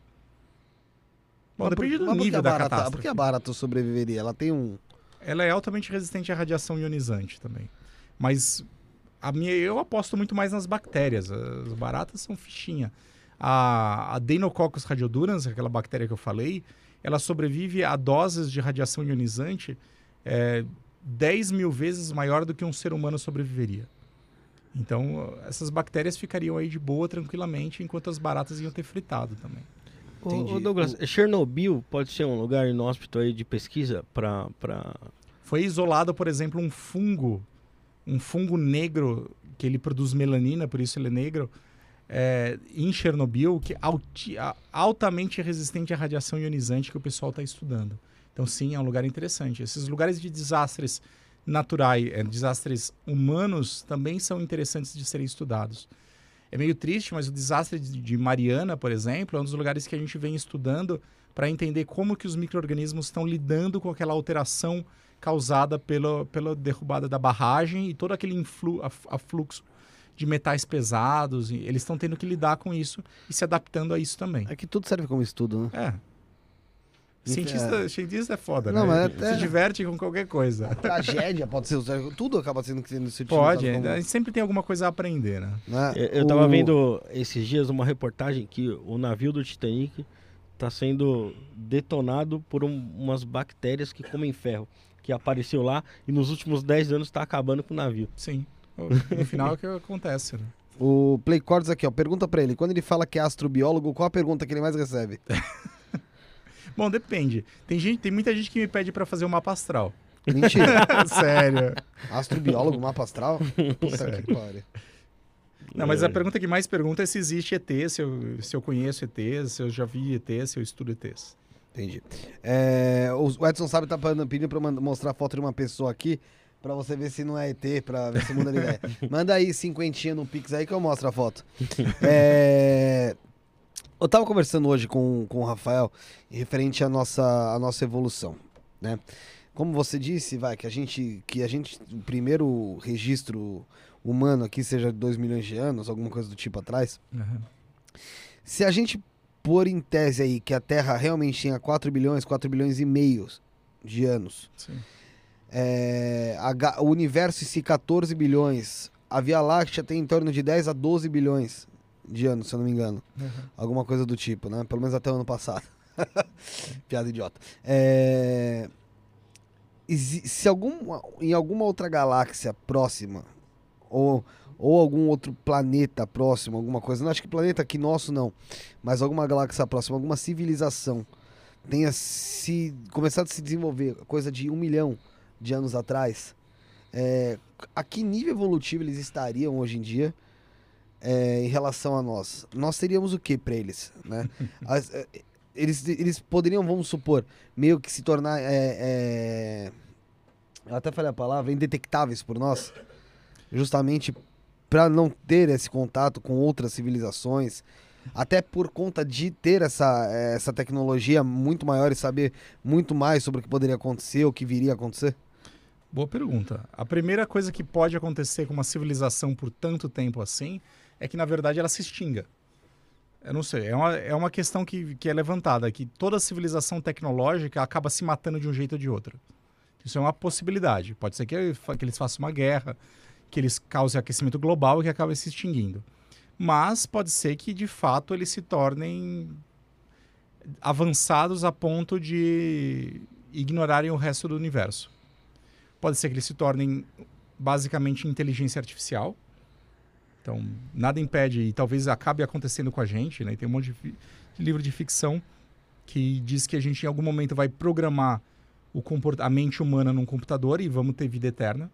Bom, Mas por- depende do nível a da barata, catástrofe. Por que a barata sobreviveria? Ela tem um... Ela é altamente resistente à radiação ionizante também. Mas a minha, eu aposto muito mais nas bactérias. As baratas são fichinha. A, a Deinococcus radiodurans, aquela bactéria que eu falei, ela sobrevive a doses de radiação ionizante é, 10 mil vezes maior do que um ser humano sobreviveria. Então, essas bactérias ficariam aí de boa, tranquilamente, enquanto as baratas iam ter fritado também. Ô, ô, Douglas, Chernobyl pode ser um lugar inóspito aí de pesquisa para pra... Foi isolado, por exemplo, um fungo, um fungo negro, que ele produz melanina, por isso ele é negro, é, em Chernobyl, que alti- altamente resistente à radiação ionizante que o pessoal está estudando. Então, sim, é um lugar interessante. Esses lugares de desastres naturais, é, desastres humanos, também são interessantes de serem estudados. É meio triste, mas o desastre de, Mariana, por exemplo, é um dos lugares que a gente vem estudando para entender como que os micro-organismos estão lidando com aquela alteração causada pela, pela derrubada da barragem e todo aquele influ, af- afluxo de metais pesados. e eles estão tendo que lidar com isso e se adaptando a isso também. É que tudo serve como estudo, né? É. Cientista, cientista é foda, Não, né? mas até- Se diverte com qualquer coisa. Tragédia pode ser usado, tudo acaba sendo sendo utilizado Pode, como, a gente sempre tem alguma coisa a aprender, né? né? Eu, eu tava O- vendo esses dias uma reportagem que o navio do Titanic está sendo detonado por um- umas bactérias que comem ferro, que apareceu lá e nos últimos 10 anos está acabando com o navio. Sim. No final é o que acontece, né? O Play Cords aqui, ó, pergunta pra ele, quando ele fala que é astrobiólogo, qual a pergunta que ele mais recebe? *laughs* Bom, depende. Tem, gente, tem muita gente que me pede pra fazer o mapa astral. Mentira. *laughs* Sério. Astrobiólogo, mapa astral? Puta Sério. que pariu. Não, mas a pergunta que mais pergunta é se existe ET, se eu, se eu conheço ETs, se eu já vi ETs, se eu estudo ETs. Entendi. É, o Edson sabe tá pedindo mand- mostrar a foto de uma pessoa aqui, pra você ver se não é ET, pra ver se muda de ideia. *laughs* Manda aí cinquentinha no Pix aí que eu mostro a foto. *laughs* É... Eu tava conversando hoje com, com o Rafael referente à nossa, à nossa evolução, né? Como você disse, vai, que a gente, que a gente, o primeiro registro humano aqui seja de 2 milhões de anos, alguma coisa do tipo atrás. Aham. Se a gente pôr em tese aí que a Terra realmente tinha 4 bilhões, 4 bilhões e meio de anos, Sim. É, a o universo em si 14 bilhões, a Via Láctea tem em torno de 10 a 12 bilhões de anos, se eu não me engano. Aham. Alguma coisa do tipo, né? Pelo menos até o ano passado. *laughs* Piada idiota. É... Se algum, em alguma outra galáxia próxima, ou, ou algum outro planeta próximo, alguma coisa, não acho que planeta aqui nosso não, mas alguma galáxia próxima, alguma civilização tenha se começado a se desenvolver, coisa de um milhão de anos atrás, é, a que nível evolutivo eles estariam hoje em dia? é, em relação a nós. Nós teríamos o que para eles, né? *laughs* As- é, eles, eles poderiam, vamos supor, meio que se tornar, é, é, eu até falei a palavra, indetectáveis por nós, justamente para não ter esse contato com outras civilizações, até por conta de ter essa, é, essa tecnologia muito maior e saber muito mais sobre o que poderia acontecer, o que viria a acontecer. Boa pergunta. A primeira coisa que pode acontecer com uma civilização por tanto tempo assim é que, na verdade, ela se extinga. Eu não sei, é uma, é uma questão que, que é levantada, que toda civilização tecnológica acaba se matando de um jeito ou de outro. Isso é uma possibilidade. Pode ser que, que eles façam uma guerra, que eles causem aquecimento global e que acabem se extinguindo. Mas pode ser que, de fato, eles se tornem avançados a ponto de ignorarem o resto do universo. Pode ser que eles se tornem basicamente inteligência artificial. Então, nada impede, e talvez acabe acontecendo com a gente, né? Tem um monte de, de livro de ficção que diz que a gente em algum momento vai programar o comport- a mente humana num computador e vamos ter vida eterna.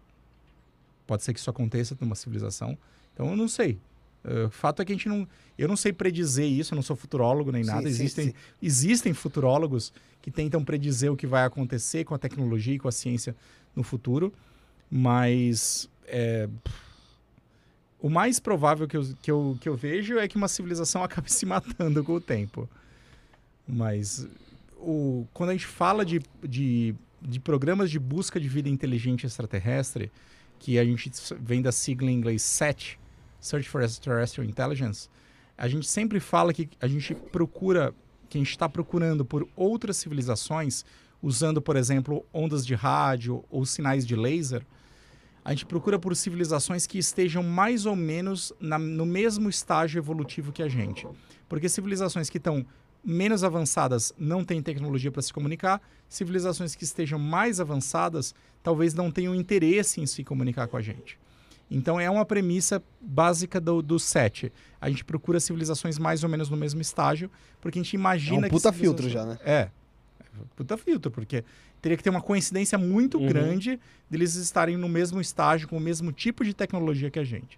Pode ser que isso aconteça numa civilização. Então, eu não sei. Eh, O fato é que a gente não. Eu não sei predizer isso, eu não sou futurólogo nem nada. sim, existem, sim. existem futurólogos que tentam predizer o que vai acontecer com a tecnologia e com a ciência no futuro, mas é, o mais provável que eu, que, eu, que eu vejo é que uma civilização *laughs* acabe se matando com o tempo. Mas o, quando a gente fala de, de, de programas de busca de vida inteligente extraterrestre, que a gente vem da sigla em inglês SET, Search for Extraterrestrial Intelligence, a gente sempre fala que a gente procura, que a gente está procurando por outras civilizações, usando, por exemplo, ondas de rádio ou sinais de laser, a gente procura por civilizações que estejam mais ou menos na- no mesmo estágio evolutivo que a gente. Porque civilizações que estão menos avançadas não têm tecnologia para se comunicar, civilizações que estejam mais avançadas talvez não tenham interesse em se comunicar com a gente. Então é uma premissa básica do, do set. A gente procura civilizações mais ou menos no mesmo estágio, porque a gente É imagina um que puta civilizações- filtro já, né? é. Puta filtro, porque teria que ter uma coincidência muito Uhum. grande deles estarem no mesmo estágio, com o mesmo tipo de tecnologia que a gente.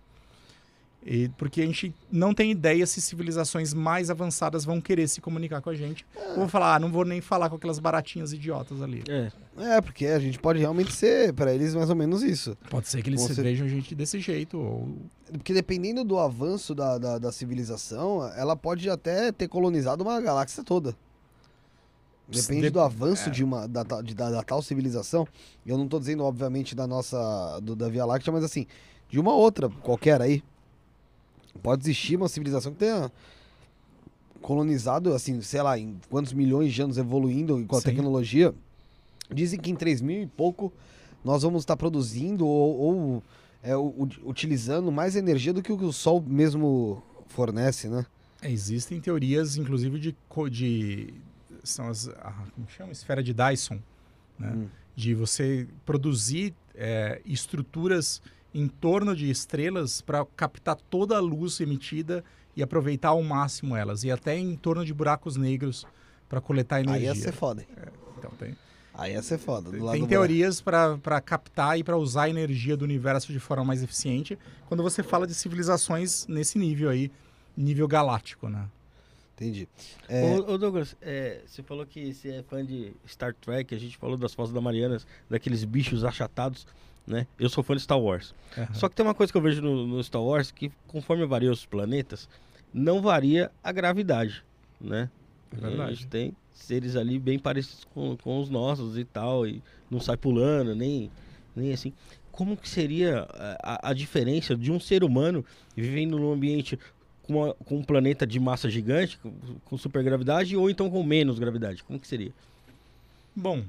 E porque a gente não tem ideia se civilizações mais avançadas vão querer se comunicar com a gente. Ou vão falar, ah, não vou nem falar com aquelas baratinhas idiotas ali. É, É, porque a gente pode realmente ser, para eles, mais ou menos isso. Pode ser que eles Você- vejam a gente desse jeito. Ou... Porque dependendo do avanço da, da, da civilização, ela pode até ter colonizado uma galáxia toda. Depende Dep- do avanço é. de uma, da, de- da, da tal civilização. Eu não tô dizendo, obviamente, da nossa. Do, da Via Láctea, mas assim, de uma outra qualquer aí. Pode existir uma civilização que tenha colonizado, assim, sei lá, em quantos milhões de anos evoluindo e com a Sim. tecnologia. Dizem que em 3 mil e pouco nós vamos estar produzindo ou, ou, é, utilizando mais energia do que o que o Sol mesmo fornece, né? Existem teorias, inclusive, de, de são as, a, como chama? Esfera de Dyson, né? Hum. De você produzir é, estruturas em torno de estrelas para captar toda a luz emitida e aproveitar ao máximo elas. E até em torno de buracos negros para coletar Aí energia. ia ser foda. hein? Então, tem, Aí ia ser foda. do lado tem teorias para captar e para usar a energia do universo de forma mais eficiente quando você fala de civilizações nesse nível aí, nível galáctico, né? Entendi. É, Ô, ô, Douglas, é, você falou que você é fã de Star Trek, a gente falou das Fotos da Marianas, daqueles bichos achatados, né? Eu sou fã de Star Wars. Aham. Só que tem uma coisa que eu vejo no, no Star Wars, que conforme varia os planetas, não varia a gravidade. né? É verdade. A gente tem seres ali bem parecidos com, com os nossos e tal, e não sai pulando, nem, nem assim. Como que seria a, a diferença de um ser humano vivendo num ambiente com, uma- com um planeta de massa gigante, com, com supergravidade, ou então com menos gravidade? Como que seria? Bom,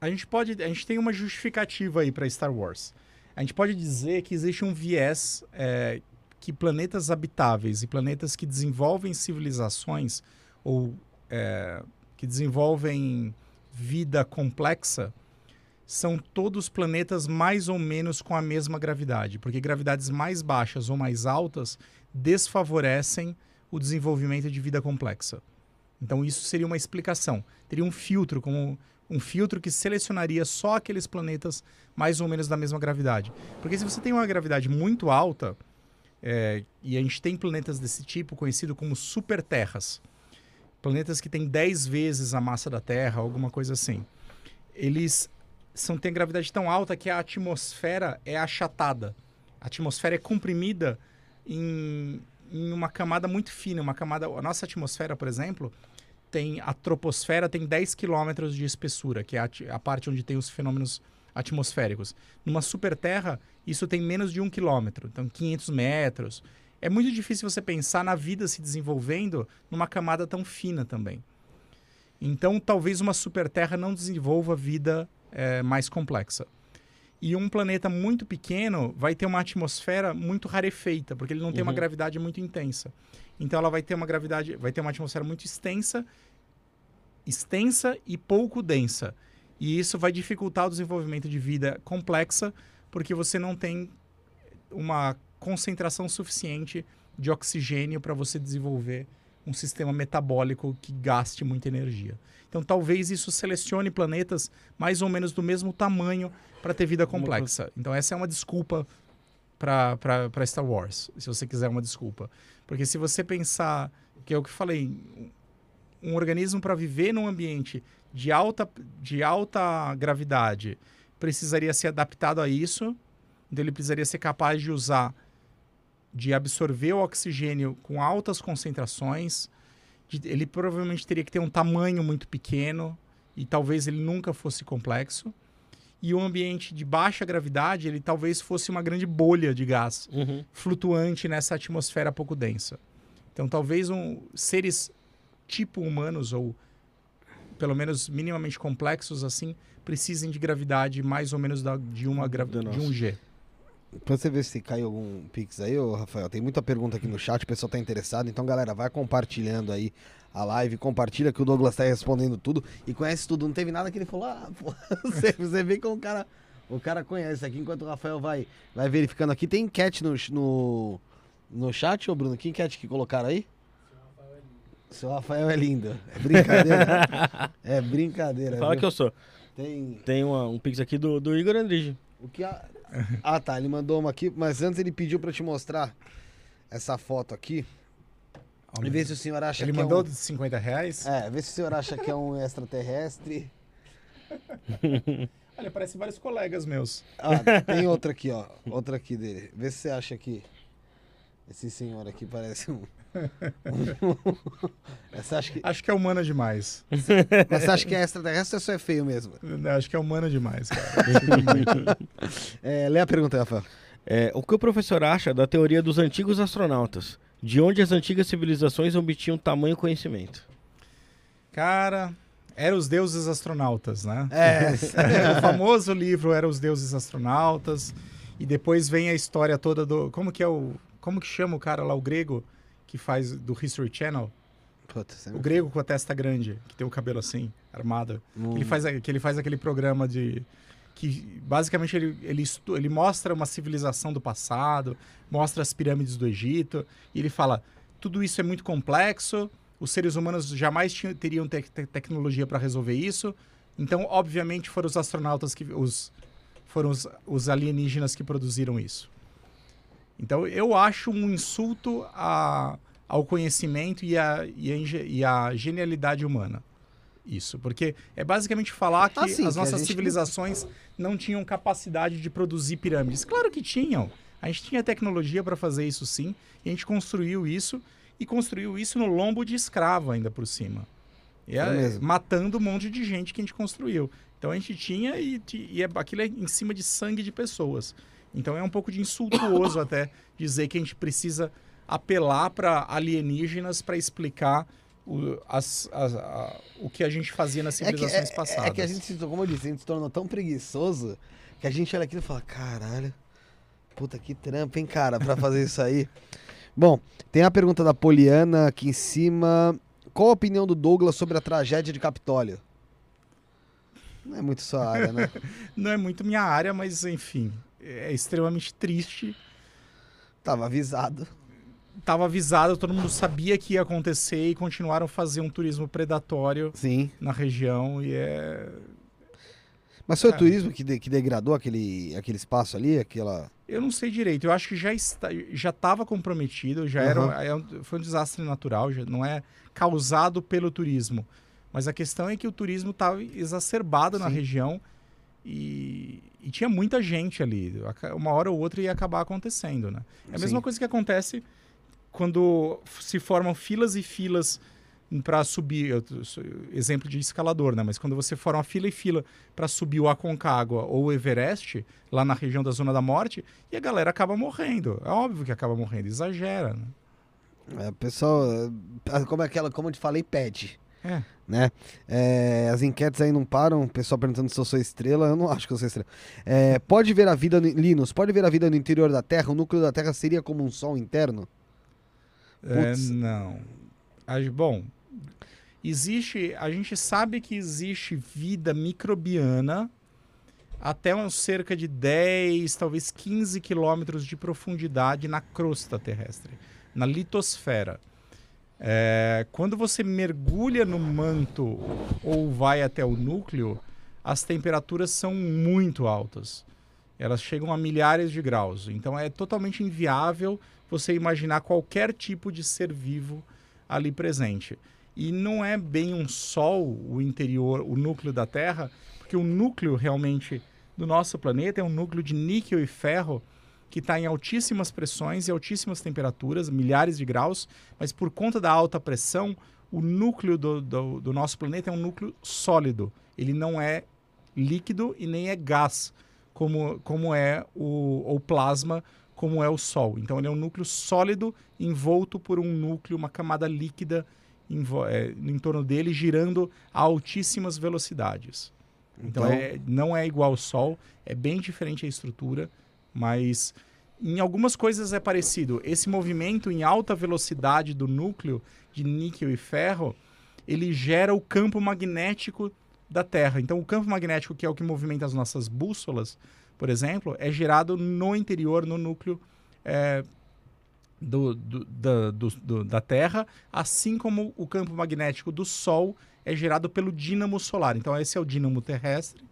a gente pode, a gente tem uma justificativa aí para Star Wars. A gente pode dizer que existe um viés é, que planetas habitáveis e planetas que desenvolvem civilizações ou é, que desenvolvem vida complexa são todos planetas mais ou menos com a mesma gravidade, porque gravidades mais baixas ou mais altas desfavorecem o desenvolvimento de vida complexa. Então isso seria uma explicação. Teria um filtro, como um filtro que selecionaria só aqueles planetas mais ou menos da mesma gravidade. Porque se você tem uma gravidade muito alta, é, e a gente tem planetas desse tipo conhecido como superterras, planetas que têm 10 vezes a massa da Terra, alguma coisa assim. Eles são têm gravidade tão alta que a atmosfera é achatada. A atmosfera é comprimida em, em uma camada muito fina, uma camada, a nossa atmosfera, por exemplo, tem a troposfera tem 10 quilômetros de espessura, que é a, a parte onde tem os fenômenos atmosféricos. Numa superterra, isso tem menos de um quilômetro, então 500 metros. É muito difícil você pensar na vida se desenvolvendo numa camada tão fina também. Então, talvez uma superterra não desenvolva vida eh, mais complexa. E um planeta muito pequeno vai ter uma atmosfera muito rarefeita, porque ele não tem uma Uhum. gravidade muito intensa. Então ela vai ter uma gravidade, vai ter uma atmosfera muito extensa, extensa e pouco densa. E isso vai dificultar o desenvolvimento de vida complexa, porque você não tem uma concentração suficiente de oxigênio para você desenvolver um sistema metabólico que gaste muita energia. Então, talvez isso selecione planetas mais ou menos do mesmo tamanho para ter vida complexa. Então, essa é uma desculpa para Star Wars, se você quiser uma desculpa. Porque se você pensar, que é o que eu falei, um organismo para viver num ambiente de alta, de alta gravidade precisaria ser adaptado a isso, então ele precisaria ser capaz de usar, de absorver o oxigênio com altas concentrações, de- ele provavelmente teria que ter um tamanho muito pequeno e talvez ele nunca fosse complexo. E o ambiente de baixa gravidade, ele talvez fosse uma grande bolha de gás Uhum. flutuante nessa atmosfera pouco densa. Então, talvez um, seres tipo humanos ou pelo menos minimamente complexos assim precisem de gravidade mais ou menos da, de uma de um G. Pra você ver se caiu algum pix aí, ô Rafael, tem muita pergunta aqui no chat, o pessoal tá interessado. Então, galera, vai compartilhando aí a live, compartilha que o Douglas tá respondendo tudo e conhece tudo. Não teve nada que ele falou, ah, pô, *laughs* você, você vê como o cara, o cara conhece aqui. Enquanto o Rafael vai, vai verificando aqui, tem enquete no, no, no chat, ô Bruno? Que enquete que colocaram aí? Seu Rafael é lindo. É brincadeira. *laughs* é brincadeira. Fala viu? que eu sou. Tem. Tem uma- um pix aqui do, do Igor Andrige. O que a... *laughs* Ah, tá. Ele mandou uma aqui, mas antes ele pediu pra te mostrar essa foto aqui. E ver se o senhor acha Ele que mandou é um... de 50 reais. É, vê se o senhor acha que é um extraterrestre. *laughs* Olha, parece vários colegas meus. Ah, tem outra aqui, ó. Outra aqui dele. Vê se você acha que esse senhor aqui parece um. *laughs* Acha que... Acho que é humano demais. *laughs* Mas você acha que é extraterrestre ou só é feio mesmo? Acho que é humano demais, cara. *laughs* É, lê a pergunta Rafael. É, o que o professor acha da teoria dos antigos astronautas? De onde as antigas civilizações obtinham tamanho conhecimento? Cara, era os deuses astronautas, né? É, o famoso livro Era os Deuses Astronautas. E depois vem a história toda do. Como que é o. Como que chama o cara lá, o grego, que faz do History Channel? Puta, você O grego com a testa grande, que tem o cabelo assim, armado. Que, ele faz, que ele faz aquele programa de. Que basicamente ele, ele, estu- ele mostra uma civilização do passado, mostra as pirâmides do Egito, e ele fala: tudo isso é muito complexo, os seres humanos jamais tinham- teriam te- te- tecnologia para resolver isso. Então, obviamente, foram os astronautas que. Os, foram os, os alienígenas que produziram isso. Então, eu acho um insulto a, ao conhecimento e a, e, a, e genialidade humana. Isso, porque é basicamente falar que Ah, sim, as que a nossas gente- civilizações não tinham capacidade de produzir pirâmides. Claro que tinham. A gente tinha tecnologia para fazer isso sim, e a gente construiu isso. e construiu isso no lombo de escravo ainda por cima. E É é, matando um monte de gente que a gente construiu. Então a gente tinha e, e é, aquilo é em cima de sangue de pessoas. Então é um pouco de insultuoso até dizer que a gente precisa apelar para alienígenas para explicar o, as- as- a- o que a gente fazia nas É que, civilizações é, passadas. é que a gente, se- como eu disse, a gente se tornou tão preguiçoso que a gente olha aquilo e fala, caralho, puta que trampo, hein, cara, pra fazer isso aí. *laughs* Bom, tem a pergunta da Poliana aqui em cima. Qual a opinião do Douglas sobre a tragédia de Capitólio? Não é muito sua área, né? *laughs* Não é muito minha área, mas enfim, é extremamente triste. Tava avisado. Tava avisado, todo mundo sabia que ia acontecer e continuaram a fazer um turismo predatório Sim. na região e é Mas foi o É. turismo que, de- que degradou aquele, aquele espaço ali, aquela. Eu não sei direito. Eu acho que já está, já estava comprometido, já era, Aham. é um- foi um desastre natural, já não é causado pelo turismo. Mas a questão é que o turismo estava exacerbado na Sim. região e, e tinha muita gente ali. Uma hora ou outra ia acabar acontecendo, né? É a mesma Sim. coisa que acontece quando se formam filas e filas para subir, eu exemplo de escalador, né? Mas quando você forma fila e fila para subir o Aconcagua ou o Everest, lá na região da Zona da Morte, e a galera acaba morrendo. É óbvio que acaba morrendo, exagera, né? É, o pessoal, é, como é aquela, como eu te falei, pede. É. né? É, as enquetes aí não param, o pessoal perguntando se eu sou estrela, eu não acho que eu sou estrela. É, pode ver a vida, no, Linus, pode ver a vida no interior da Terra? O núcleo da Terra seria como um sol interno? É, não. A- Bom, existe. A gente sabe que existe vida microbiana até uns cerca de 10, talvez 15 quilômetros de profundidade na crosta terrestre, na litosfera. É, quando você mergulha no manto ou vai até o núcleo, as temperaturas são muito altas. Elas chegam a milhares de graus. Então é totalmente inviável você imaginar qualquer tipo de ser vivo ali presente. E não é bem um sol o interior, o núcleo da Terra, porque o núcleo realmente do nosso planeta é um núcleo de níquel e ferro que está em altíssimas pressões e altíssimas temperaturas, milhares de graus, mas por conta da alta pressão, o núcleo do, do, do nosso planeta é um núcleo sólido. Ele não é líquido e nem é gás, como, como é o, o plasma, como é o Sol. Então ele é um núcleo sólido envolto por um núcleo, uma camada líquida em, é, em torno dele, girando a altíssimas velocidades. Então, Então- é- não é igual ao Sol, é bem diferente a estrutura, mas em algumas coisas é parecido. Esse movimento em alta velocidade do núcleo de níquel e ferro, ele gera o campo magnético da Terra. Então, o campo magnético, que é o que movimenta as nossas bússolas, por exemplo, é gerado no interior, no núcleo é, do, do- da, do- da Terra, assim como o campo magnético do Sol é gerado pelo dínamo solar. Então, esse é o dínamo terrestre.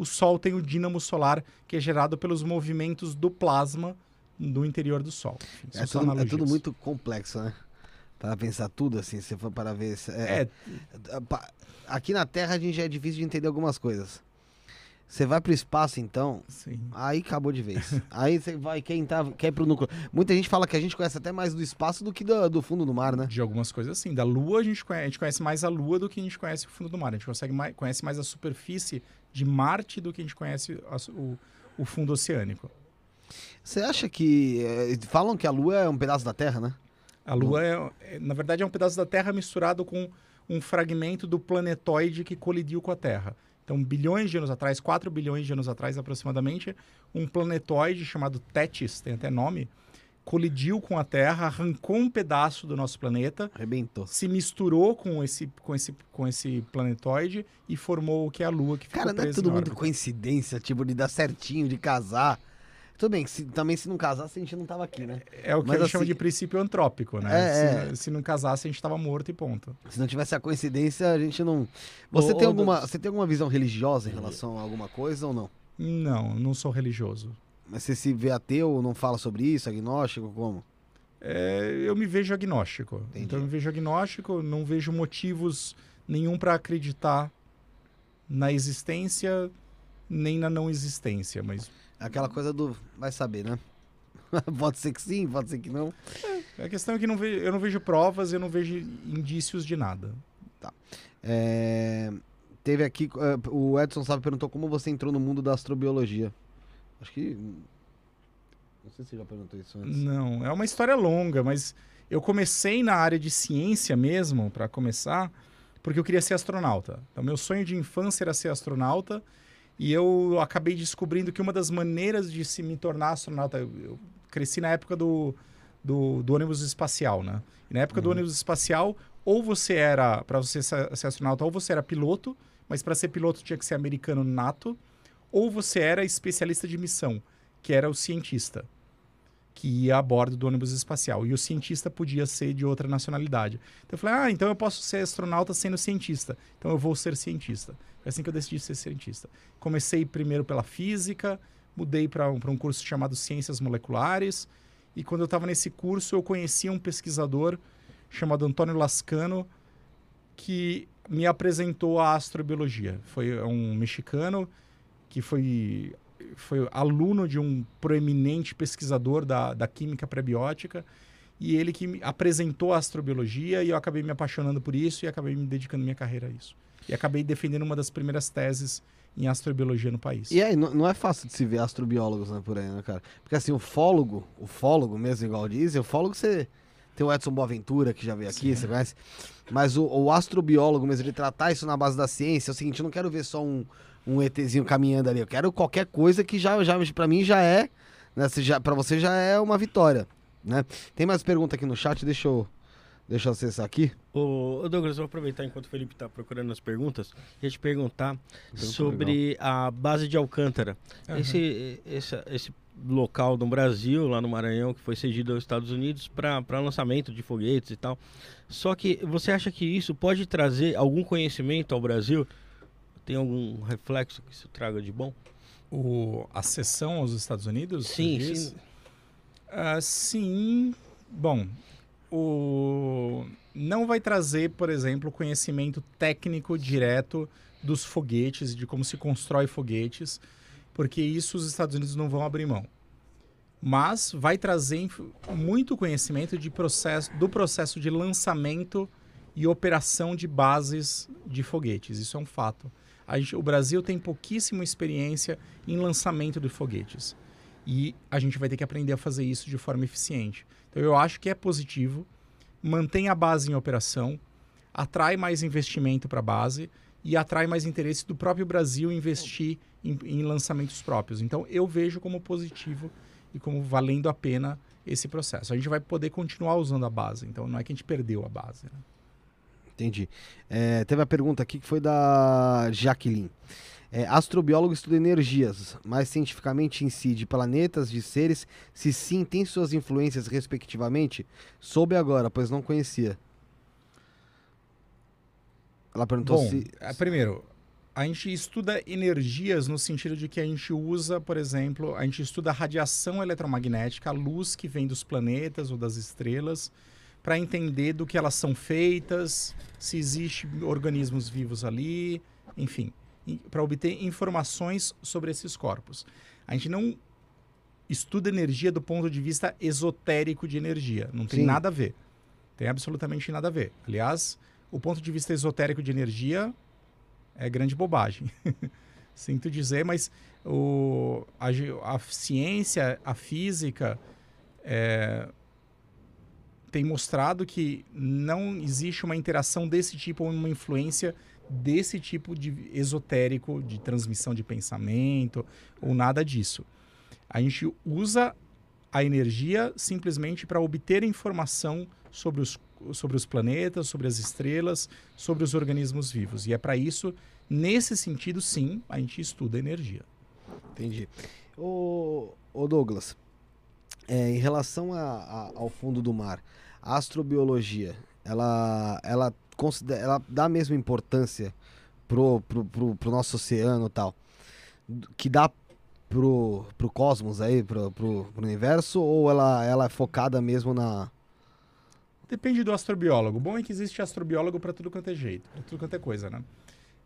O Sol tem o dínamo solar, que é gerado pelos movimentos do plasma do interior do Sol. Enfim, É tudo, é tudo muito complexo, né? Para pensar tudo assim, se for para ver. É, É, é, Aqui na Terra a gente já é difícil de entender algumas coisas. Você vai pro espaço, então, sim. aí acabou de vez. *laughs* aí você vai, quer, entrar, quer ir pro núcleo. Muita gente fala que a gente conhece até mais do espaço do que do, do fundo do mar, né? De algumas coisas assim. Da Lua, a gente, conhece, a gente conhece mais a Lua do que a gente conhece o fundo do mar. A gente consegue mais, conhece mais a superfície de Marte do que a gente conhece o, o fundo oceânico. Você acha que. eh, falam que a Lua é um pedaço da Terra, né? A Lua, é, é- na verdade, é um pedaço da Terra misturado com um fragmento do planetoide que colidiu com a Terra. Então, bilhões de anos atrás, 4 bilhões de anos atrás aproximadamente, um planetoide chamado Tétis, tem até nome, colidiu com a Terra, arrancou um pedaço do nosso planeta, Arrebentou. se misturou com esse, com esse, com esse planetoide e formou o que é a Lua, que ficou Cara, não é tudo muito coincidência, tipo, de dar certinho, de casar. Tudo bem, se- também se não casasse, a gente não tava aqui, né? É o que Mas a gente chama assim- de princípio antrópico, né? É, se, é. se não casasse, a gente estava morto e ponto. Se não tivesse a coincidência, a gente não. Você, Ô, tem, alguma, você tem alguma visão religiosa em relação a alguma coisa ou não? Não, não sou religioso. Mas você se vê ateu, não fala sobre isso, agnóstico, como? É, eu me vejo agnóstico. Entendi. Então eu me vejo agnóstico, não vejo motivos nenhum para acreditar na existência nem na não existência, mas Aquela coisa do. Vai saber, né? *laughs* pode ser que sim, pode ser que não. A questão é que não ve- eu não vejo provas, eu não vejo indícios de nada. É, teve aqui, é, o Edson Sabe perguntou como você entrou no mundo da astrobiologia. Acho que. Não sei se você já perguntou isso antes. Não, é uma história longa, mas eu comecei na área de ciência mesmo, para começar, porque eu queria ser astronauta. Então, meu sonho de infância era ser astronauta, e eu acabei descobrindo que uma das maneiras de se me tornar astronauta, eu, cresci na época do, do, do ônibus espacial, né? E na época do ônibus espacial, ou você era, para você ser astronauta, ou você era piloto, mas para ser piloto tinha que ser americano nato, ou você era especialista de missão, que era o cientista que ia a bordo do ônibus espacial. E o cientista podia ser de outra nacionalidade. Então eu falei, ah, então eu posso ser astronauta sendo cientista. Então eu vou ser cientista. Foi assim que eu decidi ser cientista. Comecei primeiro pela física, mudei para um, um curso chamado Ciências Moleculares. E quando eu estava nesse curso, eu conheci um pesquisador chamado Antônio Lascano, que me apresentou a astrobiologia. Foi um mexicano que foi foi aluno de um proeminente pesquisador da, da química prebiótica e ele que me apresentou a astrobiologia e eu acabei me apaixonando por isso e acabei me dedicando minha carreira a isso. E acabei defendendo uma das primeiras teses em astrobiologia no país. E aí, não, não é fácil de se ver astrobiólogos né, por aí, né, cara? Porque assim, o fólogo, o fólogo mesmo, igual dizem, o fólogo você. Tem o Edson Boaventura que já veio aqui, você conhece? Mas o, o astrobiólogo mesmo, ele tratar isso na base da ciência, é o seguinte, eu não quero ver só um, um ETzinho caminhando ali, eu quero qualquer coisa que já, já para mim já é, né, se já, pra você já é uma vitória, né? Tem mais pergunta aqui no chat, deixa eu, deixa eu acessar aqui. Ô, ô, Douglas, eu vou aproveitar enquanto o Felipe está procurando as perguntas e te perguntar Pergunta sobre a base de Alcântara. Aham. Esse, esse, esse local no Brasil, lá no Maranhão, que foi cedido aos Estados Unidos para lançamento de foguetes e tal. Só que você acha que isso pode trazer algum conhecimento ao Brasil? Tem algum reflexo que isso traga de bom? O, a sessão aos Estados Unidos? Sim, sim. Ah, sim. Bom, o... não vai trazer, por exemplo, conhecimento técnico direto dos foguetes, de como se constrói foguetes, porque isso os Estados Unidos não vão abrir mão. Mas vai trazer muito conhecimento de processo, do processo de lançamento e operação de bases de foguetes. Isso é um fato. Gente- o Brasil tem pouquíssima experiência em lançamento de foguetes. E a gente vai ter que aprender a fazer isso de forma eficiente. Então eu acho que é positivo, mantém a base em operação, atrai mais investimento para a base e atrai mais interesse do próprio Brasil investir em, em lançamentos próprios. Então eu vejo como positivo e como valendo a pena esse processo. A gente vai poder continuar usando a base, então não é que a gente perdeu a base. né? Entendi. É, teve a pergunta aqui que foi da Jaqueline. É, astrobiólogo estuda energias, mas cientificamente incide planetas de seres, se sim, tem suas influências respectivamente? Soube agora, pois não conhecia. Ela perguntou Bom, se. é, primeiro, a gente estuda energias no sentido de que a gente usa, por exemplo, a gente estuda a radiação eletromagnética, a luz que vem dos planetas ou das estrelas, para entender do que elas são feitas, se existe organismos vivos ali, enfim, para obter informações sobre esses corpos. A gente não estuda energia do ponto de vista esotérico de energia, não tem Sim. nada a ver. Tem absolutamente nada a ver. Aliás, o ponto de vista esotérico de energia é grande bobagem. *laughs* Sinto dizer, mas o, a, a ciência, a física, é, tem mostrado que não existe uma interação desse tipo ou uma influência desse tipo de esotérico, de transmissão de pensamento ou nada disso. A gente usa a energia simplesmente para obter informação sobre os, sobre os planetas, sobre as estrelas, sobre os organismos vivos. E é para isso, nesse sentido, sim, a gente estuda energia. Entendi. Ô, ô Douglas, é, em relação a- a- ao fundo do mar, a astrobiologia, ela, ela, considera, ela dá a mesma importância pro, pro, pro, pro nosso oceano e tal, que dá pro, pro cosmos aí, pro, pro, pro universo, ou ela, ela é focada mesmo na... Depende do astrobiólogo. O bom é que existe astrobiólogo para tudo quanto é jeito, para tudo quanto é coisa, né?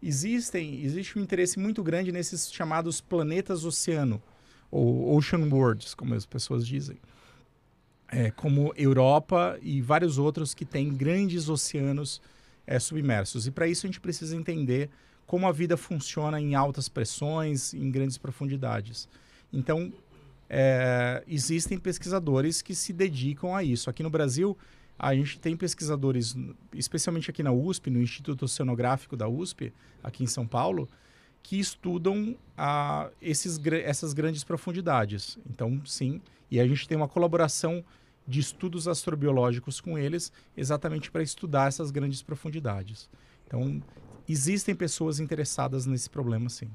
Existem, existe um interesse muito grande nesses chamados planetas oceano, ou ocean worlds, como as pessoas dizem. é, como Europa e vários outros que têm grandes oceanos é, submersos. E para isso a gente precisa entender como a vida funciona em altas pressões, em grandes profundidades. Então, é, existem pesquisadores que se dedicam a isso. Aqui no Brasil, a gente tem pesquisadores, especialmente aqui na USP, no Instituto Oceanográfico da USP, aqui em São Paulo, que estudam esses, essas grandes profundidades. Então, sim, e a gente tem uma colaboração de estudos astrobiológicos com eles, exatamente para estudar essas grandes profundidades. Então, existem pessoas interessadas nesse problema, sim.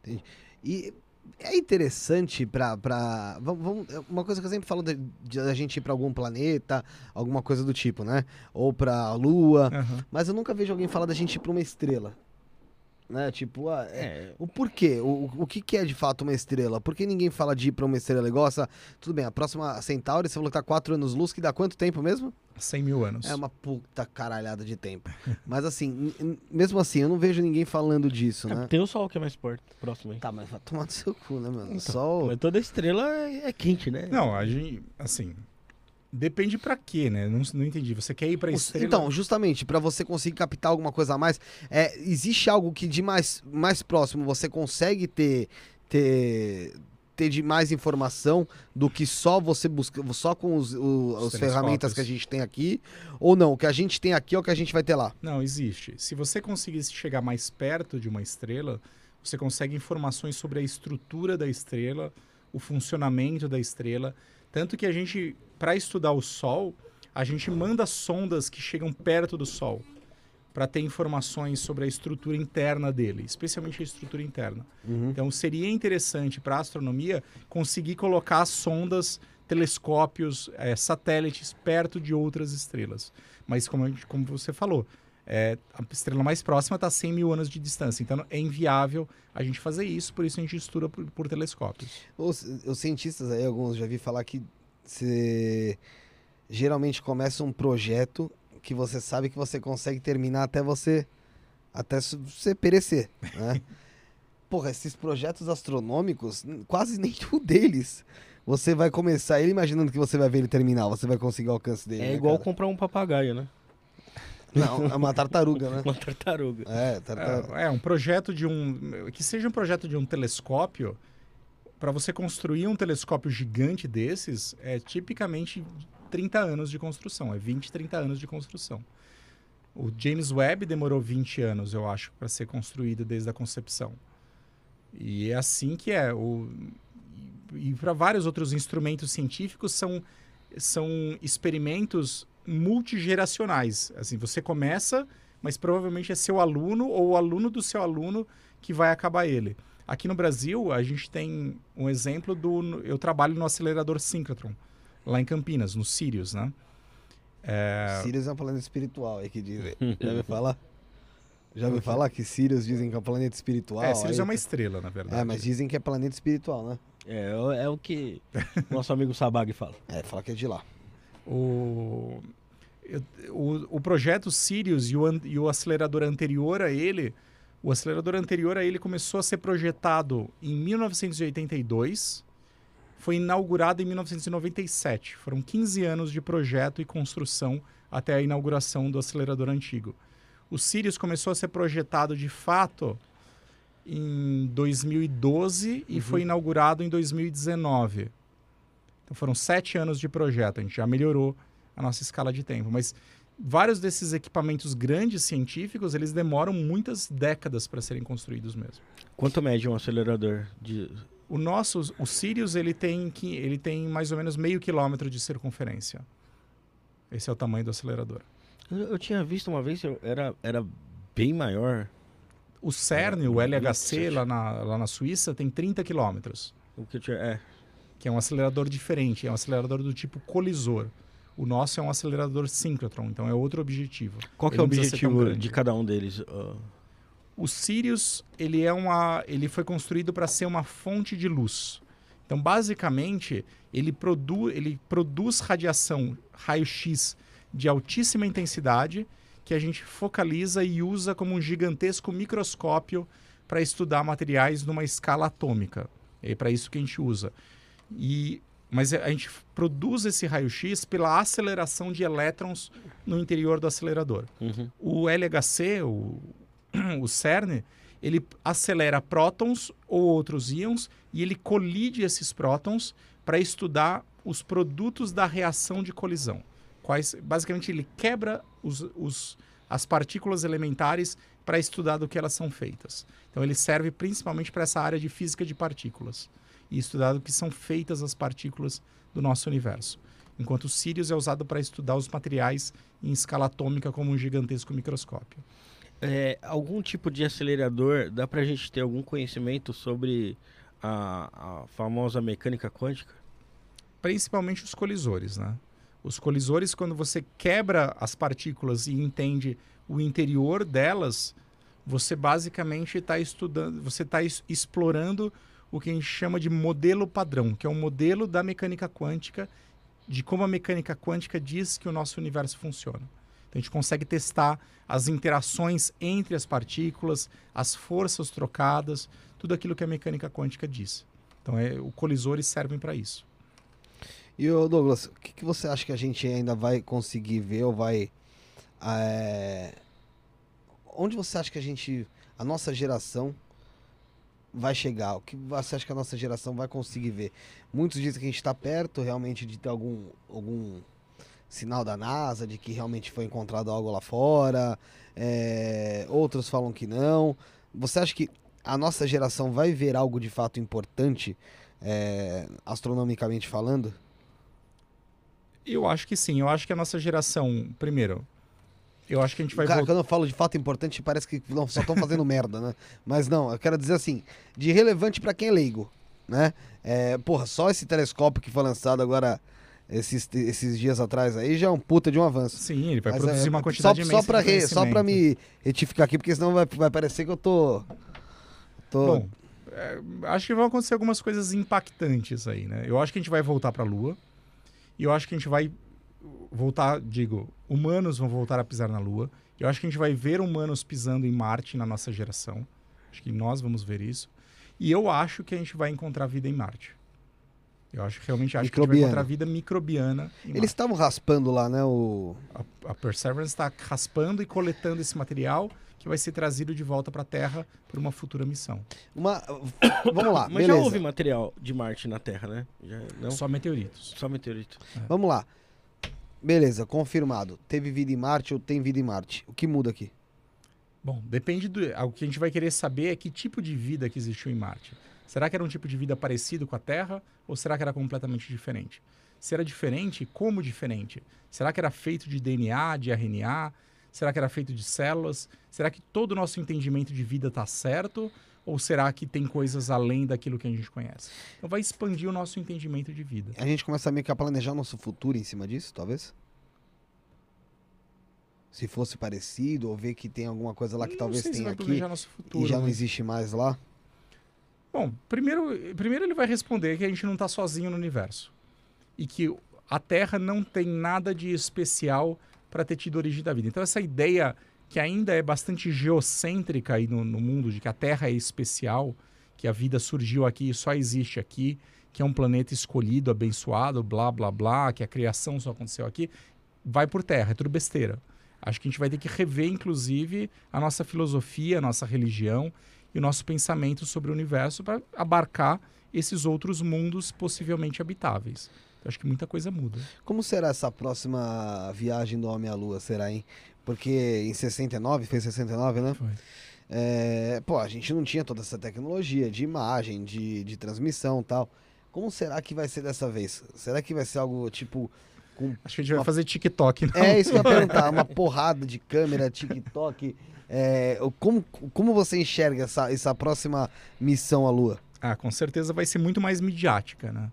Entendi. E é interessante para pra vamos, uma coisa que eu sempre falo de, de a gente ir para algum planeta, alguma coisa do tipo, né? Ou para a Lua, Aham. mas eu nunca vejo alguém falar da gente ir para uma estrela. Né? Tipo, ah, é- É, o porquê? O, o que, que é de fato uma estrela? Por que ninguém fala de ir para uma estrela igual essa? Tudo bem, a próxima Centauri, você falou que tá 4 anos luz, que dá quanto tempo mesmo? 100 mil anos. É uma puta caralhada de tempo. *laughs* Mas assim, mesmo assim, eu não vejo ninguém falando disso, é, né? tem o Sol que é mais perto, próximo aí. Tá, mas vai tomar no seu cu, né, mano? Então, Sol. Mas toda estrela é é quente, né? Não, a gente, assim, depende para quê, né? Não, não entendi. Você quer ir para estrela? Então, justamente, pra você conseguir captar alguma coisa a mais, é, existe algo que de mais, mais próximo você consegue ter, ter, ter de mais informação do que só você busca, só com os, o- as ferramentas que a gente tem aqui, ou não, o que a gente tem aqui é o que a gente vai ter lá. Não, existe. Se você conseguisse chegar mais perto de uma estrela, você consegue informações sobre a estrutura da estrela, o funcionamento da estrela. Tanto que a gente, para estudar o Sol, a gente manda sondas que chegam perto do Sol para ter informações sobre a estrutura interna dele, especialmente a estrutura interna. Então seria interessante para a astronomia conseguir colocar sondas, telescópios, eh, satélites perto de outras estrelas. Mas como, gente- como você falou, é, a estrela mais próxima está a 100 mil anos de distância. Então é inviável a gente fazer isso, por isso a gente estuda por, por telescópios. Os, os cientistas aí, alguns já vi falar que você geralmente começa um projeto que você sabe que você consegue terminar até você até você perecer, né? *laughs* Porra, esses projetos astronômicos, quase *laughs* nenhum deles você vai começar ele imaginando que você vai ver ele terminar, você vai conseguir o alcance dele. É né, igual cara? comprar um papagaio, né? Não, é uma tartaruga, né? *laughs* Uma tartaruga. É, tartaruga. É, é um projeto de um. Que seja um projeto de um telescópio. Para você construir um telescópio gigante desses, é tipicamente 30 anos de construção. É 20, 30 anos de construção. O James Webb demorou 20 anos, eu acho, para ser construído desde a concepção. E é assim que é. O, e para vários outros instrumentos científicos são, são experimentos multigeracionais. Assim, você começa, mas provavelmente é seu aluno ou o aluno do seu aluno que vai acabar ele. Aqui no Brasil, a gente tem um exemplo do. Eu trabalho no acelerador Synchrotron, lá em Campinas, no Sirius, né? É, Sirius é um planeta espiritual, é que dizem. *laughs* Já ouviu falar? Já ouviu falar que Sirius dizem que é um planeta espiritual? é, Sirius Aí- é uma estrela, na verdade. É, mas dizem que é planeta espiritual, né? É, é o que nosso amigo Sabag fala. É, fala que é de lá. O, o, o projeto Sirius e o, an- e o acelerador anterior a ele, o acelerador anterior a ele começou a ser projetado em 1982, foi inaugurado em 1997. Foram 15 anos de projeto e construção até a inauguração do acelerador antigo. O Sirius começou a ser projetado de fato em 2012 e foi inaugurado em 2019. Então foram sete anos de projeto, a gente já melhorou a nossa escala de tempo. Mas vários desses equipamentos grandes científicos, eles demoram muitas décadas para serem construídos mesmo. Quanto mede um acelerador de. O nosso, o Sirius, ele tem, que- ele tem mais ou menos meio quilômetro de circunferência. Esse é o tamanho do acelerador. Eu, eu tinha visto uma vez, era, era bem maior. O CERN, o Hum, LHC, lá na, lá na Suíça, tem 30 quilômetros, O que eu tinha, é, que é um acelerador diferente, é um acelerador do tipo colisor. O nosso é um acelerador síncrotron, então é outro objetivo. qual é o objetivo de cada um deles? ó? O Sirius, ele é uma, ele foi construído para ser uma fonte de luz. Então, basicamente, ele, produ, ele produz radiação raio-x de altíssima intensidade que a gente focaliza e usa como um gigantesco microscópio para estudar materiais numa escala atômica. É para isso que a gente usa. E Mas a gente produz esse raio-x pela aceleração de elétrons no interior do acelerador. Uhum. O LHC, o, *clears throat* o CERN, ele acelera prótons ou outros íons e ele colide esses prótons para estudar os produtos da reação de colisão. Quais, basicamente, ele quebra os, os, as partículas elementares para estudar do que elas são feitas. Então, ele serve principalmente para essa área de física de partículas e estudar do que são feitas as partículas do nosso universo. Enquanto o Sirius é usado para estudar os materiais em escala atômica como um gigantesco microscópio. É, algum tipo de acelerador, dá pra gente ter algum conhecimento sobre a, a famosa mecânica quântica? Principalmente os colisores, né? Os colisores, quando você quebra as partículas e entende o interior delas, você basicamente está estudando, você está explorando o que a gente chama de modelo padrão, que é um modelo da mecânica quântica, de como a mecânica quântica diz que o nosso universo funciona. Então a gente consegue testar as interações entre as partículas, as forças trocadas, tudo aquilo que a mecânica quântica diz. Então é, os colisores servem para isso. E Douglas, o que, que, você acha que a gente ainda vai conseguir ver ou vai. É... Onde você acha que a gente. A nossa geração vai chegar? O que você acha que a nossa geração vai conseguir ver? Muitos dizem que a gente está perto realmente de ter algum, algum sinal da NASA de que realmente foi encontrado algo lá fora. É... Outros falam que não. Você acha que a nossa geração vai ver algo de fato importante, é... astronomicamente falando? Eu acho que sim. Eu acho que a nossa geração, primeiro, eu acho que a gente vai. Cara, voltar... quando eu falo de fato importante, parece que não, só estão fazendo *laughs* merda, né? Mas não, eu quero dizer assim, de relevante para quem é leigo, né? É, porra, só esse telescópio que foi lançado agora esses, esses dias atrás aí já é um puta de um avanço. Sim, ele vai Mas produzir é, uma quantidade só, imensa só pra re, Só pra me retificar aqui, porque senão vai, vai parecer que eu tô... tô... Bom, é, acho que vão acontecer algumas coisas impactantes aí, né? Eu acho que a gente vai voltar pra Lua. E eu acho que a gente vai voltar, digo, humanos vão voltar a pisar na Lua. Eu acho que a gente vai ver humanos pisando em Marte na nossa geração. Acho que nós vamos ver isso. E eu acho que a gente vai encontrar vida em Marte. Eu acho realmente acho que a gente vai encontrar vida microbiana. Eles estavam raspando lá, né? O... A, a Perseverance está raspando e coletando esse material que vai ser trazido de volta para a Terra por uma futura missão. Uma... *coughs* Vamos lá, Mas beleza. já houve material de Marte na Terra, né? Já, não? Só meteoritos. Só meteorito. É. Vamos lá. Beleza, confirmado. Teve vida em Marte ou tem vida em Marte? O que muda aqui? Bom, depende do. O que a gente vai querer saber é que tipo de vida que existiu em Marte. Será que era um tipo de vida parecido com a Terra ou será que era completamente diferente? Se era diferente, como diferente? Será que era feito de DNA, de RNA? Será que era feito de células? Será que todo o nosso entendimento de vida está certo? Ou será que tem coisas além daquilo que a gente conhece? Então vai expandir o nosso entendimento de vida. A gente começa meio que a planejar nosso futuro em cima disso, talvez? Se fosse parecido, ou ver que tem alguma coisa lá que não talvez tenha aqui futuro, e já não existe mais lá? Bom, primeiro, primeiro ele vai responder que a gente não está sozinho no universo. E que a Terra não tem nada de especial para ter tido origem da vida. Então, essa ideia que ainda é bastante geocêntrica aí no, no, mundo, de que a Terra é especial, que a vida surgiu aqui e só existe aqui, que é um planeta escolhido, abençoado, blá, blá, blá, que a criação só aconteceu aqui, vai por terra, é tudo besteira. Acho que a gente vai ter que rever, inclusive, a nossa filosofia, a nossa religião e o nosso pensamento sobre o universo para abarcar esses outros mundos possivelmente habitáveis. Acho que muita coisa muda. Como será essa próxima viagem do Homem à Lua? Será, hein? Porque em 69, fez 69, né? Foi. É, pô, a gente não tinha toda essa tecnologia de imagem, de, de transmissão tal. Como será que vai ser dessa vez? Será que vai ser algo tipo. Com Acho que a gente uma... vai fazer TikTok, não? É isso que eu ia perguntar. *laughs* Uma porrada de câmera, TikTok. É, como, como você enxerga essa, essa próxima missão à Lua? Ah, com certeza vai ser muito mais midiática, né?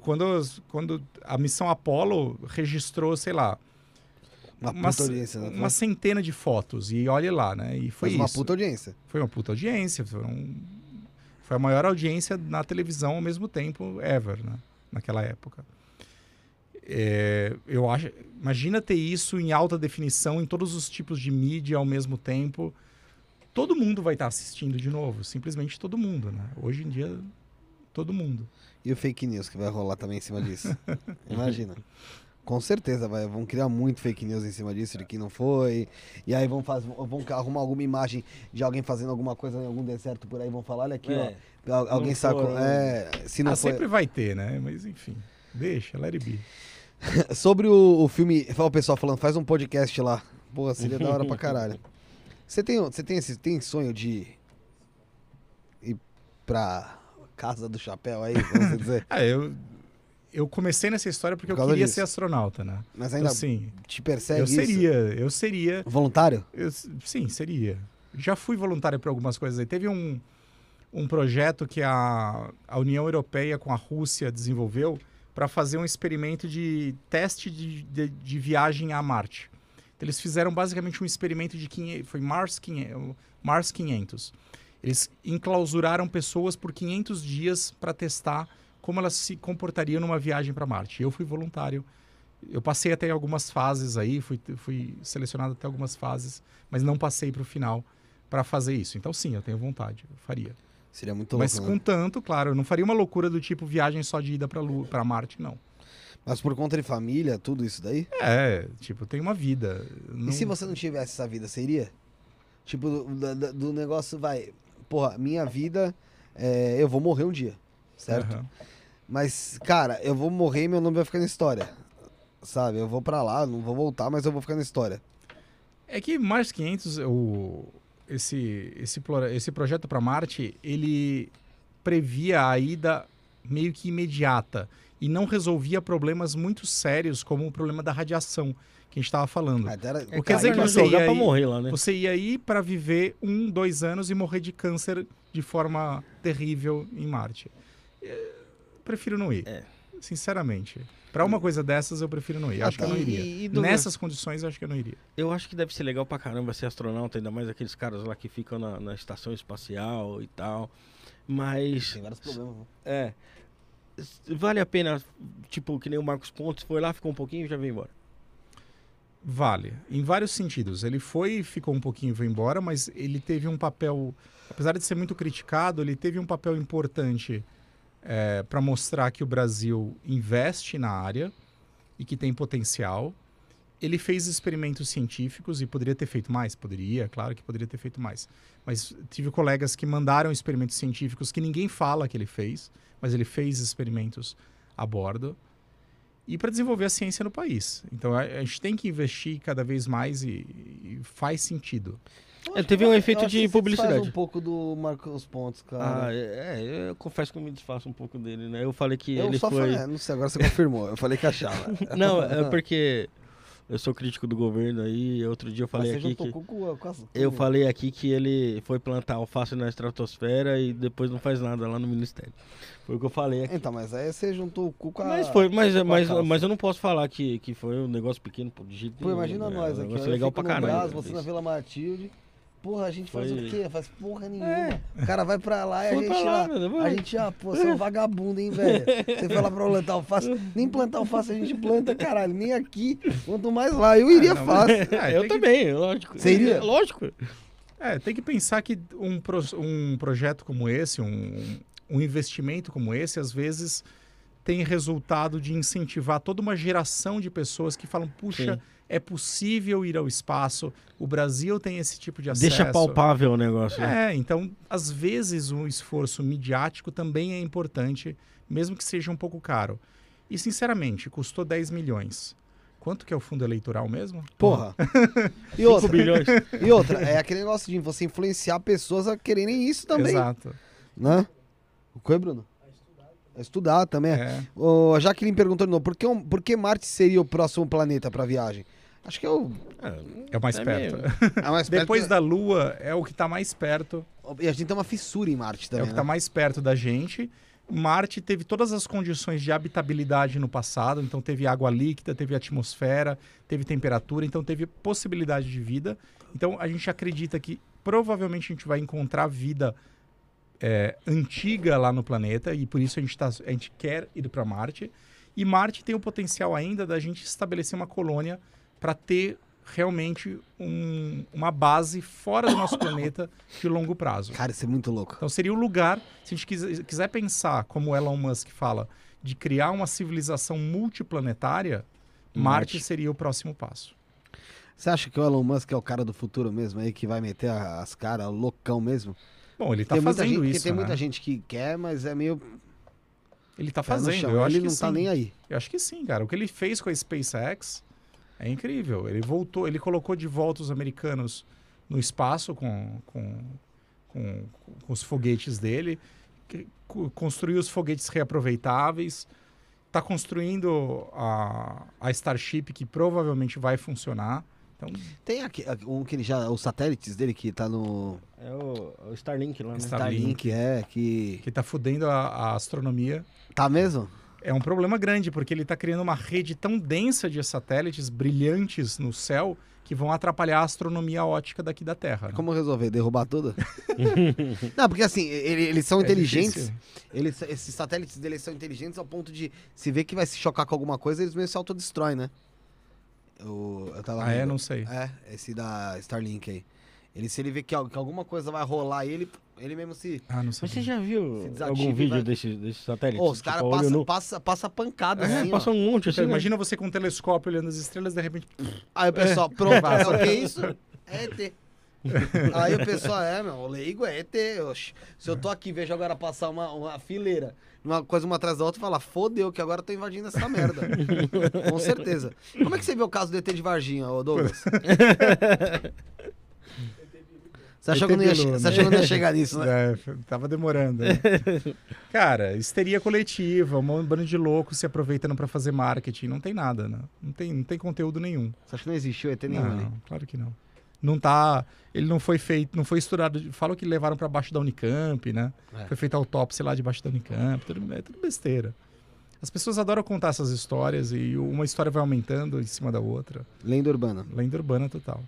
Quando, quando a missão Apollo registrou, sei lá, uma, uma puta audiência, né? Uma centena de fotos, e olhe lá, né? E foi, foi uma puta audiência. Foi uma puta audiência, foram... foi a maior audiência na televisão ao mesmo tempo ever, né? Naquela época. É, eu acho, imagina ter isso em alta definição em todos os tipos de mídia ao mesmo tempo. Todo mundo vai estar assistindo de novo, simplesmente todo mundo, né? Hoje em dia todo mundo. E o fake news que vai rolar também em cima disso. *laughs* Imagina. Com certeza, vai, vão criar muito fake news em cima disso, de que não foi. E aí vão, faz, vão arrumar alguma imagem de alguém fazendo alguma coisa em algum deserto por aí, vão falar, olha aqui, É, ó. al- Alguém sacou. É, se não ah, foi. sempre vai ter, né? Mas enfim, deixa, let it be. *laughs* Sobre o, o filme. Fala o pessoal falando, faz um podcast lá. Porra, seria da hora pra caralho. *laughs* Você tem, você tem, esse, tem sonho de ir pra Casa do Chapéu aí, vamos dizer? *laughs* Ah, eu, eu comecei nessa história porque Por eu queria disso. ser astronauta, né? Mas Então, ainda assim, te persegue eu isso? seria, eu seria. Voluntário? eu- sim, seria. Já fui voluntário para algumas coisas aí. Teve um, um projeto que a, a União Europeia com a Rússia desenvolveu para fazer um experimento de teste de, de, de viagem a Marte. Então, eles fizeram basicamente um experimento de 500, foi Mars 500, Mars 500. Eles enclausuraram pessoas por 500 dias para testar como elas se comportariam numa viagem para Marte. Eu fui voluntário. Eu passei até algumas fases aí, fui, fui selecionado até algumas fases, mas não passei para o final para fazer isso. Então, sim, eu tenho vontade, eu faria. Seria muito mas louco. com né? tanto, claro, eu não faria uma loucura do tipo viagem só de ida para Marte, não. Mas por conta de família, tudo isso daí? É, tipo, tem uma vida. Não... E se você não tivesse essa vida, iria? Tipo, do, da- do negócio, vai. Porra, minha vida, é, eu vou morrer um dia, certo? Aham. Mas, cara, eu vou morrer e meu nome vai ficar na história. Sabe? Eu vou pra lá, não vou voltar, mas eu vou ficar na história. É que Mars 500, o, esse, esse, esse projeto para Marte, ele previa a ida meio que imediata e não resolvia problemas muito sérios, como o problema da radiação que a gente estava falando. Era- O que quer dizer que você ia aí- morrer lá, né? Você ia ir para viver um, dois anos e morrer de câncer de forma terrível em Marte. É, Prefiro não ir. É. Sinceramente. Para uma coisa dessas, eu prefiro não ir. Acho que eu não E- iria. e- e Nessas condições, eu acho que eu não iria. Eu acho que deve ser legal pra caramba ser astronauta, ainda mais aqueles caras lá que ficam na, na estação espacial e tal. Mas. Tem vários problemas. né? É. Vale a pena, tipo, que nem o Marcos Pontes foi lá, ficou um pouquinho e já veio embora. Vale, em vários sentidos. Ele foi, ficou um pouquinho e foi embora, mas ele teve um papel, apesar de ser muito criticado, ele teve um papel importante para mostrar que o Brasil investe na área e que tem potencial. Ele fez experimentos científicos e poderia ter feito mais? Poderia, claro que poderia ter feito mais. Mas tive colegas que mandaram experimentos científicos que ninguém fala que ele fez, mas ele fez experimentos a bordo e para desenvolver a ciência no país. Então a, a gente tem que investir cada vez mais e, e faz sentido. É, teve um efeito de publicidade. Um pouco do Marcos Pontes, cara. Ah, é, é, eu confesso que eu me desfaço um pouco dele, né? Eu falei que eu ele só foi. falei, é, não sei, agora você confirmou. Eu falei que achava. *laughs* Não, é porque eu sou crítico do governo aí. Outro dia eu falei Mas você aqui juntou que. com, com as- Eu falei aqui que ele foi plantar alface na estratosfera e depois não faz nada lá no ministério. Foi o que eu falei aqui. Então, mas aí você juntou o cu com a... Mas foi, mas, mas, mas eu não posso falar que, que foi um negócio pequeno, pô, de jeito Pô, imagina né? nós É um aqui, negócio legal pra no caramba. Brás, você na Vila Matilde. Porra, a gente faz Foi- o quê? Faz porra nenhuma. É. O cara vai pra lá e a Foi gente pra lá, lá. mano, A gente, ah, pô, você é um vagabundo, hein, velho? Você foi lá pra plantar alface. *laughs* Nem plantar alface a gente planta, caralho. Nem aqui. Quanto mais lá. Eu iria Ah, não, fácil. *laughs* É, eu que- também, lógico. Você iria? Lógico. É, tem que pensar que um, pro- um projeto como esse, um, um investimento como esse, às vezes tem resultado de incentivar toda uma geração de pessoas que falam, puxa, Sim. É possível ir ao espaço, o Brasil tem esse tipo de acesso. Deixa palpável o negócio. né? É, então, às vezes um esforço midiático também é importante, mesmo que seja um pouco caro. E, sinceramente, custou 10 milhões. Quanto que é o fundo eleitoral mesmo? Porra. *laughs* E 5 outra, bilhões. e outra, é aquele negócio de você influenciar pessoas a quererem isso também. Exato. Né? O que, Bruno? É estudar também. é. É. A Jaqueline perguntou de novo, por que, um- por que Marte seria o próximo planeta pra viagem? Acho que é o... É o mais É perto. *laughs* é mais perto Depois que- da Lua, é o que está mais perto. E a gente tem uma fissura em Marte é também, o que está né? mais perto da gente. Marte teve todas as condições de habitabilidade no passado, então teve água líquida, teve atmosfera, teve temperatura, então teve possibilidade de vida. Então a gente acredita que provavelmente a gente vai encontrar vida é, antiga lá no planeta e por isso a gente, tá, a gente quer ir para Marte. E Marte tem o potencial ainda da gente estabelecer uma colônia para ter realmente um- uma base fora do nosso planeta *coughs* de longo prazo. Cara, isso é muito louco. Então seria o lugar, se a gente quiser, quiser pensar, como Elon Musk fala, de criar uma civilização multiplanetária, Marte, Marte. seria o próximo passo. Você acha que o Elon Musk é o cara do futuro mesmo aí, que vai meter as caras, loucão mesmo? Bom, ele muita fazendo gente, isso, tem né? muita gente que quer, mas é meio Ele no fazendo, chão. eu acho Ele que não tá sim. nem aí. Eu acho que sim, cara. O que ele fez com a SpaceX é incrível. Ele voltou, ele colocou de volta os americanos no espaço com, com, com, com os foguetes dele, construiu os foguetes reaproveitáveis, está construindo a, a Starship que provavelmente vai funcionar. Então, Tem aqui, um que ele já. Os satélites dele que tá no É o, o Starlink lá, né? Starlink. Starlink, é, que. que está fudendo a, a astronomia. Tá mesmo? É um problema grande, porque ele está criando uma rede tão densa de satélites brilhantes no céu que vão atrapalhar a astronomia ótica daqui da Terra. né? Como resolver? Derrubar tudo? *laughs* não, porque assim, ele- eles são É inteligentes. difícil. Eles, esses satélites deles são inteligentes ao ponto de se ver que vai se chocar com alguma coisa, eles mesmo se autodestroem, né? Eu, eu tava Ah, é? Não sei. É, esse da Starlink aí. Ele, se ele vê que, que alguma coisa vai rolar, ele, ele mesmo se. Ah, não Mas sei. você já viu algum vídeo vai- desse, desse satélite? Os Tipo, caras olho passam nu? passa, passa pancada, É, assim, passa ó. um monte assim. Então, né? imagina você com um telescópio olhando as estrelas, de repente. Aí o pessoal, pronto, é, o que é isso? É ET. Aí o pessoal, é, meu, o leigo é ET. oxe. Se eu tô aqui e vejo agora passar uma, uma fileira, uma coisa uma atrás da outra, fala, fodeu, que agora eu tô invadindo essa merda. *laughs* Com certeza. Como é que você vê o caso do ET de Varginha, ô Douglas? *laughs* Você achou, que não ia, né? você achou que não ia chegar nisso, né? *laughs* É, tava demorando. né? *laughs* Cara, histeria coletiva, um bando de loucos se aproveitando pra fazer marketing. Não tem nada, né? Não tem, não tem conteúdo nenhum. Você acha que não existiu ET nenhum ali? Não, claro que não. Não tá. Ele não foi feito, não foi estudado. Falam que levaram pra baixo da Unicamp, né? É. Foi feita autópsia lá debaixo da Unicamp. Tudo, é tudo besteira. As pessoas adoram contar essas histórias e uma história vai aumentando em cima da outra. Lenda urbana. Lenda urbana total.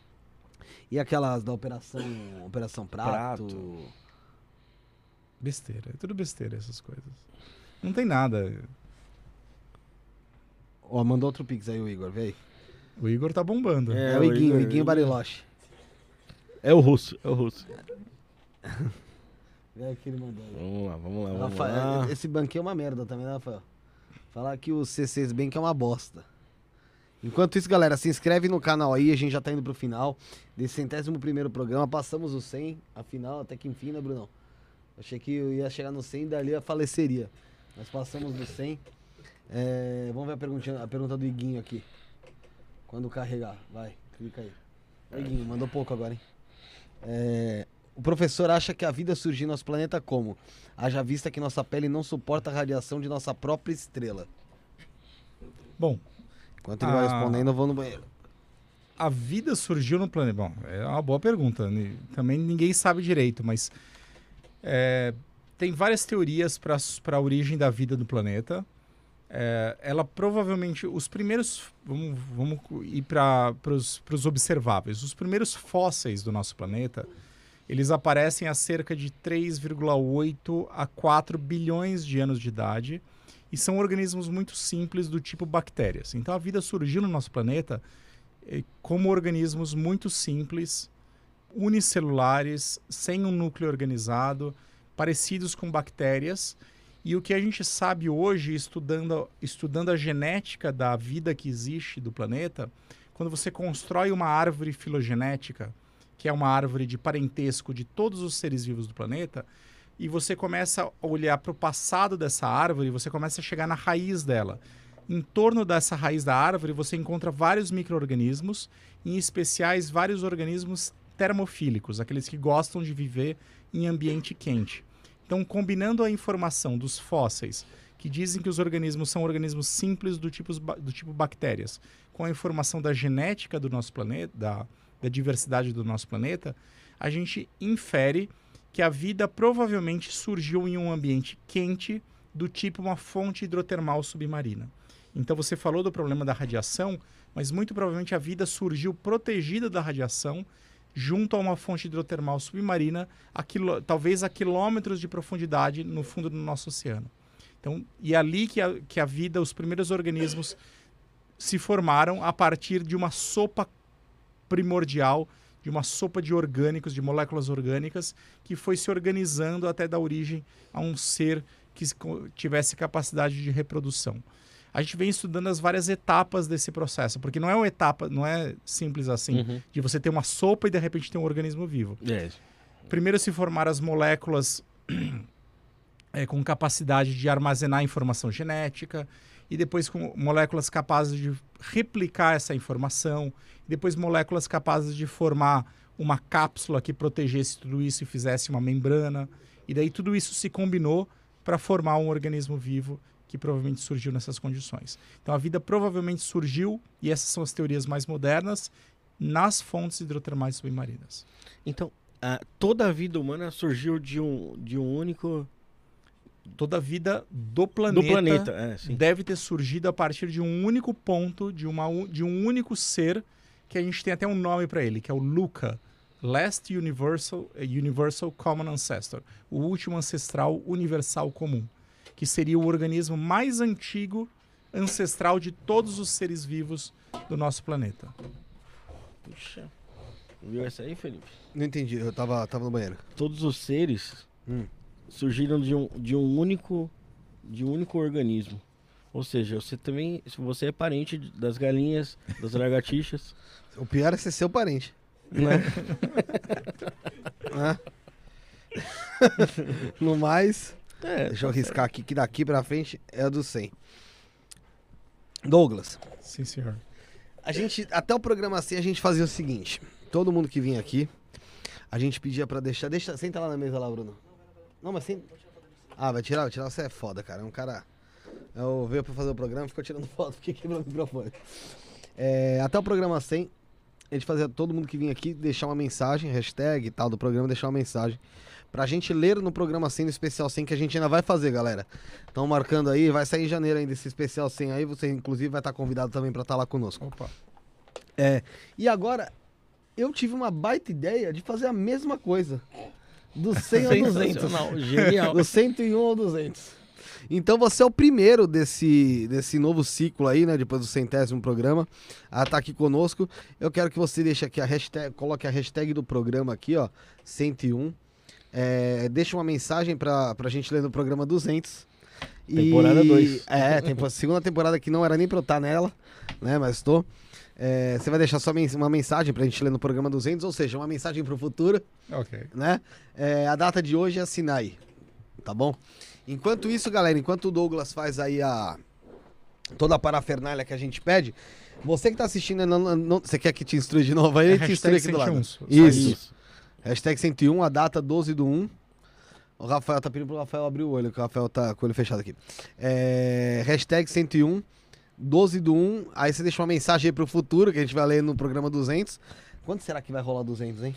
E aquelas da Operação, Operação Prato? Prato. Besteira. É tudo besteira essas coisas. Não tem nada. Ó, mandou outro pix aí o Igor, vê aí. O Igor tá bombando. É, É, o Iguinho, o Igor- Iguinho Bariloche. É o russo, é o russo. *laughs* Vê aí o que ele mandou. Vamos lá, vamos lá, vamos Rafael, lá. esse banquinho é uma merda também, né, Rafael? Falar que o C6 Bank é uma bosta. Enquanto isso, galera, se inscreve no canal aí, a gente já tá indo pro final desse centésimo primeiro programa. Passamos o 100, afinal, até que enfim, né, Brunão? Achei que eu ia chegar no 100 e dali a faleceria. Mas passamos do 100. É, vamos ver a, a pergunta do Iguinho aqui. Quando carregar, vai, clica aí. Ô, Iguinho, mandou pouco agora, hein? É, o professor acha que a vida surgiu em nosso planeta como? Haja vista que nossa pele não suporta a radiação de nossa própria estrela. Bom, Enquanto ele vai Ah. respondendo, eu vou no banheiro. a vida surgiu no planeta. Bom, é uma boa pergunta. né? Também ninguém sabe direito, mas é, tem várias teorias para a origem da vida do planeta. É, ela provavelmente, os primeiros, vamos, vamos ir para os observáveis. Os primeiros fósseis do nosso planeta, eles aparecem há cerca de 3,8 a 4 bilhões de anos de idade e são organismos muito simples do tipo bactérias. Então a vida surgiu no nosso planeta eh, como organismos muito simples, unicelulares, sem um núcleo organizado, parecidos com bactérias. E o que a gente sabe hoje, estudando, estudando a genética da vida que existe do planeta, quando você constrói uma árvore filogenética, que é uma árvore de parentesco de todos os seres vivos do planeta, e você começa a olhar para o passado dessa árvore, você começa a chegar na raiz dela. Em torno dessa raiz da árvore, você encontra vários micro-organismos, em especiais vários organismos termofílicos, aqueles que gostam de viver em ambiente quente. Então, combinando a informação dos fósseis, que dizem que os organismos são organismos simples do tipo, do tipo bactérias, com a informação da genética do nosso planeta, da, da diversidade do nosso planeta, a gente infere que a vida provavelmente surgiu em um ambiente quente, do tipo uma fonte hidrotermal submarina. Então você falou do problema da radiação, mas muito provavelmente a vida surgiu protegida da radiação junto a uma fonte hidrotermal submarina, a quilô- talvez a quilômetros de profundidade no fundo do nosso oceano. Então, e é ali que a, que a vida, os primeiros organismos se formaram a partir de uma sopa primordial de uma sopa de orgânicos, de moléculas orgânicas, que foi se organizando até dar origem a um ser que tivesse capacidade de reprodução. A gente vem estudando as várias etapas desse processo, porque não é uma etapa, não é simples assim, Uhum. de você ter uma sopa e de repente ter um organismo vivo. É. Primeiro se formaram as moléculas eh, *clears throat* com capacidade de armazenar informação genética, e depois com moléculas capazes de replicar essa informação, depois moléculas capazes de formar uma cápsula que protegesse tudo isso e fizesse uma membrana. E daí tudo isso se combinou para formar um organismo vivo que provavelmente surgiu nessas condições. Então a vida provavelmente surgiu, e essas são as teorias mais modernas, nas fontes hidrotermais submarinas. Então, a- toda a vida humana surgiu de um, de um único. Toda a vida do planeta, do planeta. É, deve ter surgido a partir de um único ponto, de, uma, de um único ser, que a gente tem até um nome para ele, que é o Luca, Last Universal, Universal Common Ancestor, o último ancestral universal comum, que seria o organismo mais antigo ancestral de todos os seres vivos do nosso planeta. Puxa. Viu essa aí, Felipe? Não entendi, eu tava, tava no banheiro. Todos os seres Hum. surgiram de um, de um único de um único organismo. Ou seja, você também, se você é parente das galinhas, das lagartixas, O pior é ser seu parente. né? né? *laughs* no mais, É, deixa eu riscar aqui que daqui pra frente é a do 100. Douglas, Sim, senhor. a gente até o programa assim a gente fazia o seguinte: todo mundo que vinha aqui, a gente pedia pra deixar, deixa, senta lá na mesa lá, Bruno. Não, mas senta. Ah, vai tirar, vai tirar, você é foda, cara. É um cara eu veio pra fazer o programa, ficou tirando *laughs* foto porque quebrou o microfone. É, até o programa 100, a gente fazia todo mundo que vinha aqui deixar uma mensagem, hashtag e tal do programa, deixar uma mensagem. Pra gente ler no programa 100, no especial 100, que a gente ainda vai fazer, galera. Estão marcando aí, vai sair em janeiro ainda esse especial 100 aí. Você, inclusive, vai estar convidado também pra estar lá conosco. Opa. É, e agora, eu tive uma baita ideia de fazer a mesma coisa. Do 100 ao 200. sensacional, genial. *laughs* Do 101 ao 200. Então você é o primeiro desse, desse novo ciclo aí, né? Depois do centésimo programa, a estar aqui conosco. Eu quero que você deixe aqui a hashtag, coloque a hashtag do programa aqui, ó, 101. É, deixa uma mensagem pra, pra gente ler no programa 200. E- Temporada dois. É, tempo, segunda temporada que não era nem pra eu estar nela, né? Mas estou. É, você vai deixar só uma mensagem pra gente ler no programa 200, ou seja, uma mensagem pro futuro Ok. né? É, a data de hoje é assinar aí, tá bom? Enquanto isso, galera, enquanto o Douglas faz aí a toda a parafernália que a gente pede, você que tá assistindo, não, não- você quer que te instrua de novo aí? É te instrui aqui do lado. 101, só Isso. Hashtag 101, a data 12 do 1. O Rafael tá pedindo pro Rafael abrir o olho, que o Rafael tá com o olho fechado aqui. É, hashtag 101, 12 do 1. Aí você deixa uma mensagem aí pro futuro, que a gente vai ler no programa 200. Quando será que vai rolar 200, hein?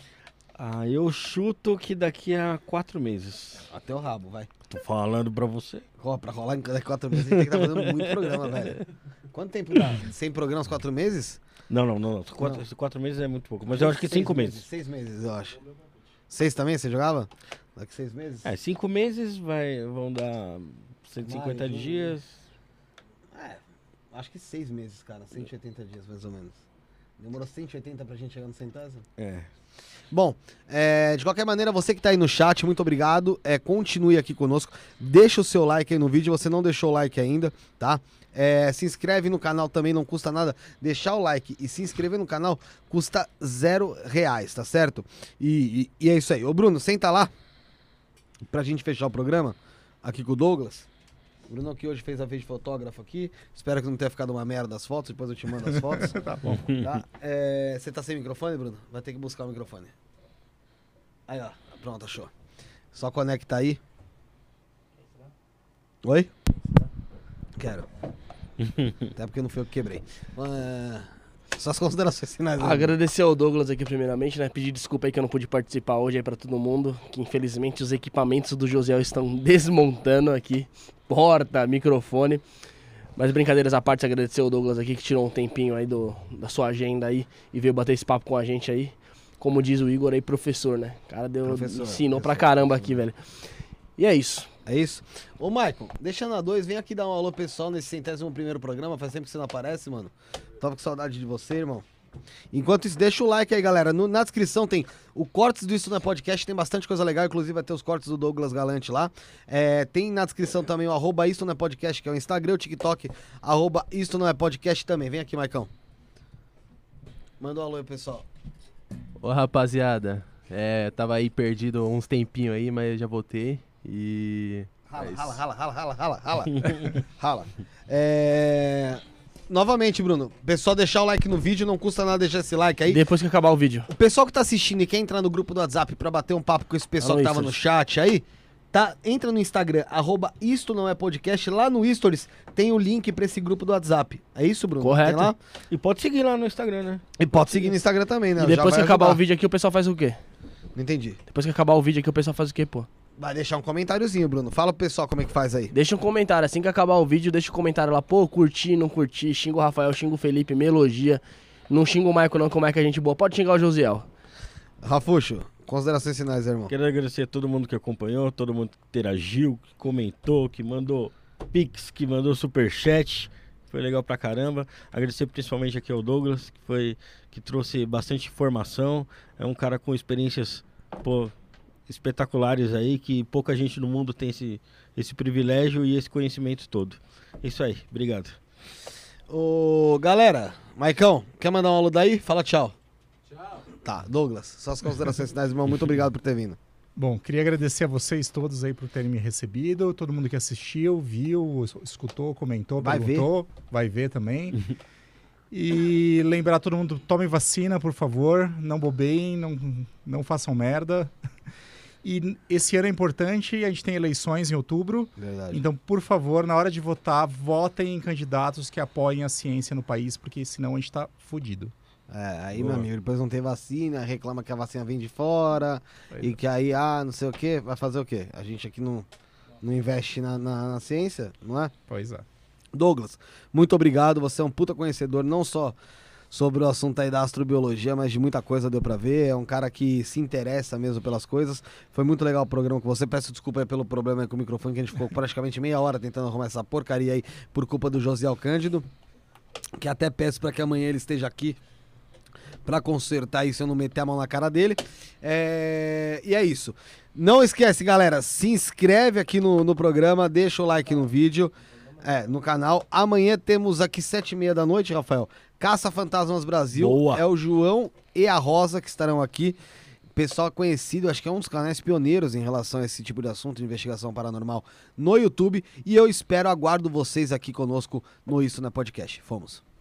Ah, eu chuto que daqui a quatro meses. Até o rabo, vai. Tô falando pra você. Ó, pra rolar em daqui quatro meses, tem que estar fazendo muito programa, velho. *laughs* Quanto tempo dá? 100 programas, quatro meses? Não, não, não. não. Quatro, Não. quatro meses é muito pouco. Mas eu acho que Seis cinco meses. Seis meses, eu acho. Seis também, você jogava? Daqui seis meses? É, cinco meses vai, vão dar 150 Maio, dias. É, acho que seis meses, cara. 180 dias, mais ou menos. Demorou 180 pra gente chegar no centésimo? É. Bom, é, de qualquer maneira, você que tá aí no chat, muito obrigado. É, continue aqui conosco. Deixa o seu like aí no vídeo. Você não deixou o like ainda, tá? É, se inscreve no canal também, não custa nada. Deixar o like e se inscrever no canal custa zero reais, tá certo? E, e- e é isso aí. Ô Bruno, senta lá pra gente fechar o programa aqui com o Douglas. Bruno que hoje fez a vez de fotógrafo aqui. Espero que não tenha ficado uma merda as fotos, depois eu te mando as fotos. *laughs* Tá bom. Tá? É, você tá sem microfone, Bruno? Vai ter que buscar o microfone. Aí, ó. Pronto, achou. Só conecta aí. Oi? Quero. *laughs* Até porque não foi eu que quebrei. Ah, só as considerações finais. né? Agradecer ao Douglas aqui primeiramente, né? Pedir desculpa aí que eu não pude participar hoje aí pra todo mundo, que infelizmente os equipamentos do Josiel estão *laughs* desmontando aqui, porta, microfone. Mas brincadeiras à parte, agradecer ao Douglas aqui que tirou um tempinho aí do, da sua agenda aí e veio bater esse papo com a gente aí. Como diz o Igor aí, professor, né? O cara deu, Professor, ensinou pra professor, caramba aqui, velho. E é isso. É isso? Ô, Maicon, deixando a dois, vem aqui dar um alô pessoal nesse centésimo primeiro programa. Faz tempo que você não aparece, mano. Tava com saudade de você, irmão. Enquanto isso, deixa o like aí, galera. No- na descrição tem o cortes do Isso Não é Podcast, tem bastante coisa legal, inclusive vai ter os cortes do Douglas Galante lá. É, tem na descrição também o arroba Isso Não é Podcast, que é o Instagram, o TikTok, arroba Isso Não é Podcast também. Vem aqui, Maicão. Manda um alô aí, pessoal. Ô rapaziada, é, tava aí perdido uns tempinho aí, mas já voltei. E. Rala, É rala, rala, rala, rala, rala, rala. *laughs* rala. É... Novamente, Bruno, pessoal deixar o like no vídeo, não custa nada deixar esse like aí. Depois que acabar o vídeo. O pessoal que tá assistindo e quer entrar no grupo do WhatsApp pra bater um papo com esse pessoal Alô, que tava no Stories. chat aí, tá? Entra no Instagram, arroba isto não é podcast, lá no Stories tem o link pra esse grupo do WhatsApp. É isso, Bruno? Correto. Tem lá? E pode seguir lá no Instagram, né? E pode seguir no Instagram também, né? E depois Já que vai acabar ajudar. o vídeo aqui, o pessoal faz o quê? Não entendi. Depois que acabar o vídeo aqui, o pessoal faz o quê, pô? Vai deixar um comentáriozinho, Bruno. Fala pro pessoal como é que faz aí. Deixa um comentário. Assim que acabar o vídeo, deixa um comentário lá. Pô, curti, não curti. Xinga o Rafael, xinga o Felipe, me elogia. Não xinga o Michael não, como é que a gente boa. Pode xingar o Josiel. Rafuxo, considerações finais, irmão. Quero agradecer a todo mundo que acompanhou, todo mundo que interagiu, que comentou, que mandou pix, que mandou superchat. Foi legal pra caramba. Agradecer principalmente aqui ao Douglas, que foi que trouxe bastante informação. É um cara com experiências, pô, espetaculares aí, que pouca gente no mundo tem esse, esse privilégio e esse conhecimento todo. Isso aí, obrigado. Ô, galera, Maicão, quer mandar um alô daí? Fala tchau. Tchau. Tá, Douglas, só as considerações finais, irmão. Muito obrigado por ter vindo. Bom, queria agradecer a vocês todos aí por terem me recebido, todo mundo que assistiu, viu, es- escutou, comentou, Vai ver. perguntou, vai ver também. e lembrar todo mundo, tomem vacina, por favor, não bobeiem, não, não façam merda. E esse ano é importante, a gente tem eleições em outubro, Verdade. então, por favor, na hora de votar, votem em candidatos que apoiem a ciência no país, porque senão a gente tá fudido. É, aí, Boa. meu amigo, depois não tem vacina, reclama que a vacina vem de fora e que aí, ah, não sei o quê, vai fazer o quê? A gente aqui não, não investe na, na- na ciência, não é? Pois é. Douglas, muito obrigado, você é um puta conhecedor, não só sobre o assunto aí da astrobiologia, mas de muita coisa deu pra ver, é um cara que se interessa mesmo pelas coisas. Foi muito legal o programa com você, peço desculpa pelo problema com o microfone, que a gente ficou praticamente meia hora tentando arrumar essa porcaria aí por culpa do Josiel Cândido, que até peço pra que amanhã ele esteja aqui pra consertar isso, eu não meter a mão na cara dele. É, E é isso. Não esquece, galera, se inscreve aqui no, no programa, deixa o like no vídeo, é, no canal. Amanhã temos aqui sete e meia da noite, Rafael, Caça Fantasmas Brasil. Boa. É o João e a Rosa que estarão aqui. Pessoal conhecido, acho que é um dos canais pioneiros em relação a esse tipo de assunto de investigação paranormal no YouTube. E eu espero, aguardo vocês aqui conosco no Isso na Podcast. Fomos.